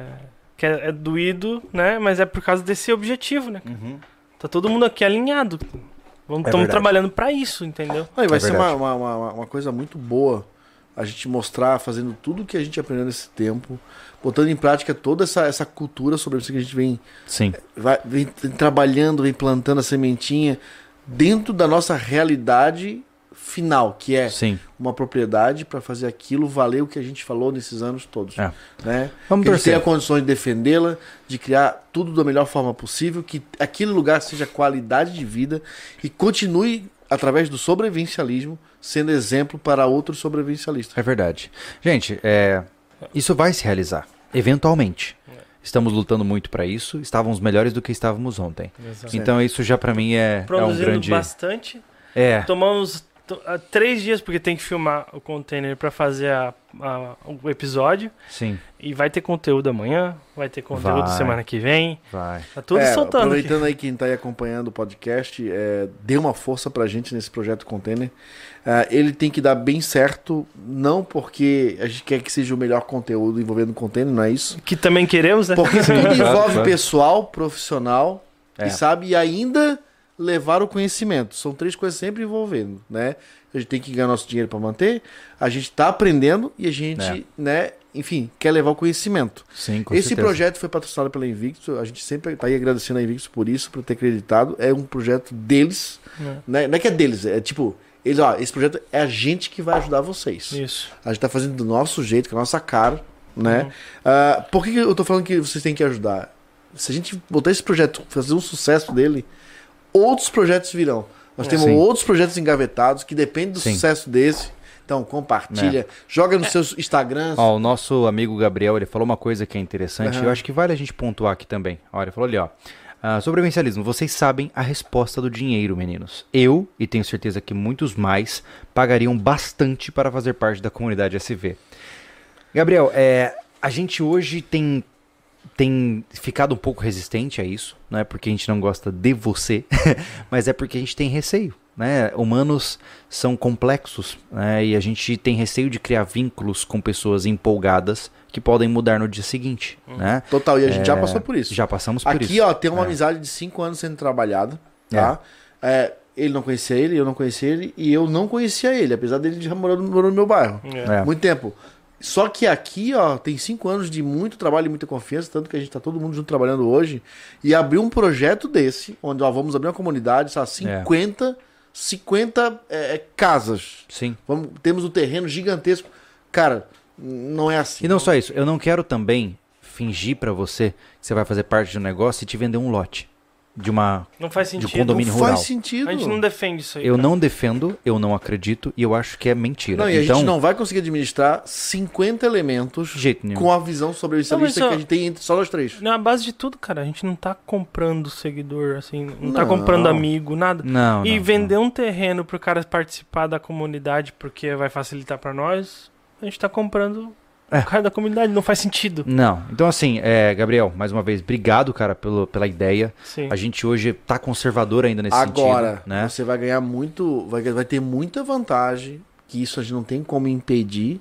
que é, é doído, né? Mas é por causa desse objetivo, né? Uhum. Tá todo mundo aqui alinhado. Estamos verdade. trabalhando pra isso, entendeu? Não, e vai É ser uma, uma, uma, uma coisa muito boa a gente mostrar, fazendo tudo que a gente aprendeu nesse tempo, botando em prática toda essa, essa cultura sobre isso que a gente vem, Sim. vai, vem trabalhando, vem plantando a sementinha dentro da nossa realidade final, que é Sim. uma propriedade para fazer aquilo valer o que a gente falou nesses anos todos. É. Né? Vamos que a gente tenha condições de defendê-la, de criar tudo da melhor forma possível, que aquele lugar seja qualidade de vida e continue, através do sobrevivencialismo, sendo exemplo para outros sobrevivencialistas. É verdade. Gente, é, isso vai se realizar, eventualmente. Estamos lutando muito para isso. Estávamos melhores do que estávamos ontem. Exato. Então isso já para mim é, é um Produzindo grande. bastante. É, Tomamos to- três dias, porque tem que filmar o container pra fazer a- a- o episódio. sim, E vai ter conteúdo amanhã, vai ter conteúdo Vai. semana que vem. vai. Tá tudo É, soltando aqui. Aproveitando aí quem está aí acompanhando o podcast, é, dê uma força pra gente nesse projeto Container. É, ele tem que dar bem certo, não porque a gente quer que seja o melhor conteúdo envolvendo container, não é isso. Que também queremos, né? Porque tudo envolve pessoal, profissional É. e sabe, e ainda levar o conhecimento. São três coisas sempre envolvendo, né? A gente tem que ganhar nosso dinheiro para manter, a gente está aprendendo e a gente, É. né, enfim, quer levar o conhecimento. Sim, com Esse certeza. projeto foi patrocinado pela Invictus, a gente sempre está aí agradecendo a Invictus por isso, por ter acreditado. É um projeto deles, É. né? não é que é deles, é tipo, eles, ó, esse projeto é a gente que vai ajudar vocês. Isso. A gente tá fazendo do nosso jeito, com a nossa cara, né? Uhum. Ah, por que que eu tô falando que vocês têm que ajudar? Se a gente botar esse projeto, fazer um sucesso dele, outros projetos virão. Nós É. temos Sim. outros projetos engavetados que dependem do Sim. sucesso desse. Então, compartilha, joga nos seus Instagrams. Ó, o nosso amigo Gabriel, ele falou uma coisa que é interessante, Aham. eu acho que vale a gente pontuar aqui também. Olha, ele falou ali, ó. ah, sobrevivencialismo, vocês sabem a resposta do dinheiro, meninos. Eu, e tenho certeza que muitos mais, pagariam bastante para fazer parte da comunidade SV. Gabriel, é, a gente hoje tem, tem ficado um pouco resistente a isso, não é porque a gente não gosta de você, mas é porque a gente tem receio. Né? Humanos são complexos né? e a gente tem receio de criar vínculos com pessoas empolgadas que podem mudar no dia seguinte. Né? Total, e a gente já É, passou por isso. Já passamos por Aqui, isso. ó, tem uma É. amizade de 5 anos sendo trabalhada, tá? É, ele não conhecia ele, eu não conhecia ele, e eu não conhecia ele, apesar dele já morando, morando no meu bairro. É. É. Muito tempo. Só que aqui, ó, tem cinco anos de muito trabalho e muita confiança, tanto que a gente tá todo mundo junto trabalhando hoje. E abrir um projeto desse, onde ó, vamos abrir uma comunidade, sabe, 50, 50 é, é, casas. Sim. Vamos, temos um terreno gigantesco. Cara, não é assim. E não só isso, eu não quero também fingir pra você que você vai fazer parte de um negócio e te vender um lote de uma Não faz de um sentido. condomínio não rural. faz sentido. A gente não defende isso aí. Eu cara. não defendo, eu não acredito e eu acho que é mentira. Não, e a então, gente não vai conseguir administrar 50 elementos com a visão sobre Não, mas que só- a gente tem entre só nós três. Na base de tudo, cara, a gente não tá comprando seguidor, assim, não, tá Não. comprando amigo, nada. Não, e não, vender um terreno pro cara participar da comunidade porque vai facilitar pra nós, a gente tá comprando É. o cara da comunidade, não faz sentido. Não. Então, assim, é, Gabriel, mais uma vez, obrigado, cara, pelo, pela ideia. Sim. A gente hoje tá conservador ainda nesse Agora, sentido, né? você vai ganhar muito, vai, vai ter muita vantagem, que isso a gente não tem como impedir,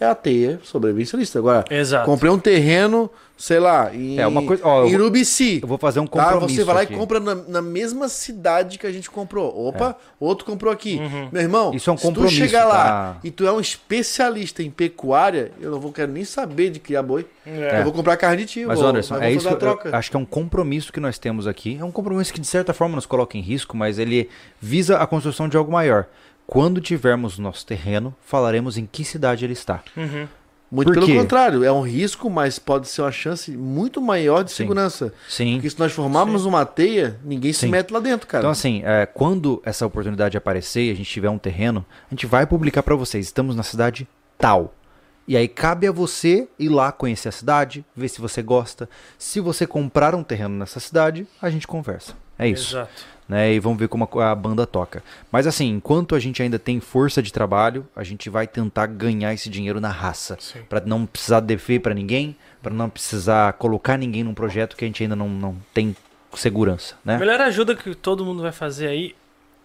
é a teia sobrevivencialista. Agora, Exato. comprei um terreno, sei lá, em, É, uma coisa- ó, eu em vou- Urubici. Eu vou fazer um Tá, compromisso você vai lá aqui. e compra na, na mesma cidade que a gente comprou. Opa, outro comprou aqui. Uhum. Meu irmão, Isso é um se tu compromisso, chegar lá tá? e tu é um especialista em pecuária, eu não vou quero nem saber de criar boi. É. Eu vou comprar carne de ti. Mas, vou, Anderson, é isso eu acho que é um compromisso que nós temos aqui. É um compromisso que, de certa forma, nos coloca em risco, mas ele visa a construção de algo maior. Quando tivermos nosso terreno, falaremos em que cidade ele está. Uhum. Muito Por pelo quê? contrário, é um risco, mas pode ser uma chance muito maior de Sim. segurança. Sim. Porque se nós formarmos uma teia, ninguém se Sim. mete lá dentro, cara. Então, assim, é, quando essa oportunidade aparecer e a gente tiver um terreno, a gente vai publicar pra vocês. Estamos na cidade tal. E aí cabe a você ir lá conhecer a cidade, ver se você gosta. Se você comprar um terreno nessa cidade, a gente conversa. É isso. Exato. Né? E vamos ver como a, a banda toca. Mas assim, enquanto a gente ainda tem força de trabalho, a gente vai tentar ganhar esse dinheiro na raça. Pra não precisar dever pra ninguém, pra não precisar colocar ninguém num projeto que a gente ainda não, não tem segurança, A né? melhor ajuda que todo mundo vai fazer aí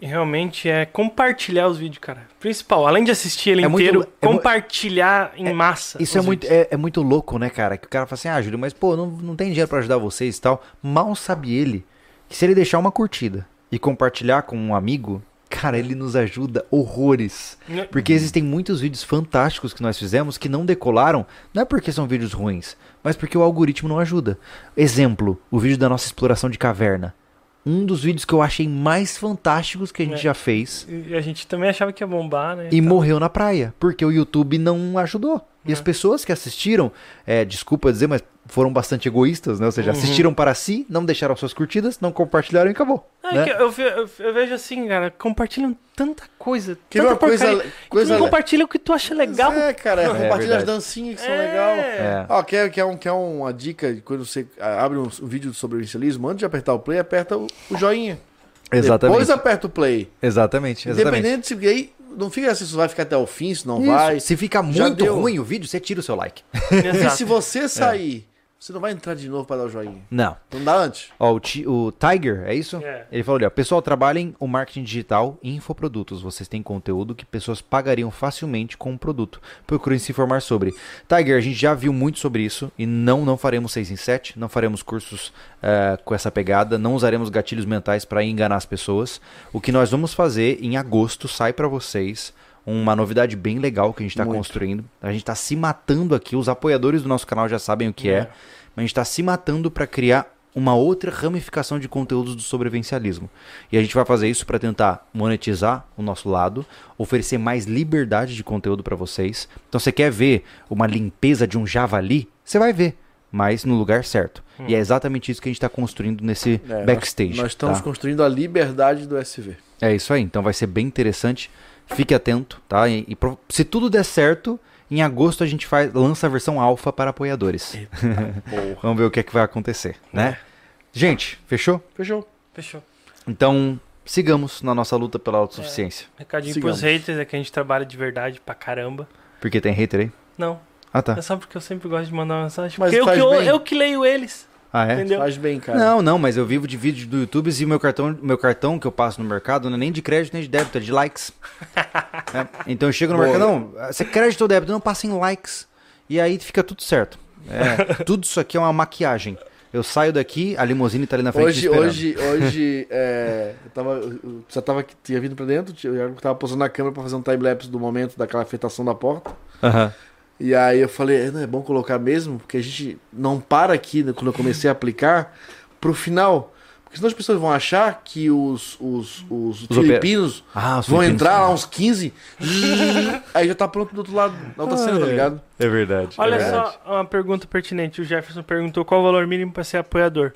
realmente é compartilhar os vídeos, cara. Principal, além de assistir ele É muito- inteiro, é mu- compartilhar em massa. Isso é muito, é, é muito louco, né, cara? Que o cara fala assim, ah, Júlio, mas pô, não, não tem dinheiro pra ajudar vocês e tal. Mal sabe ele que se ele deixar uma curtida e compartilhar com um amigo, Cara, ele nos ajuda horrores. Porque existem muitos vídeos fantásticos que nós fizemos que não decolaram, não é porque são vídeos ruins, mas porque o algoritmo não ajuda. Exemplo, o vídeo da nossa exploração de caverna. Um dos vídeos que eu achei mais fantásticos que a gente É. já fez. E a gente também achava que ia bombar, né? E morreu na praia, porque o YouTube não ajudou. E É. as pessoas que assistiram, é, desculpa dizer, mas foram bastante egoístas, né? Ou seja, Uhum. assistiram para si, não deixaram suas curtidas, não compartilharam e acabou. É né? que eu, eu- eu vejo assim, cara, compartilham tanta coisa. Quer ver tanta uma coisa, porcaria, coisa que não compartilha o que tu acha legal. É, cara, é, É compartilha as dancinhas que são É. legais. É. Ó, quer, quer, um, quer uma dica de quando você abre um, um vídeo sobre o inicialismo? Antes de apertar o play, aperta o, o joinha. Exatamente. Depois aperta o play. Exatamente, exatamente. Independente se aí não fica assim, se vai ficar até o fim, se não Isso. vai. Se fica muito ruim o vídeo, você tira o seu like. E Exato. se você sair, você não vai entrar de novo pra dar o joinha. Não. Não dá antes. Ó, o, Ti- o Tiger, é isso? É. Ele falou ali, ó, pessoal, trabalhem o marketing digital e infoprodutos. Vocês têm conteúdo que pessoas pagariam facilmente com o produto. Procurem se informar sobre. Tiger, a gente já viu muito sobre isso e não, não faremos 6 em 7, não faremos cursos eh, com essa pegada, não usaremos gatilhos mentais para enganar as pessoas. O que nós vamos fazer em agosto sai para vocês uma novidade bem legal que a gente está construindo. A gente está se matando aqui, os apoiadores do nosso canal já sabem o que é, É. mas a gente está se matando para criar uma outra ramificação de conteúdos do sobrevivencialismo. E a gente vai fazer isso para tentar monetizar o nosso lado, oferecer mais liberdade de conteúdo para vocês. Então você quer ver uma limpeza de um javali? Você vai ver, mas no lugar certo. E é exatamente isso que a gente está construindo nesse É, backstage. Nós, nós estamos tá? construindo a liberdade do SV. É isso aí, então vai ser bem interessante. Fique atento, tá? E, e se tudo der certo, em agosto a gente faz, lança a versão alfa para apoiadores. Porra. Vamos ver o que é que vai acontecer, né? Gente, fechou? Fechou. Fechou. Então, sigamos na nossa luta pela autossuficiência. Recadinho Sigamos. pros haters é que a gente trabalha de verdade pra caramba. Porque tem hater aí? Não, Ah, tá. é só porque eu sempre gosto de mandar uma mensagem. Mas Porque eu que, eu, eu que leio eles. Ah, é? Entendeu? Faz bem, cara. Não, não, mas eu vivo de vídeos do YouTube e meu cartão, meu cartão que eu passo no mercado não é nem de crédito nem de débito, é de likes. É, Então eu chego no Boa. mercado, não, você crédito ou débito, não passa em likes. E aí fica tudo certo. É, tudo isso aqui é uma maquiagem. Eu saio daqui, a limusine tá ali na frente Hoje, hoje, hoje, é, eu tava, eu já tava, tinha vindo pra dentro, eu tava posando na câmera pra fazer um time-lapse do momento daquela afetação da porta. Aham. E aí eu falei, "É, não é bom colocar mesmo, porque a gente não para aqui, né, quando eu comecei a aplicar, pro final. Porque senão as pessoas vão achar que os, os, os, Os filipinos Ah, os vão filipinos. entrar lá uns 15, aí já tá pronto do outro lado, na outra cena, tá ligado? É verdade. Olha é verdade. só uma pergunta pertinente. O Jefferson perguntou qual o valor mínimo para ser apoiador.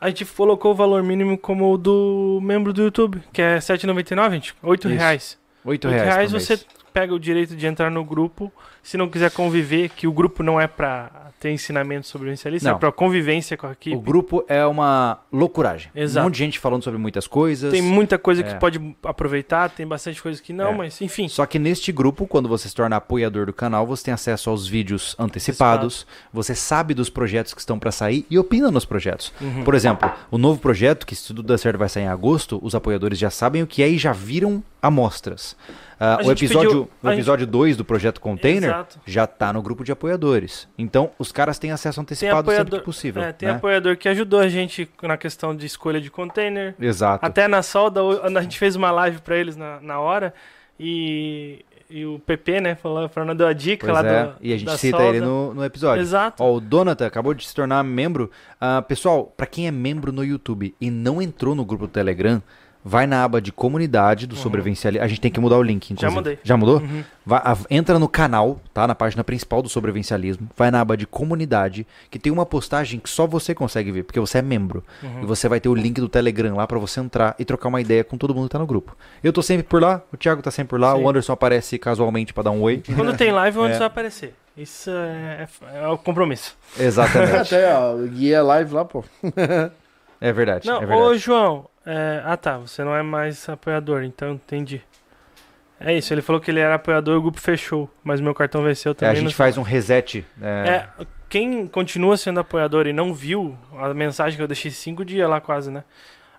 A gente colocou o valor mínimo como o do membro do YouTube, que é R$ 7,99, gente. R$ 8 Isso. reais. Oito 8 reais, reais por você. Pega o direito de entrar no grupo. Se não quiser conviver, que o grupo não é para ter ensinamento sobre Não. é para convivência com a equipe. O grupo é uma loucuragem. Exato. Um monte de gente falando sobre muitas coisas. Tem muita coisa É. que pode aproveitar, tem bastante coisa que não, É. mas enfim. Só que neste grupo, quando você se torna apoiador do canal, você tem acesso aos vídeos antecipados, você sabe dos projetos que estão para sair e opina nos projetos. Uhum. Por exemplo, o novo projeto, que se tudo der certo vai sair em agosto, os apoiadores já sabem o que é e já viram amostras. A o gente episódio pediu- o a gente- episódio 2 do projeto Container Exato. já tá no grupo de apoiadores. Então, os caras têm acesso antecipado sempre apoiador, que possível. é, tem né? apoiador que ajudou a gente na questão de escolha de container. Exato. Até na solda, a gente fez uma live pra eles na, na hora e, e o PP, né, falou, falando deu a dica Pois lá é, do, e a gente cita solda. ele no, no episódio. Exato. Ó, o Donata acabou de se tornar membro. Ah, pessoal, pra quem é membro no YouTube e não entrou no grupo do Telegram, vai na aba de comunidade do Sobrevivencialismo. A gente tem que mudar o link, inclusive. Uhum. mudei. Já mudou? Uhum. Vai- a- entra no canal, tá? Na página principal do Sobrevivencialismo. Vai na aba de comunidade, que tem uma postagem que só você consegue ver, porque você é membro. Uhum. E você vai ter o link do Telegram lá pra você entrar e trocar uma ideia com todo mundo que tá no grupo. Eu tô sempre por lá, o Thiago tá sempre por lá, Sim. o Anderson aparece casualmente pra dar um oi. Quando tem live, onde É. vai aparecer. Isso é, é- é o compromisso. Exatamente. Até, ó, guia live lá, pô. é verdade. Não, é verdade. ô João, é, ah tá, você não é mais apoiador, então entendi. É isso, ele falou que ele era apoiador, o grupo fechou, mas meu cartão venceu É, também. a gente faz um reset. é, É, quem continua sendo apoiador e não viu a mensagem que eu deixei cinco dias lá quase, né?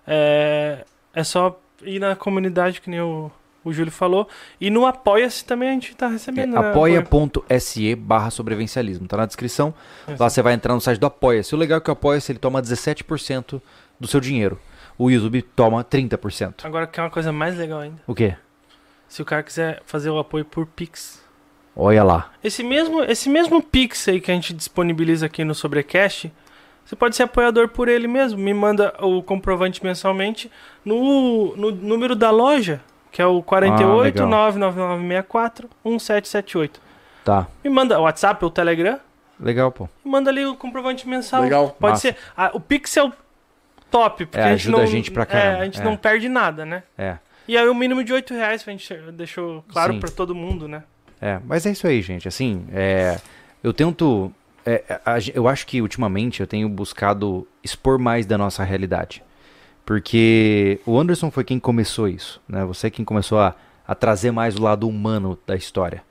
É, é só ir na comunidade, que nem o, o Júlio falou. E no Apoia-se também a gente tá é recebendo. né, apoia.se barra sobrevivencialismo. Tá na descrição. Lá você vai entrar no site do Apoia-se. O legal é que o Apoia-se ele toma 17% do seu dinheiro. O YouTube toma 30%. Agora que é uma coisa mais legal ainda. O quê? Se o cara quiser fazer o apoio por Pix. Olha lá. Esse mesmo, esse mesmo Pix aí que a gente disponibiliza aqui no Sobrecast, você pode ser apoiador por ele mesmo. Me manda o comprovante mensalmente no, no número da loja, que é o 48 legal. 99964 1778. Tá. Me manda o WhatsApp ou o Telegram Legal, pô. e manda ali o comprovante mensal. Legal. Pode Massa. ser. Ah, o Pix é o top, porque É, a gente ajuda não, a gente pra é, caramba, a gente é. não perde nada, né? É. E aí o mínimo de 8 reais a gente deixou claro pra todo mundo, né? É, mas é isso aí, gente. Assim, é, eu tento. é, a- eu acho que ultimamente eu tenho buscado expor mais da nossa realidade. Porque o Anderson foi quem começou isso, né? Você é quem começou a, a trazer mais o lado humano da história.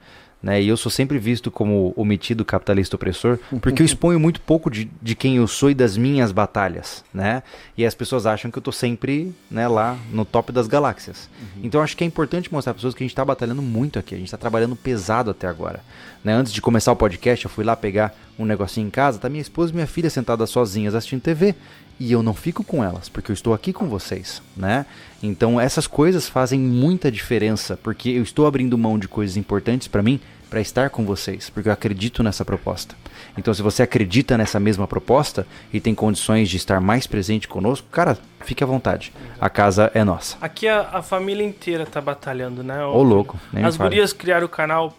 Né? E eu sou sempre visto como o metido capitalista opressor, porque eu exponho muito pouco de, de quem eu sou e das minhas batalhas, né? E as pessoas acham que eu tô sempre né, lá no top das galáxias. Então eu acho que é importante mostrar às pessoas que a gente tá batalhando muito aqui, a gente tá trabalhando pesado até agora. Né? Antes de começar o podcast, eu fui lá pegar um negocinho em casa, tá minha esposa e minha filha sentadas sozinhas assistindo TV. E eu não fico com elas, porque eu estou aqui com vocês, né? Então essas coisas fazem muita diferença, porque eu estou abrindo mão de coisas importantes pra mim para estar com vocês, porque eu acredito nessa proposta. Então se você acredita nessa mesma proposta e tem condições de estar mais presente conosco, cara, fique à vontade. A casa é nossa. Aqui a, a família inteira tá batalhando, né? Ô louco, nem As gurias criaram o canal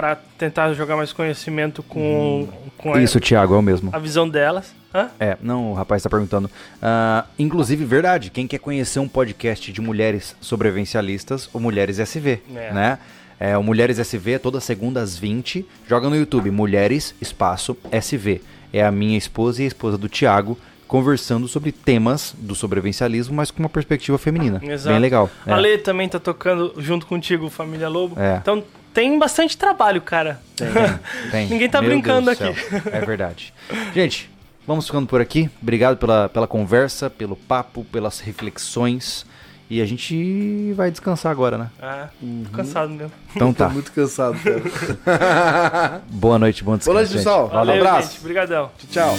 pra tentar jogar mais conhecimento com, com a, Isso, Thiago, é o mesmo. a visão delas. Hã? É, não, o rapaz tá perguntando. Ah, inclusive, verdade, quem quer conhecer um podcast de mulheres sobrevivencialistas ou Mulheres SV, É. né? É, o Mulheres SV é toda segunda às 20. Joga no YouTube, Mulheres Espaço SV. É a minha esposa e a esposa do Thiago conversando sobre temas do sobrevivencialismo, mas com uma perspectiva feminina. Exato. Bem legal. É. A Lê também tá tocando junto contigo, Família Lobo. É. Então tem bastante trabalho, cara. Tem. Ninguém tá Meu brincando aqui. céu. É verdade. Gente, vamos ficando por aqui. Obrigado pela, pela conversa, pelo papo, pelas reflexões. E a gente vai descansar agora, né? Ah, tô cansado mesmo. Então Tô tá. muito cansado, cara. Boa noite, bom descanso. Boa noite, pessoal. Valeu, um abraço. gente. Obrigadão. Tchau.